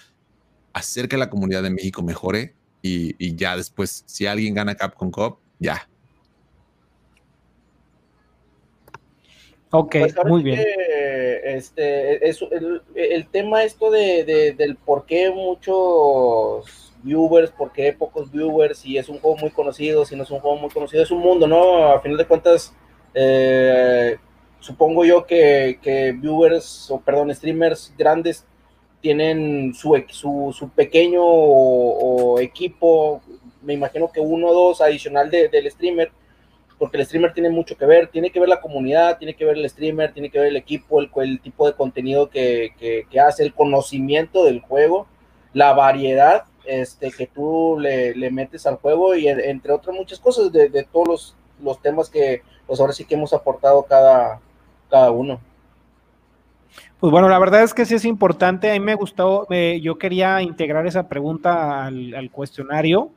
hacer que la comunidad de México mejore y, y ya después, si alguien gana Capcom Cup, ya. Ok, Pues muy bien. este, es, el, el tema esto de, de- del por qué muchos viewers, por qué pocos viewers, si es un juego muy conocido, si no es un juego muy conocido, es un mundo, ¿no? A final de cuentas, eh, supongo yo que, que viewers, o perdón, streamers grandes tienen su, su, su pequeño o, o equipo, me imagino que uno o dos adicional de- del streamer, porque el streamer tiene mucho que ver, tiene que ver la comunidad, tiene que ver el streamer, tiene que ver el equipo, el, tipo de contenido que, que- que hace, el conocimiento del juego, la variedad este, que tú le, metes al juego y en- entre otras muchas cosas de, todos los, temas que pues ahora sí que hemos aportado cada, cada uno. Pues bueno, la verdad es que sí es importante. A mí me gustó, eh, yo quería integrar esa pregunta al cuestionario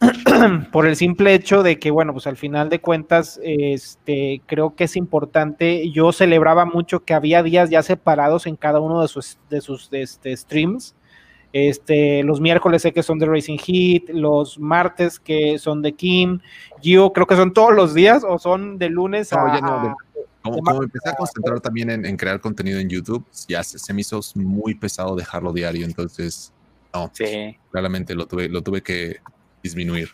por el simple hecho de que, bueno, pues al final de cuentas, este, creo que es importante. Yo celebraba mucho que había días ya separados en cada uno de sus, de sus este, streams. Este, los miércoles sé que son de Racing Heat, los martes que son de Kim, Gio, creo que son todos los días o son de lunes No, a, ya no, de- Como, de como empecé a concentrar también en, en crear contenido en YouTube, ya se, se me hizo muy pesado dejarlo diario, entonces, no, Sí. claramente lo tuve, lo tuve que disminuir.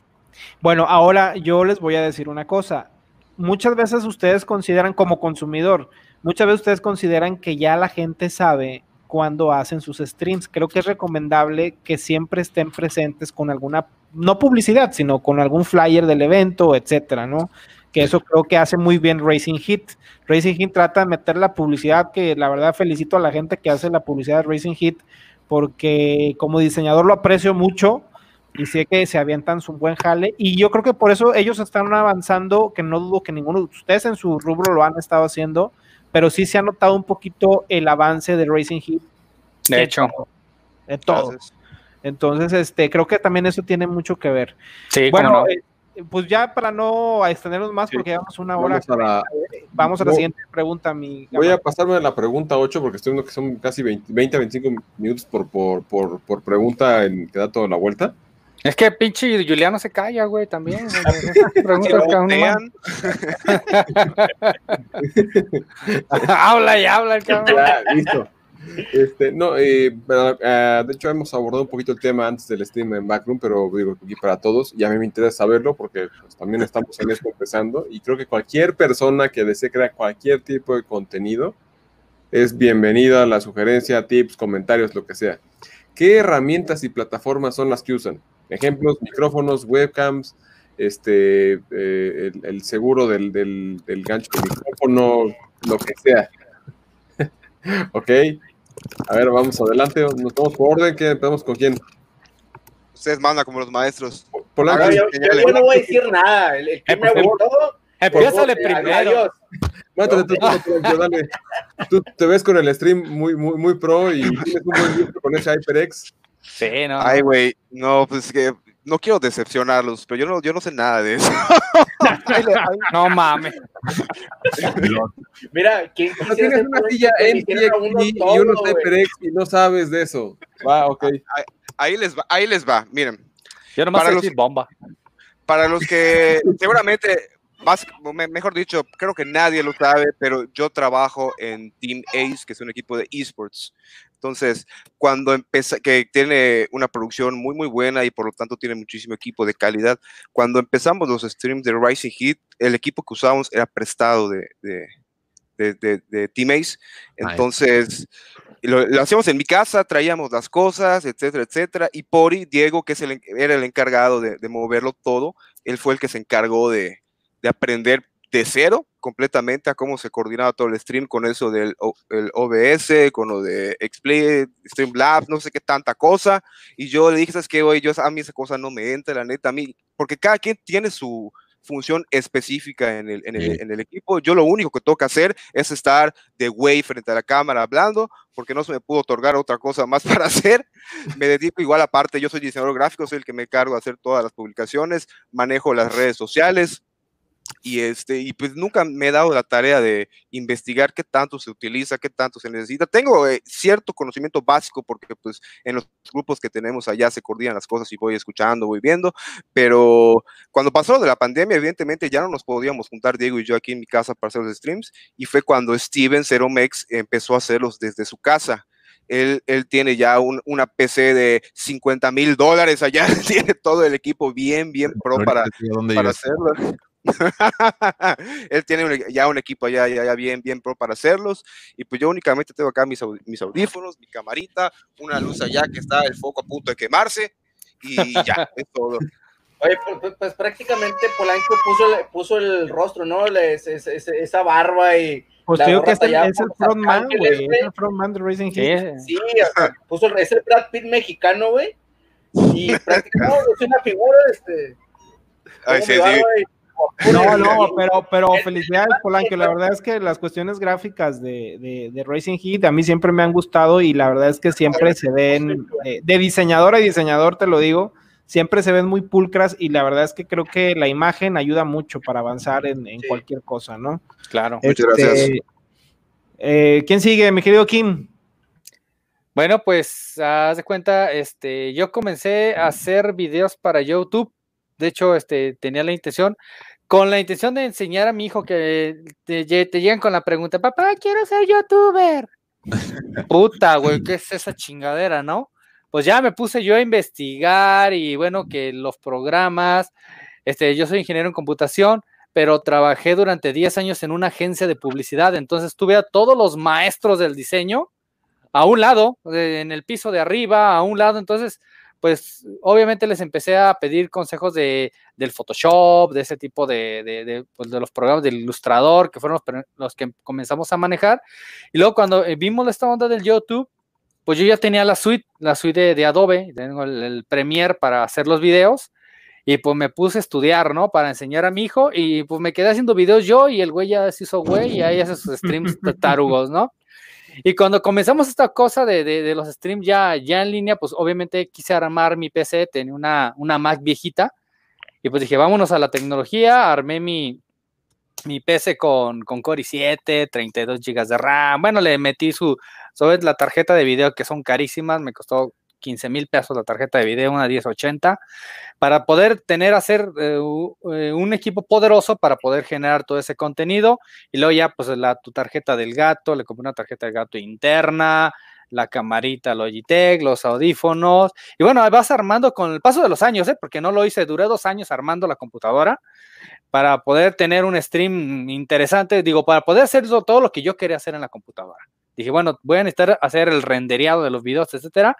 Bueno, ahora yo les voy a decir una cosa. Muchas veces ustedes consideran como consumidor, muchas veces ustedes consideran que ya la gente sabe cuando hacen sus streams. Creo que es recomendable que siempre estén presentes con alguna, no publicidad, sino con algún flyer del evento, etcétera, ¿no? Que eso creo que hace muy bien Racing Hit. Racing Hit trata de meter la publicidad, que la verdad felicito a la gente que hace la publicidad de Racing Hit, porque como diseñador lo aprecio mucho y sé que se avientan su buen jale y yo creo que por eso ellos están avanzando, que no dudo que ninguno de ustedes en su rubro lo han estado haciendo, pero sí se ha notado un poquito el avance de Racing Heat. De hecho, De todo. Gracias. Entonces, este, creo que también eso tiene mucho que ver. sí, bueno, no. eh, pues ya para no extendernos más, Sí. porque llevamos una hora, Vamos a la, vamos a la no. siguiente pregunta, mi voy a pasarme a la pregunta 8 porque estoy viendo que son casi 20, 20 a 25 minutos por, por, por, por pregunta en que da toda la vuelta. Es que pinche Juliano se calla, güey, también. Pregunta Si cada uno más. voltean, habla y habla el cabrón. Ya, listo. Este, no, eh, ah, de hecho hemos abordado un poquito el tema antes del stream en Backroom, pero digo aquí para todos, y a mí me interesa saberlo porque pues, también estamos en esto empezando y creo que cualquier persona que desee crear cualquier tipo de contenido es bienvenida a la sugerencia, tips, comentarios, lo que sea. ¿Qué herramientas y plataformas son las que usan? Ejemplos, micrófonos, webcams, este, eh, el, el seguro del, del, del gancho del micrófono, lo que sea. ok. A ver, vamos adelante. Nos vamos por orden. ¿Qué empezamos con quién? Ustedes mandan como los maestros. Polanco. Ahora, yo, yo- yo no voy a decir nada. El, el que Eh, me por favor. gustó, Empiézale eh, primero. Mátate tú, tú, tú, tú, dale. Tú te ves con el stream muy, muy, muy pro y tienes un buen gusto con ese HyperX. Sí, no. Ay, güey, no, pues es que no quiero decepcionarlos, pero yo no, yo no sé nada de eso. Ay, le- ay, No mames. Mira, ¿quién No tienes una un silla uno y unos güey? HyperX y no sabes de eso. Va, ok. ahí les va, ahí les va. Miren, Yo nomás Para sé los- decir bomba. para los que seguramente, más, me- mejor dicho, creo que nadie lo sabe, pero yo trabajo en Team Ace, que es un equipo de esports. Entonces, cuando empecé, que tiene una producción muy, muy buena y por lo tanto tiene muchísimo equipo de calidad, cuando empezamos los streams de Rising Heat, el equipo que usábamos era prestado de, de, de, de- de Team Ace. Nice. Entonces, lo, lo hacíamos en mi casa, traíamos las cosas, etcétera, etcétera. Y Pori, Diego, que es el, era el encargado de, de moverlo todo, él fue el que se encargó de, de aprender de cero completamente a cómo se coordinaba todo el stream con eso del el OBS, con lo de Xplay, Streamlabs, no sé qué tanta cosa. Y yo le dije, ¿sabes qué, güey? Yo, a mí esa cosa no me entra, la neta, a mí porque cada quien tiene su función específica en el, en, el, en el, equipo. Yo lo único que tengo que hacer es estar de güey frente a la cámara hablando, porque no se me pudo otorgar otra cosa más para hacer. Me dedico igual aparte, yo soy diseñador gráfico, soy el que me cargo de hacer todas las publicaciones, manejo las redes sociales, y este y pues nunca me he dado la tarea de investigar qué tanto se utiliza, qué tanto se necesita. Tengo eh, cierto conocimiento básico porque pues en los grupos que tenemos allá se coordinan las cosas y voy escuchando, voy viendo, pero cuando pasó de la pandemia, evidentemente ya no nos podíamos juntar Diego y yo aquí en mi casa para hacer los streams y fue cuando Steven Ceromex empezó a hacerlos desde su casa. Él, él, tiene ya un, una PC de 50 mil dólares allá, tiene todo el equipo bien, bien pro para, para hacerlo. Él tiene ya un equipo ya, ya, bien, bien pro para hacerlos. Y pues yo únicamente tengo acá mis, mis audífonos, mi camarita, una luz allá que está el foco a punto de quemarse. Y ya, es todo. Oye, pues, pues, pues, prácticamente Polanco puso, puso el rostro, ¿no? Les, es, es, esa barba y. Pues digo que es el, es el frontman, güey. Es el frontman de Racing Heat. Sí, puso, es el Brad Pitt mexicano, güey. Y prácticamente es una figura, este. Ay, sí, sí. No, no, pero, pero felicidades, Polanco. La verdad es que las cuestiones gráficas de, de, de, Racing Heat a mí siempre me han gustado y la verdad es que siempre se ven, eh, de diseñador a diseñador, te lo digo, siempre se ven muy pulcras y la verdad es que creo que la imagen ayuda mucho para avanzar en, en cualquier cosa, ¿no? Claro. Muchas este, gracias. Eh, ¿Quién sigue, mi querido Kim? Bueno, pues haz de cuenta, este, yo comencé a hacer videos para YouTube de hecho, este, tenía la intención, con la intención de enseñar a mi hijo que te, te llegan con la pregunta, papá, quiero ser youtuber. Puta, güey, ¿qué es esa chingadera, no? Pues ya me puse yo a investigar y bueno, que los programas, este, yo soy ingeniero en computación, pero trabajé durante 10 años en una agencia de publicidad, entonces tuve a todos los maestros del diseño a un lado, en el piso de arriba, a un lado, entonces pues obviamente les empecé a pedir consejos de, del Photoshop, de ese tipo de, de, pues, de, los programas del ilustrador, que fueron los, los, que comenzamos a manejar. Y luego cuando eh, vimos esta onda del YouTube, pues yo ya tenía la suite, la suite de, Adobe, tengo el, el, Premiere para hacer los videos. Y pues me puse a estudiar, ¿no? Para enseñar a mi hijo. Y pues me quedé haciendo videos yo y el güey ya se hizo güey y ahí hace sus streams tarugos, ¿no? Y cuando comenzamos esta cosa de, de, los streams ya, ya en línea, pues obviamente quise armar mi PC, tenía una, una Mac viejita, y pues dije, vámonos a la tecnología, armé mi, mi PC con, con Core i7, 32 GB de RAM, bueno, le metí su, sobre la tarjeta de video que son carísimas, me costó 15 mil pesos la tarjeta de video, una 1080, para poder tener, hacer eh, un equipo poderoso para poder generar todo ese contenido. Y luego ya, pues, la, tu tarjeta del gato, le compré una tarjeta del gato interna, la camarita Logitech, los audífonos. Y bueno, vas armando con el paso de los años, ¿eh? porque no lo hice, duré dos años armando la computadora para poder tener un stream interesante, digo, para poder hacer todo lo que yo quería hacer en la computadora. Dije, bueno, voy a necesitar hacer el rendereado de los videos, etcétera.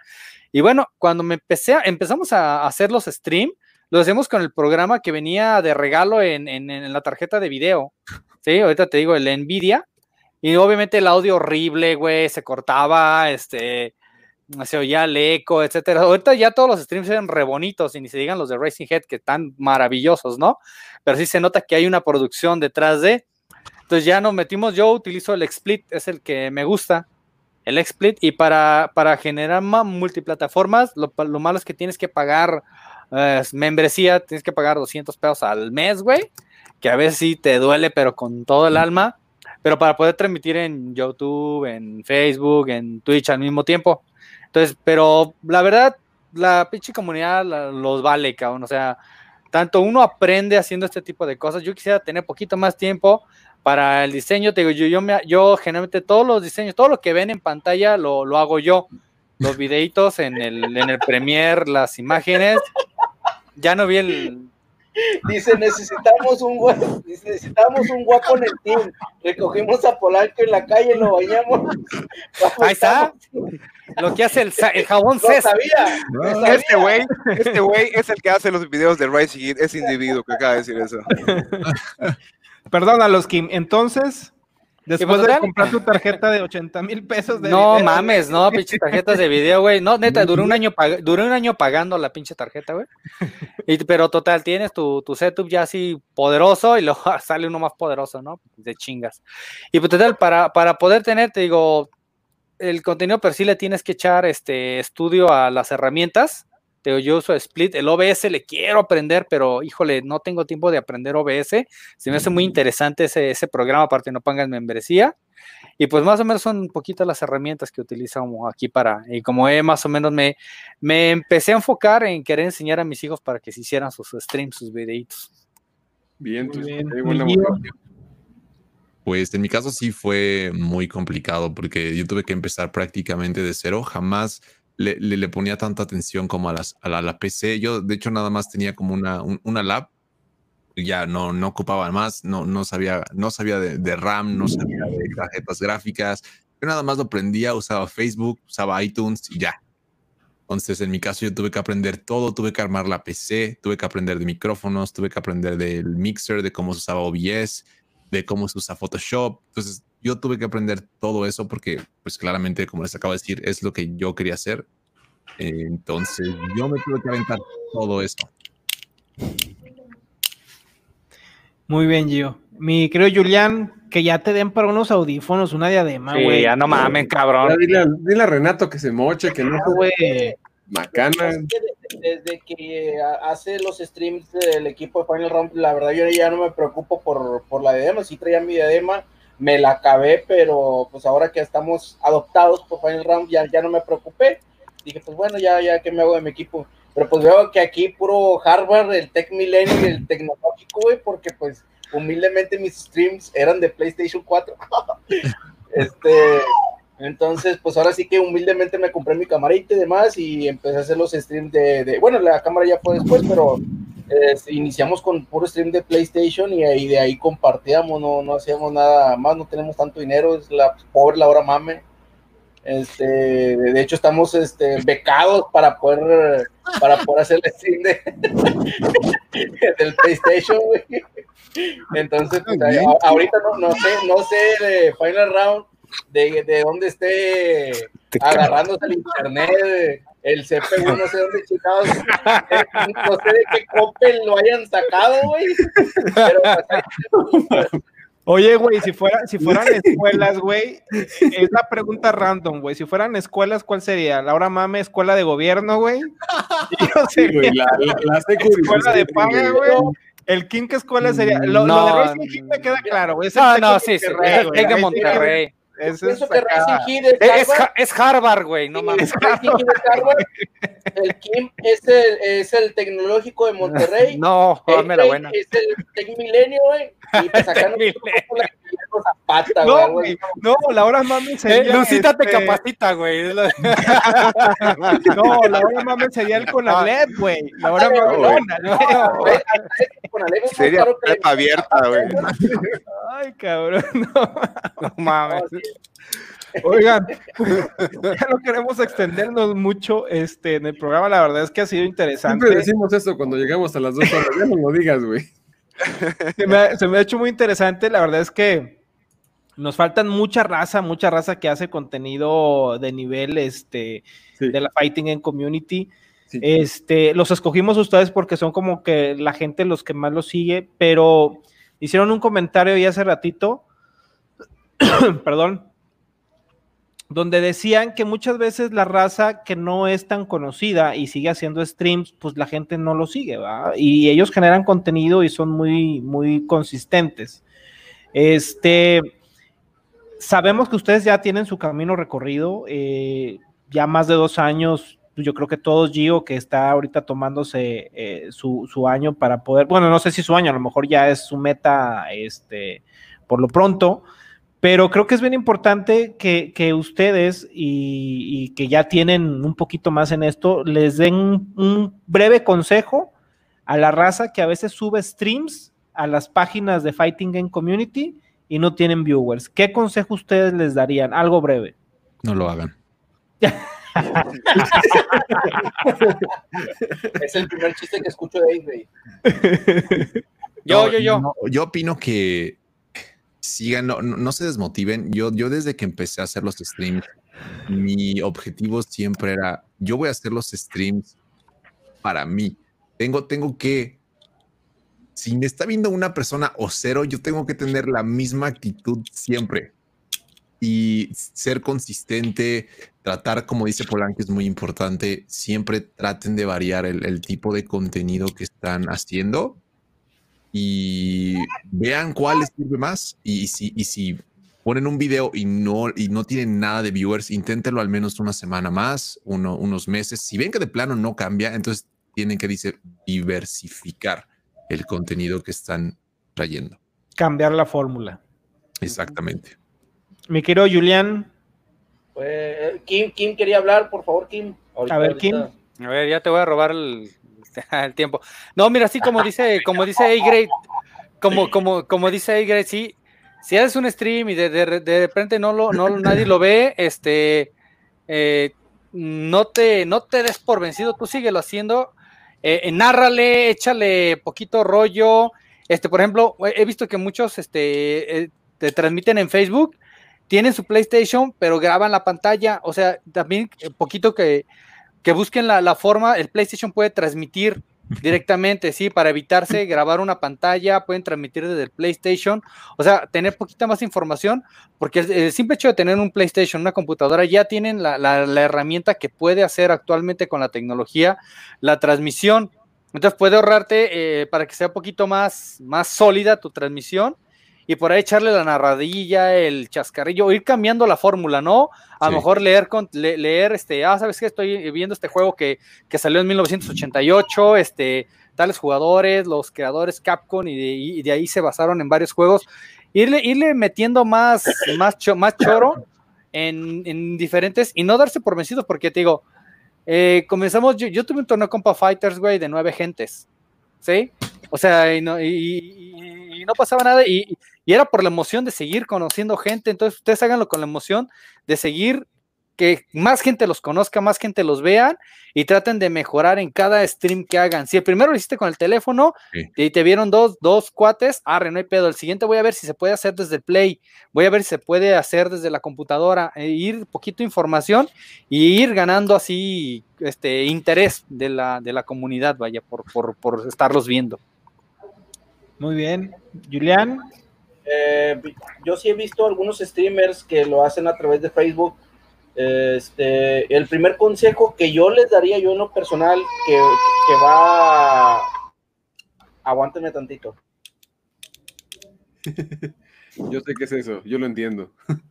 Y bueno, cuando me empecé a, empezamos a hacer los stream, lo hacemos con el programa que venía de regalo en, la tarjeta de video. Sí, ahorita te digo, el Nvidia. Y obviamente el audio horrible, güey, se cortaba, este, se oía el eco, etcétera. Ahorita ya todos los streams eran re bonitos y ni se digan los de Racing Head que están maravillosos, ¿no? Pero sí se nota que hay una producción detrás de. Entonces ya nos metimos, yo utilizo el XSplit, es el que me gusta, el XSplit, y para, para generar multiplataformas, lo, lo malo es que tienes que pagar eh, membresía, tienes que pagar 200 pesos al mes, güey, que a veces sí te duele, pero con todo el alma, pero para poder transmitir en YouTube, en Facebook, en Twitch al mismo tiempo. Entonces, pero la verdad, la pinche comunidad la, los vale, cabrón, o sea, tanto uno aprende haciendo este tipo de cosas, yo quisiera tener poquito más tiempo, para el diseño, te digo, yo, yo, me, yo generalmente todos los diseños, todo lo que ven en pantalla lo, lo hago yo. Los videitos en el, en el Premiere, las imágenes. Ya no vi el. Dice, necesitamos un guapo, necesitamos un guapo en el team. Recogimos a Polanco en la calle, lo bañamos. Ahí está. Lo que hace el, el jabón no sabía, no. sabía. Este güey, este güey es el que hace los videos de Rising ese individuo que acaba de decir eso. Perdónalos, Kim. Entonces. Después de comprar tu tarjeta de 80 mil pesos de No video, mames, no, pinche tarjetas de video, güey. No, neta, duré un año duré un año pagando la pinche tarjeta, güey. Y, pero total, tienes tu, tu setup ya así poderoso y luego sale uno más poderoso, ¿no? De chingas. Y pues total, para, para poder tener, te digo, el contenido per sí le tienes que echar este estudio a las herramientas. Te digo, yo uso Split, el OBS le quiero aprender, pero híjole, no tengo tiempo de aprender OBS. Se me hace muy interesante ese, ese programa, aparte no pagan membresía. Y pues más o menos son un poquito las herramientas que utilizamos aquí para, y como he más o menos me, me empecé a enfocar en querer enseñar a mis hijos para que se hicieran sus streams, sus videitos. Bien, Muy pues, bien. buena. Pues en mi caso sí fue muy complicado porque yo tuve que empezar prácticamente de cero. Jamás le, le- ponía tanta atención como a, las, a la, PC. Yo, de hecho, nada más tenía como una, un- una lab. Ya no, no ocupaba más, no, no sabía, no sabía de, RAM, no sabía de tarjetas gráficas. Yo nada más lo prendía, usaba Facebook, usaba iTunes y ya. Entonces, en mi caso, yo tuve que aprender todo, tuve que armar la PC, tuve que aprender de micrófonos, tuve que aprender del mixer, de cómo se usaba OBS, de cómo se usa Photoshop. Entonces, yo tuve que aprender todo eso porque, pues claramente, como les acabo de decir, es lo que yo quería hacer. Eh, Entonces, yo me tuve que aventar todo eso. Muy bien, Gio. Mi querido Julián, que ya te den para unos audífonos, una diadema, Sí, güey. ya no mamen, Ya cabrón. dile, a- dile a Renato que se moche, que no Ah, güey. macana. Es que de- Desde que ha- hace los streams del equipo de Final Round, la verdad yo ya no me preocupo por, por la diadema, sí traía mi diadema, me la acabé, pero pues ahora que estamos adoptados por Final Round ya, ya no me preocupé. Dije, pues bueno, ya, ya, ¿qué me hago de mi equipo? Pero pues veo que aquí puro Harvard, el Tech Millennium el tecnológico, güey, porque pues humildemente mis streams eran de PlayStation 4. este, entonces, pues ahora sí que humildemente me compré mi camarita y demás y empecé a hacer los streams de, de- bueno, la cámara ya fue después, pero eh, iniciamos con puro stream de PlayStation y ahí de ahí compartíamos, no, no hacíamos nada más, no tenemos tanto dinero, es la pobre la hora mame. Este, de hecho estamos este, becados para poder para poder hacer el stream de, del PlayStation, güey. Entonces, pues, a- ahorita no, no sé, no sé de Final Round de, de dónde esté agarrándose el internet, el CPU, no sé dónde chingados, eh, no sé de qué Coppel lo hayan sacado, güey. Pero pues, Oye, güey, si, fuera, si fueran escuelas, güey, es la pregunta random, güey. Si fueran escuelas, ¿cuál sería? ¿Laura Mame, escuela de gobierno, güey? Yo Sí, sería güey, la, la, escuela de paga, güey. El King, ¿qué escuela sería? Lo, lo No, de Racing King me queda claro, güey. No, no, sí, sí, el de sí, Monterrey. Es es Harvard, es Harvard, güey, no mames. El Kim es el, es el tecnológico de Monterrey. No, dame la Ey, buena. Es el Tech Milenio, güey. Y pues acá nosotros la Zapata, No, güey. güey. No, Laura Mame Eh, sería. Lucita te este, capacita, güey. No, Laura Mame sería el Conalep, güey. No, Conalep. Güey, con Alejo es más Sería caro que- prepa abierta, güey. Ay, cabrón. No. No mames. Oigan, ya no queremos extendernos mucho este, en el programa. La verdad es que ha sido interesante. Siempre decimos eso cuando llegamos a las dos horas. Ya no lo digas, güey. se, me ha, se me ha hecho muy interesante. La verdad es que nos faltan mucha raza, mucha raza que hace contenido de nivel este, Sí, de la Fighting en Community. sí. Este, los escogimos ustedes porque son como que la gente los que más los sigue, pero hicieron un comentario ahí hace ratito, perdón, donde decían que muchas veces la raza que no es tan conocida y sigue haciendo streams, pues la gente no lo sigue, ¿va? Y ellos generan contenido y son muy, muy consistentes. Este, sabemos que ustedes ya tienen su camino recorrido, eh, ya más de dos años, yo creo que todos Gio, que está ahorita tomándose eh, su, su año para poder, bueno, no sé si su año, a lo mejor ya es su meta, este, por lo pronto, pero creo que es bien importante que, que ustedes y, y que ya tienen un poquito más en esto, les den un, un breve consejo a la raza que a veces sube streams a las páginas de Fighting Game Community y no tienen viewers. ¿Qué consejo ustedes les darían? Algo breve. No lo hagan. Es el primer chiste que escucho de ahí, güey. Yo, No, yo, yo. no, yo opino que sigan, no, no, no se desmotiven. Yo, yo desde que empecé a hacer los streams, mi objetivo siempre era, yo voy a hacer los streams para mí. Tengo, tengo que, si me está viendo una persona o cero, yo tengo que tener la misma actitud siempre y ser consistente, tratar, como dice Polanco, es muy importante. Siempre traten de variar el, tipo de contenido que están haciendo y vean cuál les sirve más. Y si, ponen un video y no, y tienen nada de viewers, inténtenlo al menos una semana más, uno, unos meses. Si ven que de plano no cambia, entonces tienen que dice, diversificar el contenido que están trayendo. Cambiar la fórmula. Exactamente. Mi querido Julián. Pues, Kim, Kim quería hablar, por favor, Kim. Ahorita, A ver, ahorita. Kim. A ver, ya te voy a robar el, el tiempo. No, mira, así como dice, como dice A-Grade, como, como, como dice A-Grade, sí, si haces un stream y de, de, de repente no lo, no, nadie lo ve, este, eh, no te, no te des por vencido, tú síguelo haciendo, eh, eh, nárrale, échale poquito rollo, este, por ejemplo, he visto que muchos, este, eh, te transmiten en Facebook, tienen su PlayStation, pero graban la pantalla, o sea, también eh, poquito que, que busquen la, la, forma, el PlayStation puede transmitir directamente, sí, para evitarse grabar una pantalla, pueden transmitir desde el PlayStation, o sea, tener poquita más información, porque el, el simple hecho de tener un PlayStation, una computadora, ya tienen la, la, herramienta que puede hacer actualmente con la tecnología la transmisión, entonces puede ahorrarte eh, para que sea un poquito más, más sólida tu transmisión y por ahí echarle la narradilla, el chascarrillo, ir cambiando la fórmula, ¿no? A lo sí. mejor leer, con, le, leer, este, ah, ¿sabes qué? Estoy viendo este juego que, que salió en 1988, este, tales jugadores, los creadores Capcom, y de, y de ahí se basaron en varios juegos. Irle, irle metiendo más, más, cho, más choro en, en, diferentes, y no darse por vencidos, porque te digo, eh, comenzamos, yo, yo, tuve un torneo Compa Fighters, güey, de nueve gentes, ¿sí? O sea, y no, y, y, y no pasaba nada, y, y era por la emoción de seguir conociendo gente, entonces ustedes háganlo con la emoción de seguir que más gente los conozca, más gente los vean y traten de mejorar en cada stream que hagan. Si el primero lo hiciste con el teléfono sí. y te vieron dos, dos cuates, arre, no hay pedo. El siguiente voy a ver si se puede hacer desde el Play, voy a ver si se puede hacer desde la computadora, e ir poquito información y ir ganando así este interés de la, de la comunidad, vaya, por, por, por estarlos viendo. Muy bien. Julián. Eh, yo sí he visto algunos streamers que lo hacen a través de Facebook. Este, el primer consejo que yo les daría yo en lo personal, que, que va... Aguántenme tantito. yo sé qué es eso, yo lo entiendo.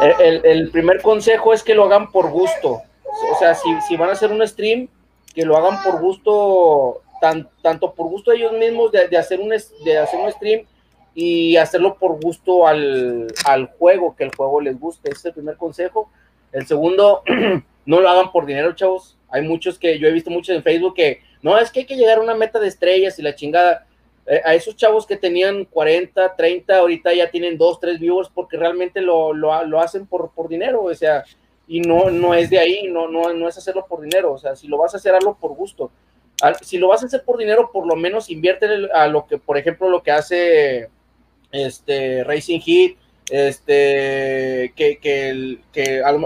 El, el, el, primer consejo es que lo hagan por gusto. O sea, si, si van a hacer un stream, que lo hagan por gusto tan, tanto por gusto de ellos mismos de, de, hacer un, de hacer un stream y hacerlo por gusto al, al, juego, que el juego les guste. Ese es el primer consejo. El segundo, no lo hagan por dinero, chavos. Hay muchos que yo he visto muchos en Facebook que no, es que hay que llegar a una meta de estrellas y la chingada. Eh, a esos chavos que tenían 40, 30, ahorita ya tienen 2, 3 viewers porque realmente lo, lo, lo hacen por, por dinero, o sea, y no, no es de ahí, no, no, no es hacerlo por dinero, o sea, si lo vas a hacer, hazlo por gusto si lo vas a hacer por dinero, por lo menos invierte a lo que, por ejemplo, lo que hace este Racing Heat, este, que, que,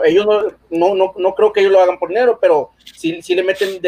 ellos no, no, no, creo que ellos lo hagan por dinero, pero si, si le meten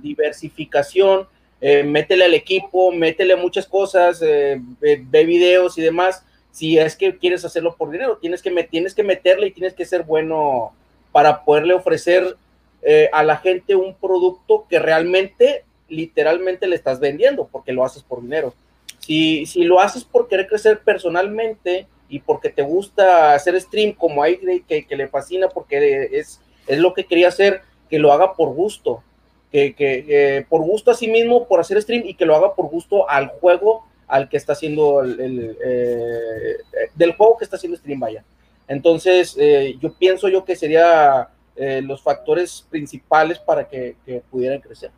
diversificación, eh, métele al equipo, métele muchas cosas, eh, ve videos y demás. Si es que quieres hacerlo por dinero, tienes que, tienes que meterle y tienes que ser bueno para poderle ofrecer eh, a la gente un producto que realmente, literalmente le estás vendiendo porque lo haces por dinero. Si, si lo haces por querer crecer personalmente y porque te gusta hacer stream como hay que, que le fascina porque es, es lo que quería hacer, que lo haga por gusto, que, que eh, por gusto a sí mismo, por hacer stream y que lo haga por gusto al juego al que está haciendo el, eh, del juego que está haciendo stream, vaya. Entonces, yo pienso yo que sería eh, los factores principales para que, que, pudieran crecer.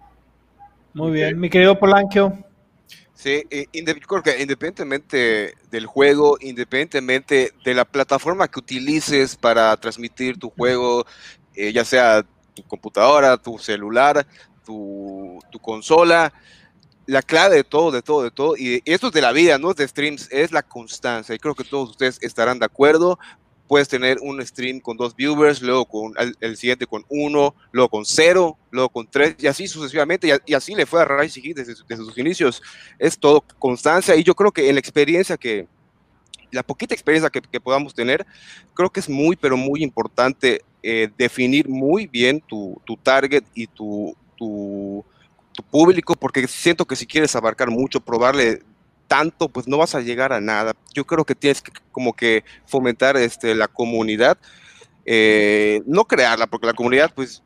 Muy bien, mi querido Polanquio. Sí, yo creo que independientemente del juego, independientemente de la plataforma que utilices para transmitir tu juego, eh, ya sea tu computadora, tu celular, tu, tu consola, la clave de todo, de todo, de todo, y esto es de la vida, no es de streams, es la constancia. Y creo que todos ustedes estarán de acuerdo. Puedes tener un stream con dos viewers, luego con el, siguiente con uno, luego con cero, luego con tres, y así sucesivamente. Y, así le fue a Rise Heat desde, desde sus inicios. Es todo constancia. Y yo creo que en la experiencia que, la poquita experiencia que, podamos tener, creo que es muy, pero muy importante eh, definir muy bien tu, tu target y tu, tu, tu público, porque siento que si quieres abarcar mucho, probarle tanto, pues no vas a llegar a nada. Yo creo que tienes que como que fomentar este, la comunidad, eh, no crearla, porque la comunidad, pues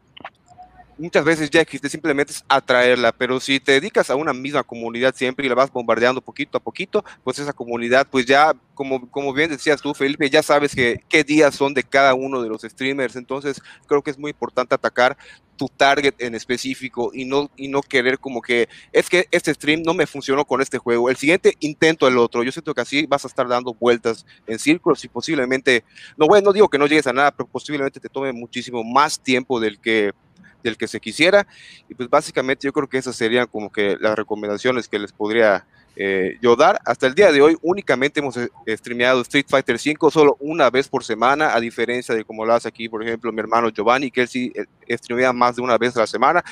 muchas veces ya existe, simplemente es atraerla, pero si te dedicas a una misma comunidad siempre y la vas bombardeando poquito a poquito, pues esa comunidad, pues ya, como, como bien decías tú, Felipe, ya sabes que qué días son de cada uno de los streamers, entonces creo que es muy importante atacar tu target en específico y no, y no querer como que es que este stream no me funcionó con este juego, el siguiente intento el otro, yo siento que así vas a estar dando vueltas en círculos y posiblemente, no, bueno, no digo que no llegues a nada, pero posiblemente te tome muchísimo más tiempo del que del que se quisiera. Y pues básicamente yo creo que esas serían como que las recomendaciones que les podría eh, yo dar. Hasta el día de hoy únicamente hemos eh, streameado Street Fighter V solo una vez por semana, a diferencia de como lo hace aquí, por ejemplo, mi hermano Giovanni, que él sí eh, streamea más de una vez a la semana.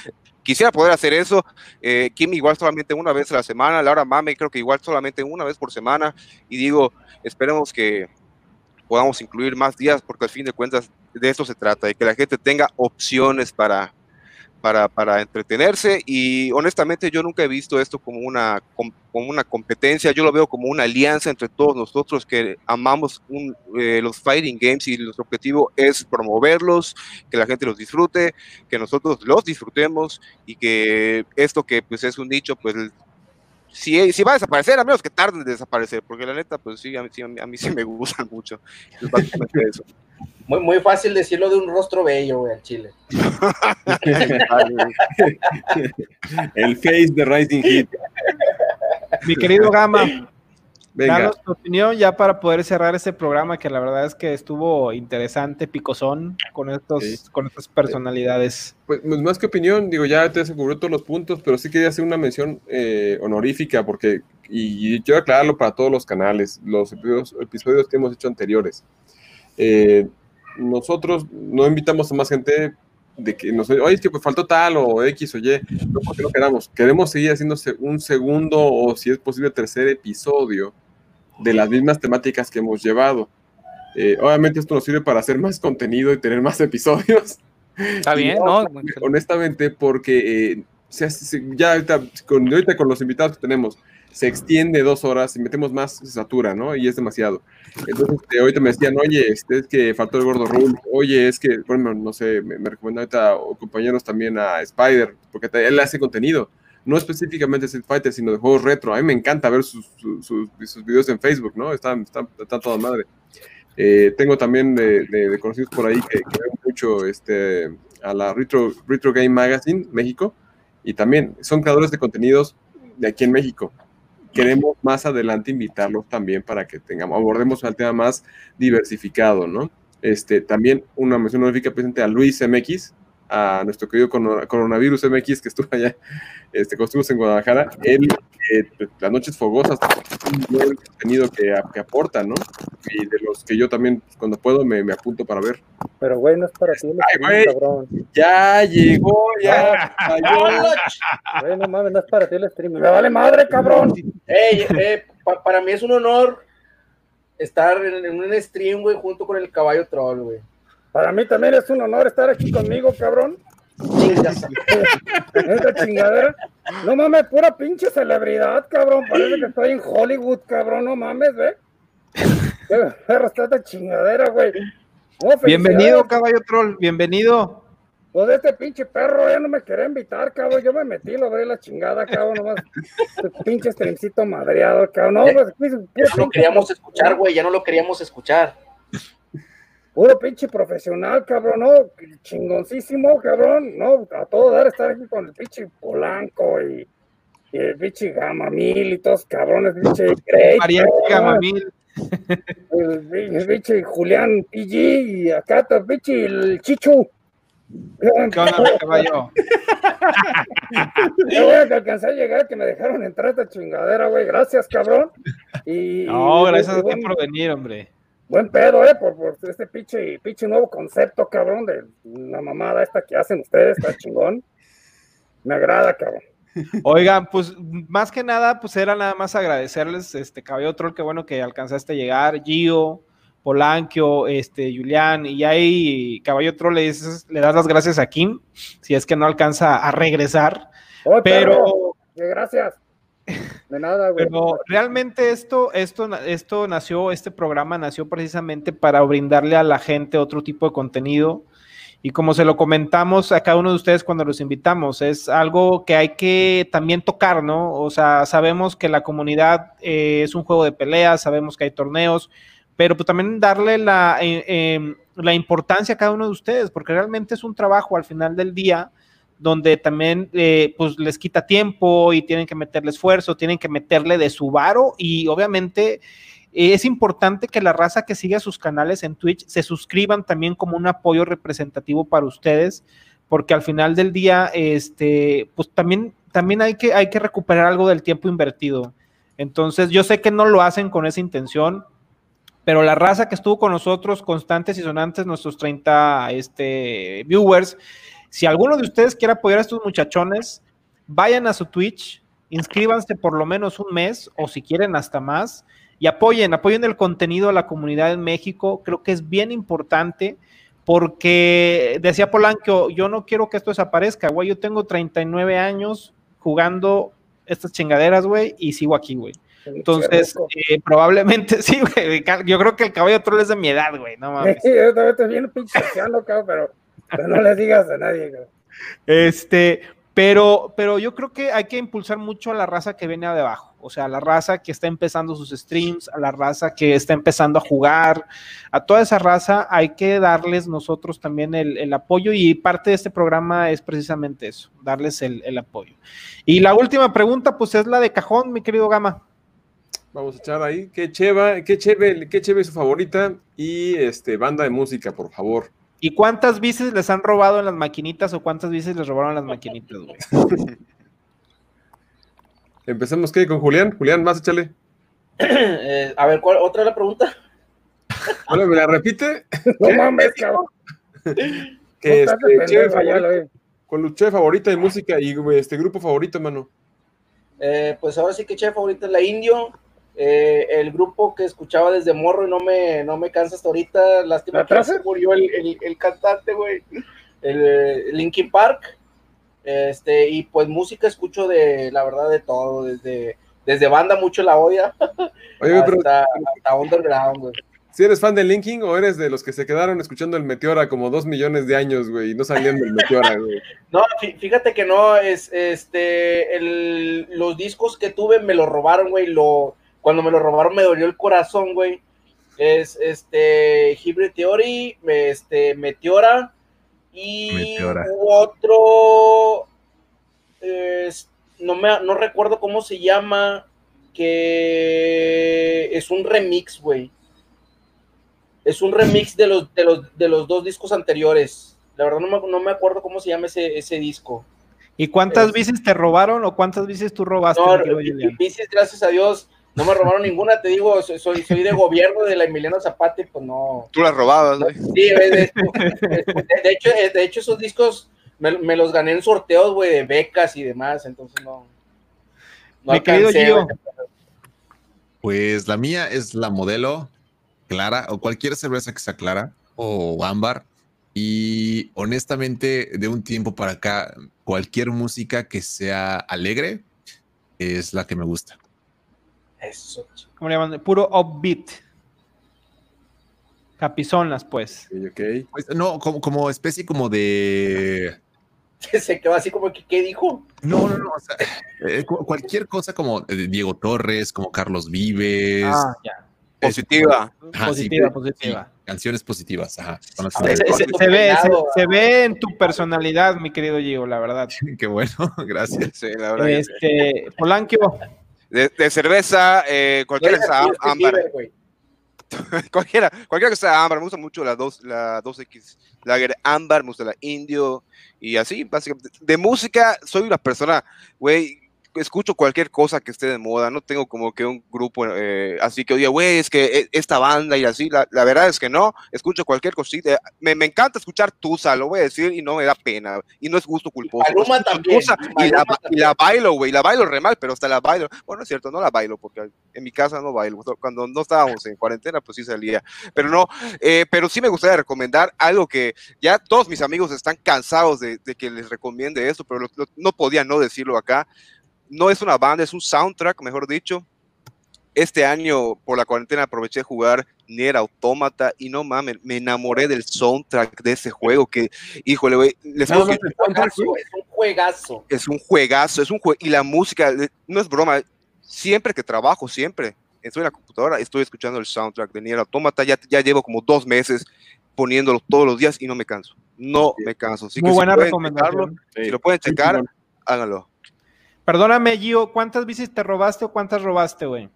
Quisiera poder hacer eso. Eh, Kim igual solamente una vez a la semana. Laura Mame creo que igual solamente una vez por semana. Y digo, esperemos que podamos incluir más días porque al fin de cuentas de esto se trata, de que la gente tenga opciones para, para, para entretenerse y honestamente yo nunca he visto esto como una, com- como una competencia, yo lo veo como una alianza entre todos nosotros que amamos un, eh, los fighting games y nuestro objetivo es promoverlos, que la gente los disfrute, que nosotros los disfrutemos y que esto que pues es un nicho pues si, si va a desaparecer, a menos que tarde en desaparecer, porque la neta, pues sí, a mí, sí, a mí, a mí sí me gustan mucho. Es básicamente eso. Muy, muy fácil decirlo de un rostro bello, güey, al chile. El face de Rising Heat. Mi querido Gama, Venga. danos tu opinión ya para poder cerrar este programa que la verdad es que estuvo interesante, picosón, con, estos, Sí. con estas personalidades. Pues, pues, más que opinión, digo, ya te se cubrió todos los puntos, pero sí quería hacer una mención eh, honorífica, porque, y, y quiero aclararlo para todos los canales, los episodios, episodios que hemos hecho anteriores. Eh, nosotros no invitamos a más gente de que nos oye, es que pues faltó tal o X o Y, no porque no queramos, queremos seguir haciéndose un segundo o si es posible tercer episodio de las mismas temáticas que hemos llevado. Eh, obviamente esto nos sirve para hacer más contenido y tener más episodios. Está bien, no, ¿no? honestamente, porque eh, se hace- se- ya ahorita con, ahorita con los invitados que tenemos, se extiende dos horas y metemos más, se satura, ¿no? Y es demasiado. Entonces, este, ahorita me decían, oye, este, es que faltó el gordo Rule, oye, es que, bueno, no sé, me, me recomienda ahorita o compañeros también a Spider, porque él hace contenido, no específicamente Street Fighter, sino de juegos retro. A mí me encanta ver sus, sus, sus- sus videos en Facebook, ¿no? Están, están, están toda madre. Eh, tengo también de, de- de conocidos por ahí que, que ven mucho este, a la Retro, Retro Game Magazine México y también son creadores de contenidos de aquí en México. Queremos más adelante invitarlos también para que tengamos, abordemos el tema más diversificado, ¿no? Este, también una mención honorífica presente a Luis MX, a nuestro querido corona- coronavirus MX que estuvo allá, este, cuando estuvimos en Guadalajara. Él, eh, las noches fogosas, buen contenido que, que aporta, ¿no? Y de los que yo también, pues, cuando puedo, me, me apunto para ver. Pero, güey, no es para ti, el Ay, stream, güey. cabrón. Ya llegó, ya. Güey, no mames, no es para ti el stream. Me vale madre, cabrón. Ey, eh, pa- para mí es un honor estar en, en un stream, güey, junto con el caballo troll, güey. Para mí también es un honor estar aquí conmigo, cabrón. Esta chingadera. No mames, pura pinche celebridad, cabrón. Parece que estoy en Hollywood, cabrón. No mames, ve. Perro está esta chingadera, güey. No, Bienvenido, caballo troll, bienvenido. Pues este pinche perro ya no me quería invitar, cabrón. Yo me metí, lo abrí la chingada, cabrón. Nomás. Este pinche streamcito madreado, cabrón. No, pues, pues, Ya no lo queríamos escuchar, güey, ya no lo queríamos escuchar. Puro pinche profesional, cabrón, ¿no? Chingoncísimo, cabrón, ¿no? A todo dar estar aquí con el pinche Polanco y, y el pinche Gamamil y todos cabrones, pinche Grey, Gamamil. el, el pinche Julián PG y acá está el pinche el Chichu. ¿Qué onda, caballo? Qué bueno que alcancé a llegar, que me dejaron entrar a esta chingadera, güey. Gracias, cabrón. Y, No, gracias y a ti por venir, hombre. Buen pedo, eh, por, por este pinche, pinche nuevo concepto, cabrón, de la mamada esta que hacen ustedes, está chingón. Me agrada, cabrón. Oigan, pues más que nada, pues era nada más agradecerles, este Caballo Troll, qué bueno que alcanzaste a llegar, Gio, Polanquio, este, Julián, y ahí Caballo Troll le, dices, le das las gracias a Kim, si es que no alcanza a regresar, pero... perro, que gracias. De nada, güey. Pero realmente esto, esto, esto nació, este programa nació precisamente para brindarle a la gente otro tipo de contenido. Y como se lo comentamos a cada uno de ustedes cuando los invitamos, es algo que hay que también tocar, ¿no? O sea, sabemos que la comunidad eh, es un juego de peleas, sabemos que hay torneos, pero pues también darle la, eh, eh, la importancia a cada uno de ustedes, porque realmente es un trabajo al final del día donde también eh, pues les quita tiempo y tienen que meterle esfuerzo, tienen que meterle de su varo y obviamente es importante que la raza que sigue sus canales en Twitch se suscriban también como un apoyo representativo para ustedes, porque al final del día, este, pues también, también hay, que, hay que recuperar algo del tiempo invertido. Entonces, yo sé que no lo hacen con esa intención, pero la raza que estuvo con nosotros, constantes y sonantes, nuestros 30 este, viewers, si alguno de ustedes quiere apoyar a estos muchachones, vayan a su Twitch, inscríbanse por lo menos un mes o si quieren hasta más y apoyen, apoyen el contenido a la comunidad en México. Creo que es bien importante porque decía Polanco, yo no quiero que esto desaparezca, güey. Yo tengo 39 años jugando estas chingaderas, güey, y sigo aquí, güey. Entonces, eh, probablemente sí, güey. Yo creo que el caballo troll es de mi edad, güey. No mames. Sí, yo también estoy bien pinche anciano, cabrón, pero, pero no le digas a nadie. Este, pero, pero yo creo que hay que impulsar mucho a la raza que viene de abajo, o sea, a la raza que está empezando sus streams, a la raza que está empezando a jugar, a toda esa raza hay que darles nosotros también el, el apoyo y parte de este programa es precisamente eso, darles el, el, apoyo. Y la última pregunta, pues es la de cajón, mi querido Gama. Vamos a echar ahí, qué cheva, qué cheve, qué cheve es su favorita y este banda de música, por favor. ¿Y cuántas bicis les han robado en las maquinitas o cuántas bicis les robaron en las maquinitas, güey? Empecemos, ¿qué? Con Julián. Julián, más échale. Eh, a ver, ¿cuál, ¿otra la pregunta? Bueno, ¿me la repite? No mames, cabrón. Que este, con tu cheve favorita de música y güey, este grupo favorito, mano. Eh, pues ahora sí que chef favorita es la Indio. Eh, el grupo que escuchaba desde morro y no me, no me cansa hasta ahorita. Lástima ¿La que se murió el, el, el cantante, güey. El, eh, Linkin Park. Este, y pues música escucho de, la verdad, de todo. Desde, desde banda mucho la odia. Oye, güey, pero hasta, underground, güey. si eres fan de Linkin o eres de los que se quedaron escuchando el Meteora como dos millones de años, güey, y no salían del Meteora, güey. No, fí- fíjate que no, es este, el, los discos que tuve me los robaron, güey, lo, cuando me lo robaron me dolió el corazón, güey, es este, Hybrid Theory, este, Meteora, y Meteora. otro, es- no me, no recuerdo cómo se llama, que es un remix, güey, es un remix de los, de los, de los dos discos anteriores. La verdad no me, no me acuerdo cómo se llama ese, ese disco. ¿Y cuántas Es- bicis te robaron o cuántas bicis tú robaste? No, bicis, gracias a Dios, no me robaron ninguna, te digo, soy, soy, soy de gobierno de la Emiliano Zapata y pues no. Tú las robabas, güey. Sí, de, de- de hecho, de hecho esos discos me, me los gané en sorteos, güey, de becas y demás, entonces no. no Mi querido alcancé, Gio. güey. Pues la mía es la modelo clara o cualquier cerveza que sea clara o ámbar. Y honestamente, de un tiempo para acá, cualquier música que sea alegre es la que me gusta. Eso, ¿Cómo le llaman? Puro upbeat. Capizonas, pues. Ok, ok. Pues, no, como, como especie como de... se quedó así como que, ¿qué dijo? No, no, no. o sea, eh, cu- cualquier cosa como de Diego Torres, como Carlos Vives. Ah, ya. Positiva. Ajá, Positiva, sí, positiva. sí, canciones positivas. Ajá. ver, Se, ve, se, ve en tu personalidad, mi querido Gio, la verdad. Qué bueno, gracias. Sí, la verdad. Este, Polanquio, De, de cerveza, eh, cualquiera que sea ámbar. Cualquiera, cualquiera que sea ámbar, me gusta mucho la, dos, la 2X Lager ámbar, me gusta la indio y así, básicamente. De música, soy una persona, güey, escucho cualquier cosa que esté de moda, no tengo como que un grupo eh, así que oye, güey, es que e, esta banda y así, la, la, verdad es que no, escucho cualquier cosita, me, me, encanta escuchar Tusa, lo voy a decir y no me da pena, y no es gusto culposo. Maluma también. Tusa, y, la, y, la, bailo, güey, la bailo re mal, pero hasta la bailo, bueno, es cierto, no la bailo, porque en mi casa no bailo, cuando no estábamos en cuarentena, pues sí salía, pero no, eh, pero sí me gustaría recomendar algo que ya todos mis amigos están cansados de, de que les recomiende esto, pero lo, lo, no podía no decirlo acá, no es una banda, es un soundtrack, mejor dicho. Este año, por la cuarentena, aproveché de jugar Nier Automata y no mames, me enamoré del soundtrack de ese juego que, híjole, güey, les no, que, es un juegazo. Es un juegazo, es un juego, y la música, no es broma, siempre que trabajo, siempre, estoy en la computadora, estoy escuchando el soundtrack de Nier Automata, ya, ya llevo como dos meses poniéndolo todos los días y no me canso, no me canso. Así Muy que buena si recomendación. Si lo pueden checar, sí, háganlo. Perdóname, Gio, ¿cuántas bicis te robaste o cuántas robaste, güey?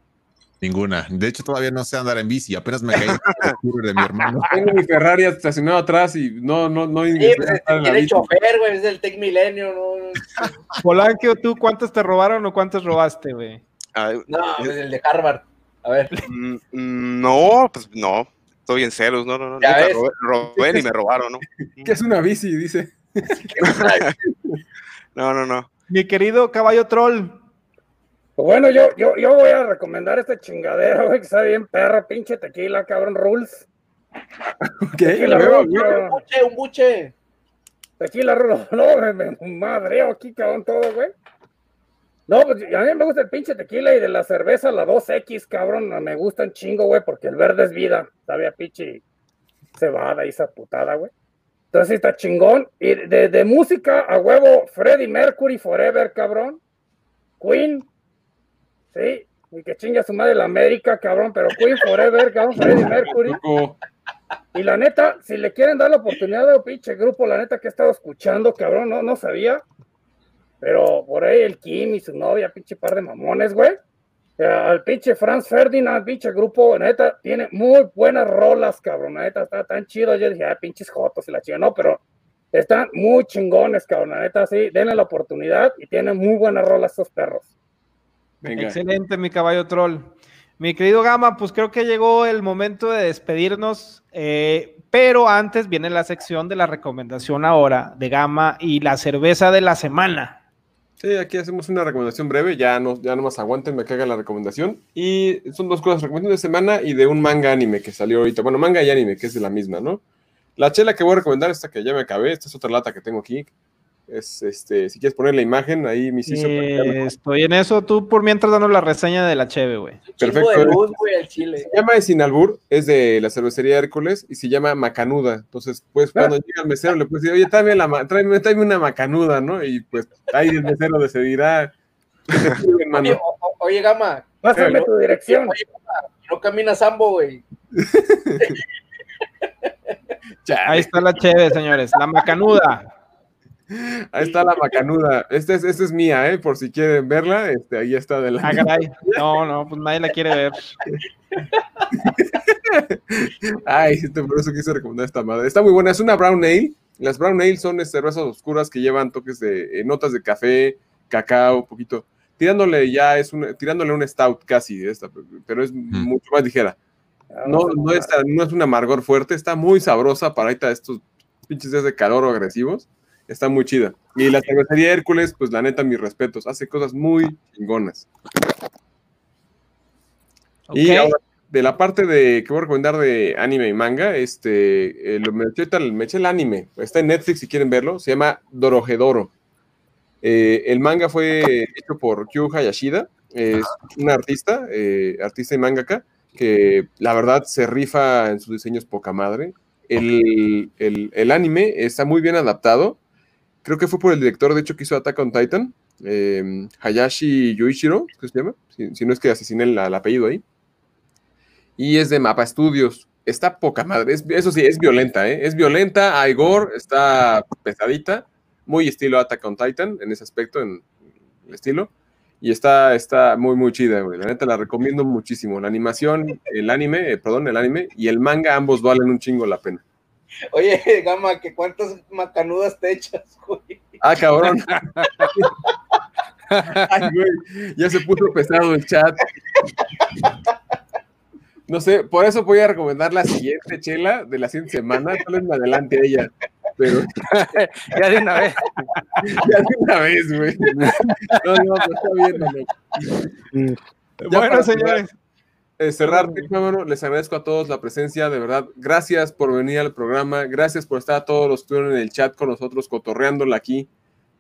Ninguna. De hecho, todavía no sé andar en bici. Apenas me caí en de mi hermano. Tengo mi Ferrari estacionado atrás y no, no, no. Sí, pues, tiene chofer, güey. Es del Tech Milenio, ¿no? Polanquio, ¿tú cuántas te robaron o cuántas robaste, güey? No, es el de Harvard. A ver. Mm, No, pues no. Estoy en celos, no, no, no. Ya Nunca ves. robé, robé ni me robaron, ¿no? ¿Qué es una bici? Dice. No, no, no. Mi querido caballo troll. Pues bueno, yo, yo, yo voy a recomendar esta chingadera, güey, que está bien perra, pinche tequila, cabrón, rules. Tequila, luego, rules, luego. Un buche, un buche. Tequila, rules. No, me, me madreo aquí, cabrón, todo, güey. No, pues a mí me gusta el pinche tequila y de la cerveza, la 2X, cabrón, me gustan chingo, güey, porque el verde es vida. Sabe a pinche cebada y esa putada, güey. Entonces está chingón. Y de, de música a huevo, Freddie Mercury Forever, cabrón. Queen. Sí. Y que chingue a su madre la América, cabrón. Pero Queen Forever, cabrón. Freddie Mercury. Y la neta, si le quieren dar la oportunidad de pinche grupo, la neta que he estado escuchando, cabrón, no, no sabía. Pero por ahí el Kim y su novia, pinche par de mamones, güey. Eh, Al pinche Franz Ferdinand, pinche grupo, neta, tiene muy buenas rolas, cabrón. Neta, está tan chido. Yo dije, ah, pinches jotos y la chica, no, pero están muy chingones, cabrón. Neta, sí, denle la oportunidad y tienen muy buenas rolas estos perros. Venga. Excelente, mi caballo troll. Mi querido Gama, pues creo que llegó el momento de despedirnos, eh, pero antes viene la sección de la recomendación ahora de Gama y la cerveza de la semana. Sí, aquí hacemos una recomendación breve, ya no, ya nomás aguanten, me caga la recomendación. Y son dos cosas, recomendación de semana y de un manga anime que salió ahorita. Bueno, manga y anime, que es de la misma, ¿no? La chela que voy a recomendar, esta que ya me acabé, esta es otra lata que tengo aquí. Es, este, si quieres poner la imagen, ahí mis hizo. Eh, estoy en eso, tú por mientras danos la reseña de la Cheve, güey. Perfecto. de luz, al chile. Se llama Sin Albur, es de la cervecería Hércules y se llama Macanuda. Entonces, pues cuando llega el mesero le puedes decir, oye, tráeme, la, ma- tráeme, tráeme una macanuda, ¿no? Y pues ahí el mesero decidirá. ¿qué te sirven, mano? Oye, o- o- oye, Gama, Pásame Eh, tu dirección. Oye, no caminas sambo, güey. Ahí está la Cheve, señores, la macanuda. Ahí está la macanuda. Esta es, esta es mía, ¿eh? Por si quieren verla, este, ahí está Ah, adelante. caray. No, no, pues nadie la quiere ver. Ay, este, por eso quise recomendar esta madre. Está muy buena, es una brown ale. Las brown ale son este, cervezas oscuras que llevan toques de eh, notas de café, cacao, un poquito. Tirándole ya es una, tirándole un stout casi, esta, pero es mucho más ligera. No, no, es, no es un amargor fuerte, está muy sabrosa para ahorita estos pinches días de calor o agresivos. Está muy chida. Y la cervecería Hércules, pues la neta, mis respetos, hace cosas muy chingonas. Y ahora, de la parte de que voy a recomendar de anime y manga, este, eh, lo- me, me eché el anime, está en Netflix si quieren verlo, se llama Dorohedoro. Eh, el manga fue hecho por Kyu Hayashida, es una artista, eh, artista y mangaka, que la verdad se rifa en sus diseños poca madre. El, el- el anime está muy bien adaptado, creo que fue por el director, de hecho, que hizo Attack on Titan, eh, Hayashi Yuichiro, ¿qué se llama? Si, no es que asesiné el, el apellido ahí. Y es de Mapa Studios. Está poca madre. Es- eso sí, es violenta, ¿eh? Es violenta, hay gore, está pesadita. Muy estilo Attack on Titan en ese aspecto, en el estilo. y está, está muy, muy chida, güey. La neta la recomiendo muchísimo. La animación, el anime, eh, perdón, el anime y el manga, ambos valen un chingo la pena. Oye, Gama, que cuántas macanudas te echas, güey. Ah, cabrón. Ay, güey, ya se puso pesado el chat. No sé, por eso voy a recomendar la siguiente chela de la siguiente semana. Tal vez me adelante ella. Pero ya de una vez. ya de una vez, güey. No, no, pues está bien, no. Ya Bueno, señores. Eh, cerrar, les agradezco a todos la presencia, de verdad. Gracias por venir al programa, gracias por estar a todos los que estuvieron en el chat con nosotros, cotorreándola aquí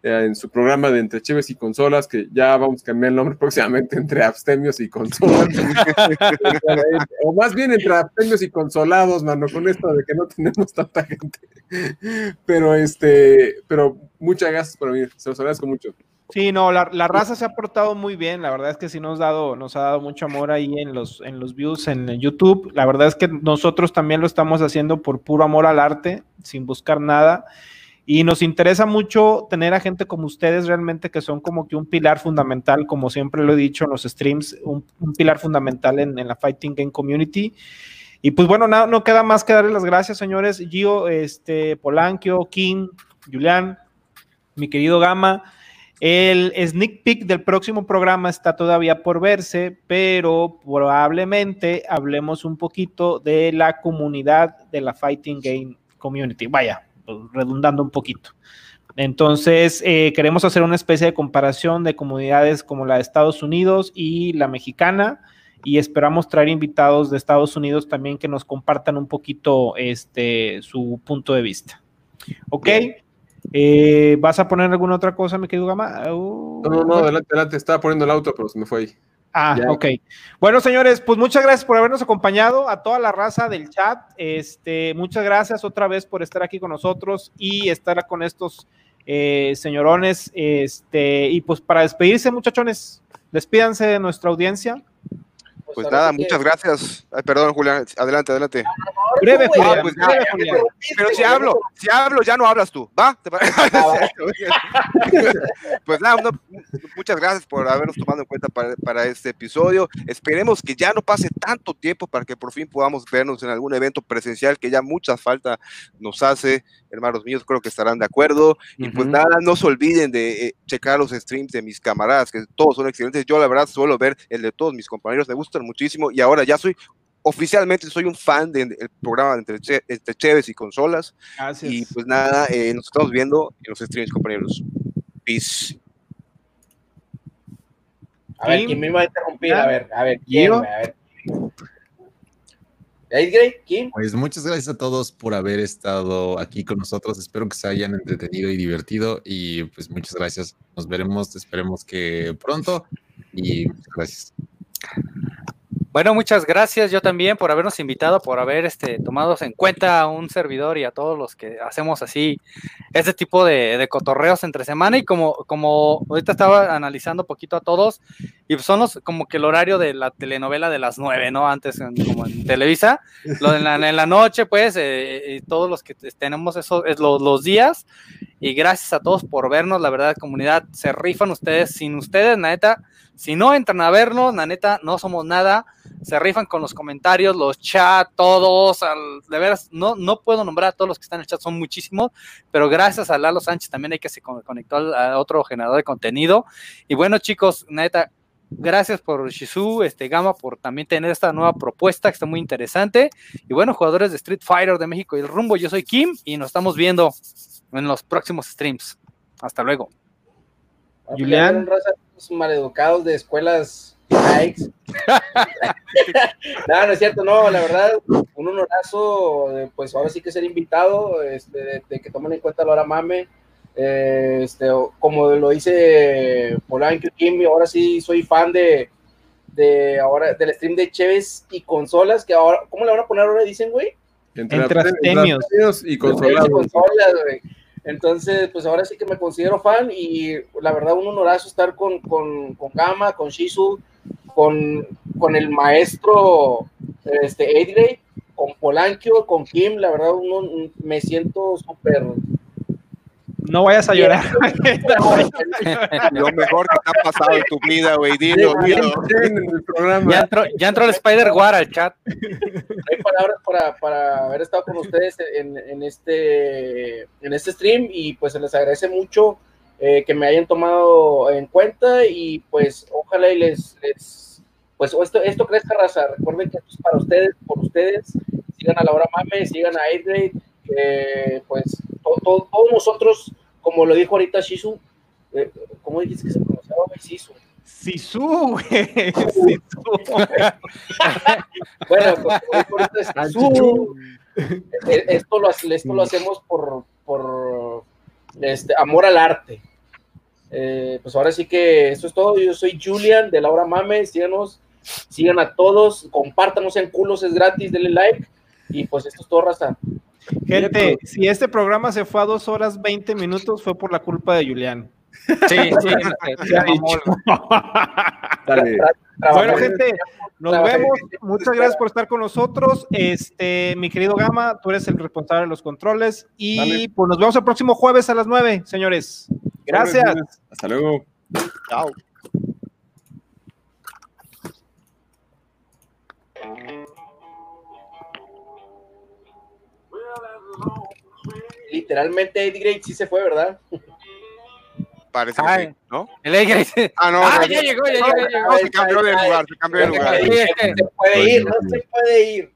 eh, en su programa de Entre Cheves y Consolas, que ya vamos a cambiar el nombre próximamente entre Abstemios y Consolas. o más bien entre Abstemios y Consolados, mano, con esto de que no tenemos tanta gente. Pero este, pero muchas gracias por venir, se los agradezco mucho. Sí, no, la, la raza se ha portado muy bien. La verdad es que sí nos, dado, nos ha dado mucho amor ahí en los, en los views en YouTube. La verdad es que nosotros también lo estamos haciendo por puro amor al arte, sin buscar nada. Y nos interesa mucho tener a gente como ustedes realmente que son como que un pilar fundamental, como siempre lo he dicho en los streams, un, un pilar fundamental en, en, la Fighting Game Community. Y pues bueno, no, no queda más que darles las gracias, señores. Gio, este, Polanquio, King, Julián, mi querido Gama. El sneak peek del próximo programa está todavía por verse, pero probablemente hablemos un poquito de la comunidad de la Fighting Game Community. Vaya, redundando un poquito. Entonces, eh, queremos hacer una especie de comparación de comunidades como la de Estados Unidos y la mexicana y esperamos traer invitados de Estados Unidos también que nos compartan un poquito este, su punto de vista. ¿Ok? Eh, ¿Vas a poner alguna otra cosa, mi querido Gama? Uh, no, no, no, adelante, adelante. Estaba poniendo el auto, pero se me fue ahí. Ah, ya. ok. Bueno, señores, pues muchas gracias por habernos acompañado, a toda la raza del chat. Este, muchas gracias otra vez por estar aquí con nosotros y estar con estos eh, señorones. Este, y pues para despedirse, muchachones, despídanse de nuestra audiencia. Pues nada, muchas gracias. Ay, perdón, Julián, adelante, adelante. Breve, Julián. Ah, pues breve, Julián. Pero si hablo, si hablo, ya no hablas tú, ¿va? pues nada, no, muchas gracias por habernos tomado en cuenta para, para, este episodio. Esperemos que ya no pase tanto tiempo para que por fin podamos vernos en algún evento presencial que ya mucha falta nos hace. Hermanos míos, creo que estarán de acuerdo. Uh -huh. Y pues nada, no se olviden de eh, checar los streams de mis camaradas, que todos son excelentes. Yo la verdad suelo ver el de todos mis compañeros, me gustan muchísimo y ahora ya soy oficialmente soy un fan del de, programa entre, che, entre Cheves y Consolas. Gracias. Y pues nada, eh, nos estamos viendo en los streams, compañeros. Peace. A ver, ¿quién me iba a interrumpir? A ver, a ver, ¿quién? A ver. ¿Quién? Pues muchas gracias a todos por haber estado aquí con nosotros. Espero que se hayan entretenido y divertido. Y pues muchas gracias. Nos veremos, esperemos que pronto. Y muchas gracias. Bueno, muchas gracias yo también por habernos invitado, por haber este, tomado en cuenta a un servidor y a todos los que hacemos así este tipo de, de cotorreos entre semana. Y como, como ahorita estaba analizando poquito a todos, y son los, como que el horario de la telenovela de las nueve, ¿no? Antes, en, como en Televisa, lo de la, en la noche, pues, eh, todos los que tenemos eso, es los, los días. Y gracias a todos por vernos, la verdad, comunidad, se rifan ustedes. Sin ustedes, la neta, si no entran a vernos, la neta, no somos nada. Se rifan con los comentarios, los chats, todos. Al, de veras, no, no puedo nombrar a todos los que están en el chat, son muchísimos. Pero gracias a Lalo Sánchez también hay que se conectó a otro generador de contenido. Y bueno, chicos, neta, gracias por Shizu, este Gama, por también tener esta nueva propuesta que está muy interesante. Y bueno, jugadores de Street Fighter de México y el rumbo, yo soy Kim y nos estamos viendo en los próximos streams. Hasta luego. Julián. maleducados de escuelas likes. no, no es cierto, no, la verdad, un honorazo, pues ahora sí que ser invitado, este, de, de que tomen en cuenta la hora mame, eh, este, como lo dice Polanco Kim, ahora sí soy fan de, de ahora del stream de Cheves y consolas, que ahora, ¿cómo le van a poner ahora? Dicen, güey. Entre, entre Astemios y consolas. güey. Entonces, pues ahora sí que me considero fan y la verdad un honorazo estar con, con, con Gama, con Shizu, con, con el maestro este, Adley, con Polanquio, con Kim, la verdad uno, me siento súper No vayas a llorar. Lo mejor que te ha pasado en tu vida, güey. Dilo, dilo. Ya entró, ya entró el Spider-War al chat. hay palabras para, para haber estado con ustedes en, en este, en este stream y pues se les agradece mucho eh, que me hayan tomado en cuenta y pues ojalá y les, les pues esto, esto crezca raza, recuerden que esto es para ustedes, por ustedes, sigan a la hora mame, sigan a 8 eh, pues to- to- todos nosotros, como lo dijo ahorita Shizu, eh, ¿cómo dijiste que se pronunciaba? Shizu. Sisu, güey. Sisu. Bueno, pues, dijo ahorita Shizu, eh, esto lo, esto lo hacemos por, por este, amor al arte. Eh, pues ahora sí que eso es todo. Yo soy Julian de Laura Mame. Síganos, sigan a todos, compártanos en culos, es gratis, denle like. Y pues esto es todo, raza. Gente, si este programa se fue a dos horas 20 minutos, fue por la culpa de Julián. Sí, sí, se- Dale. Bueno, gente, nos vemos. Muchas gracias por estar con nosotros. Este, mi querido Gama, tú eres el responsable de los controles. Y Dale. pues nos vemos el próximo jueves a las 9, señores. Gracias. Hasta luego. Chao. Literalmente Eddie Great sí se fue, ¿verdad? Parece que Ay. sí, ¿no? El dice, Ah, no. Ah, no, ya llegó, ya llegó, ya llegó. No, se cambió de lugar, se cambió de lugar. Se puede ir, no se puede ir.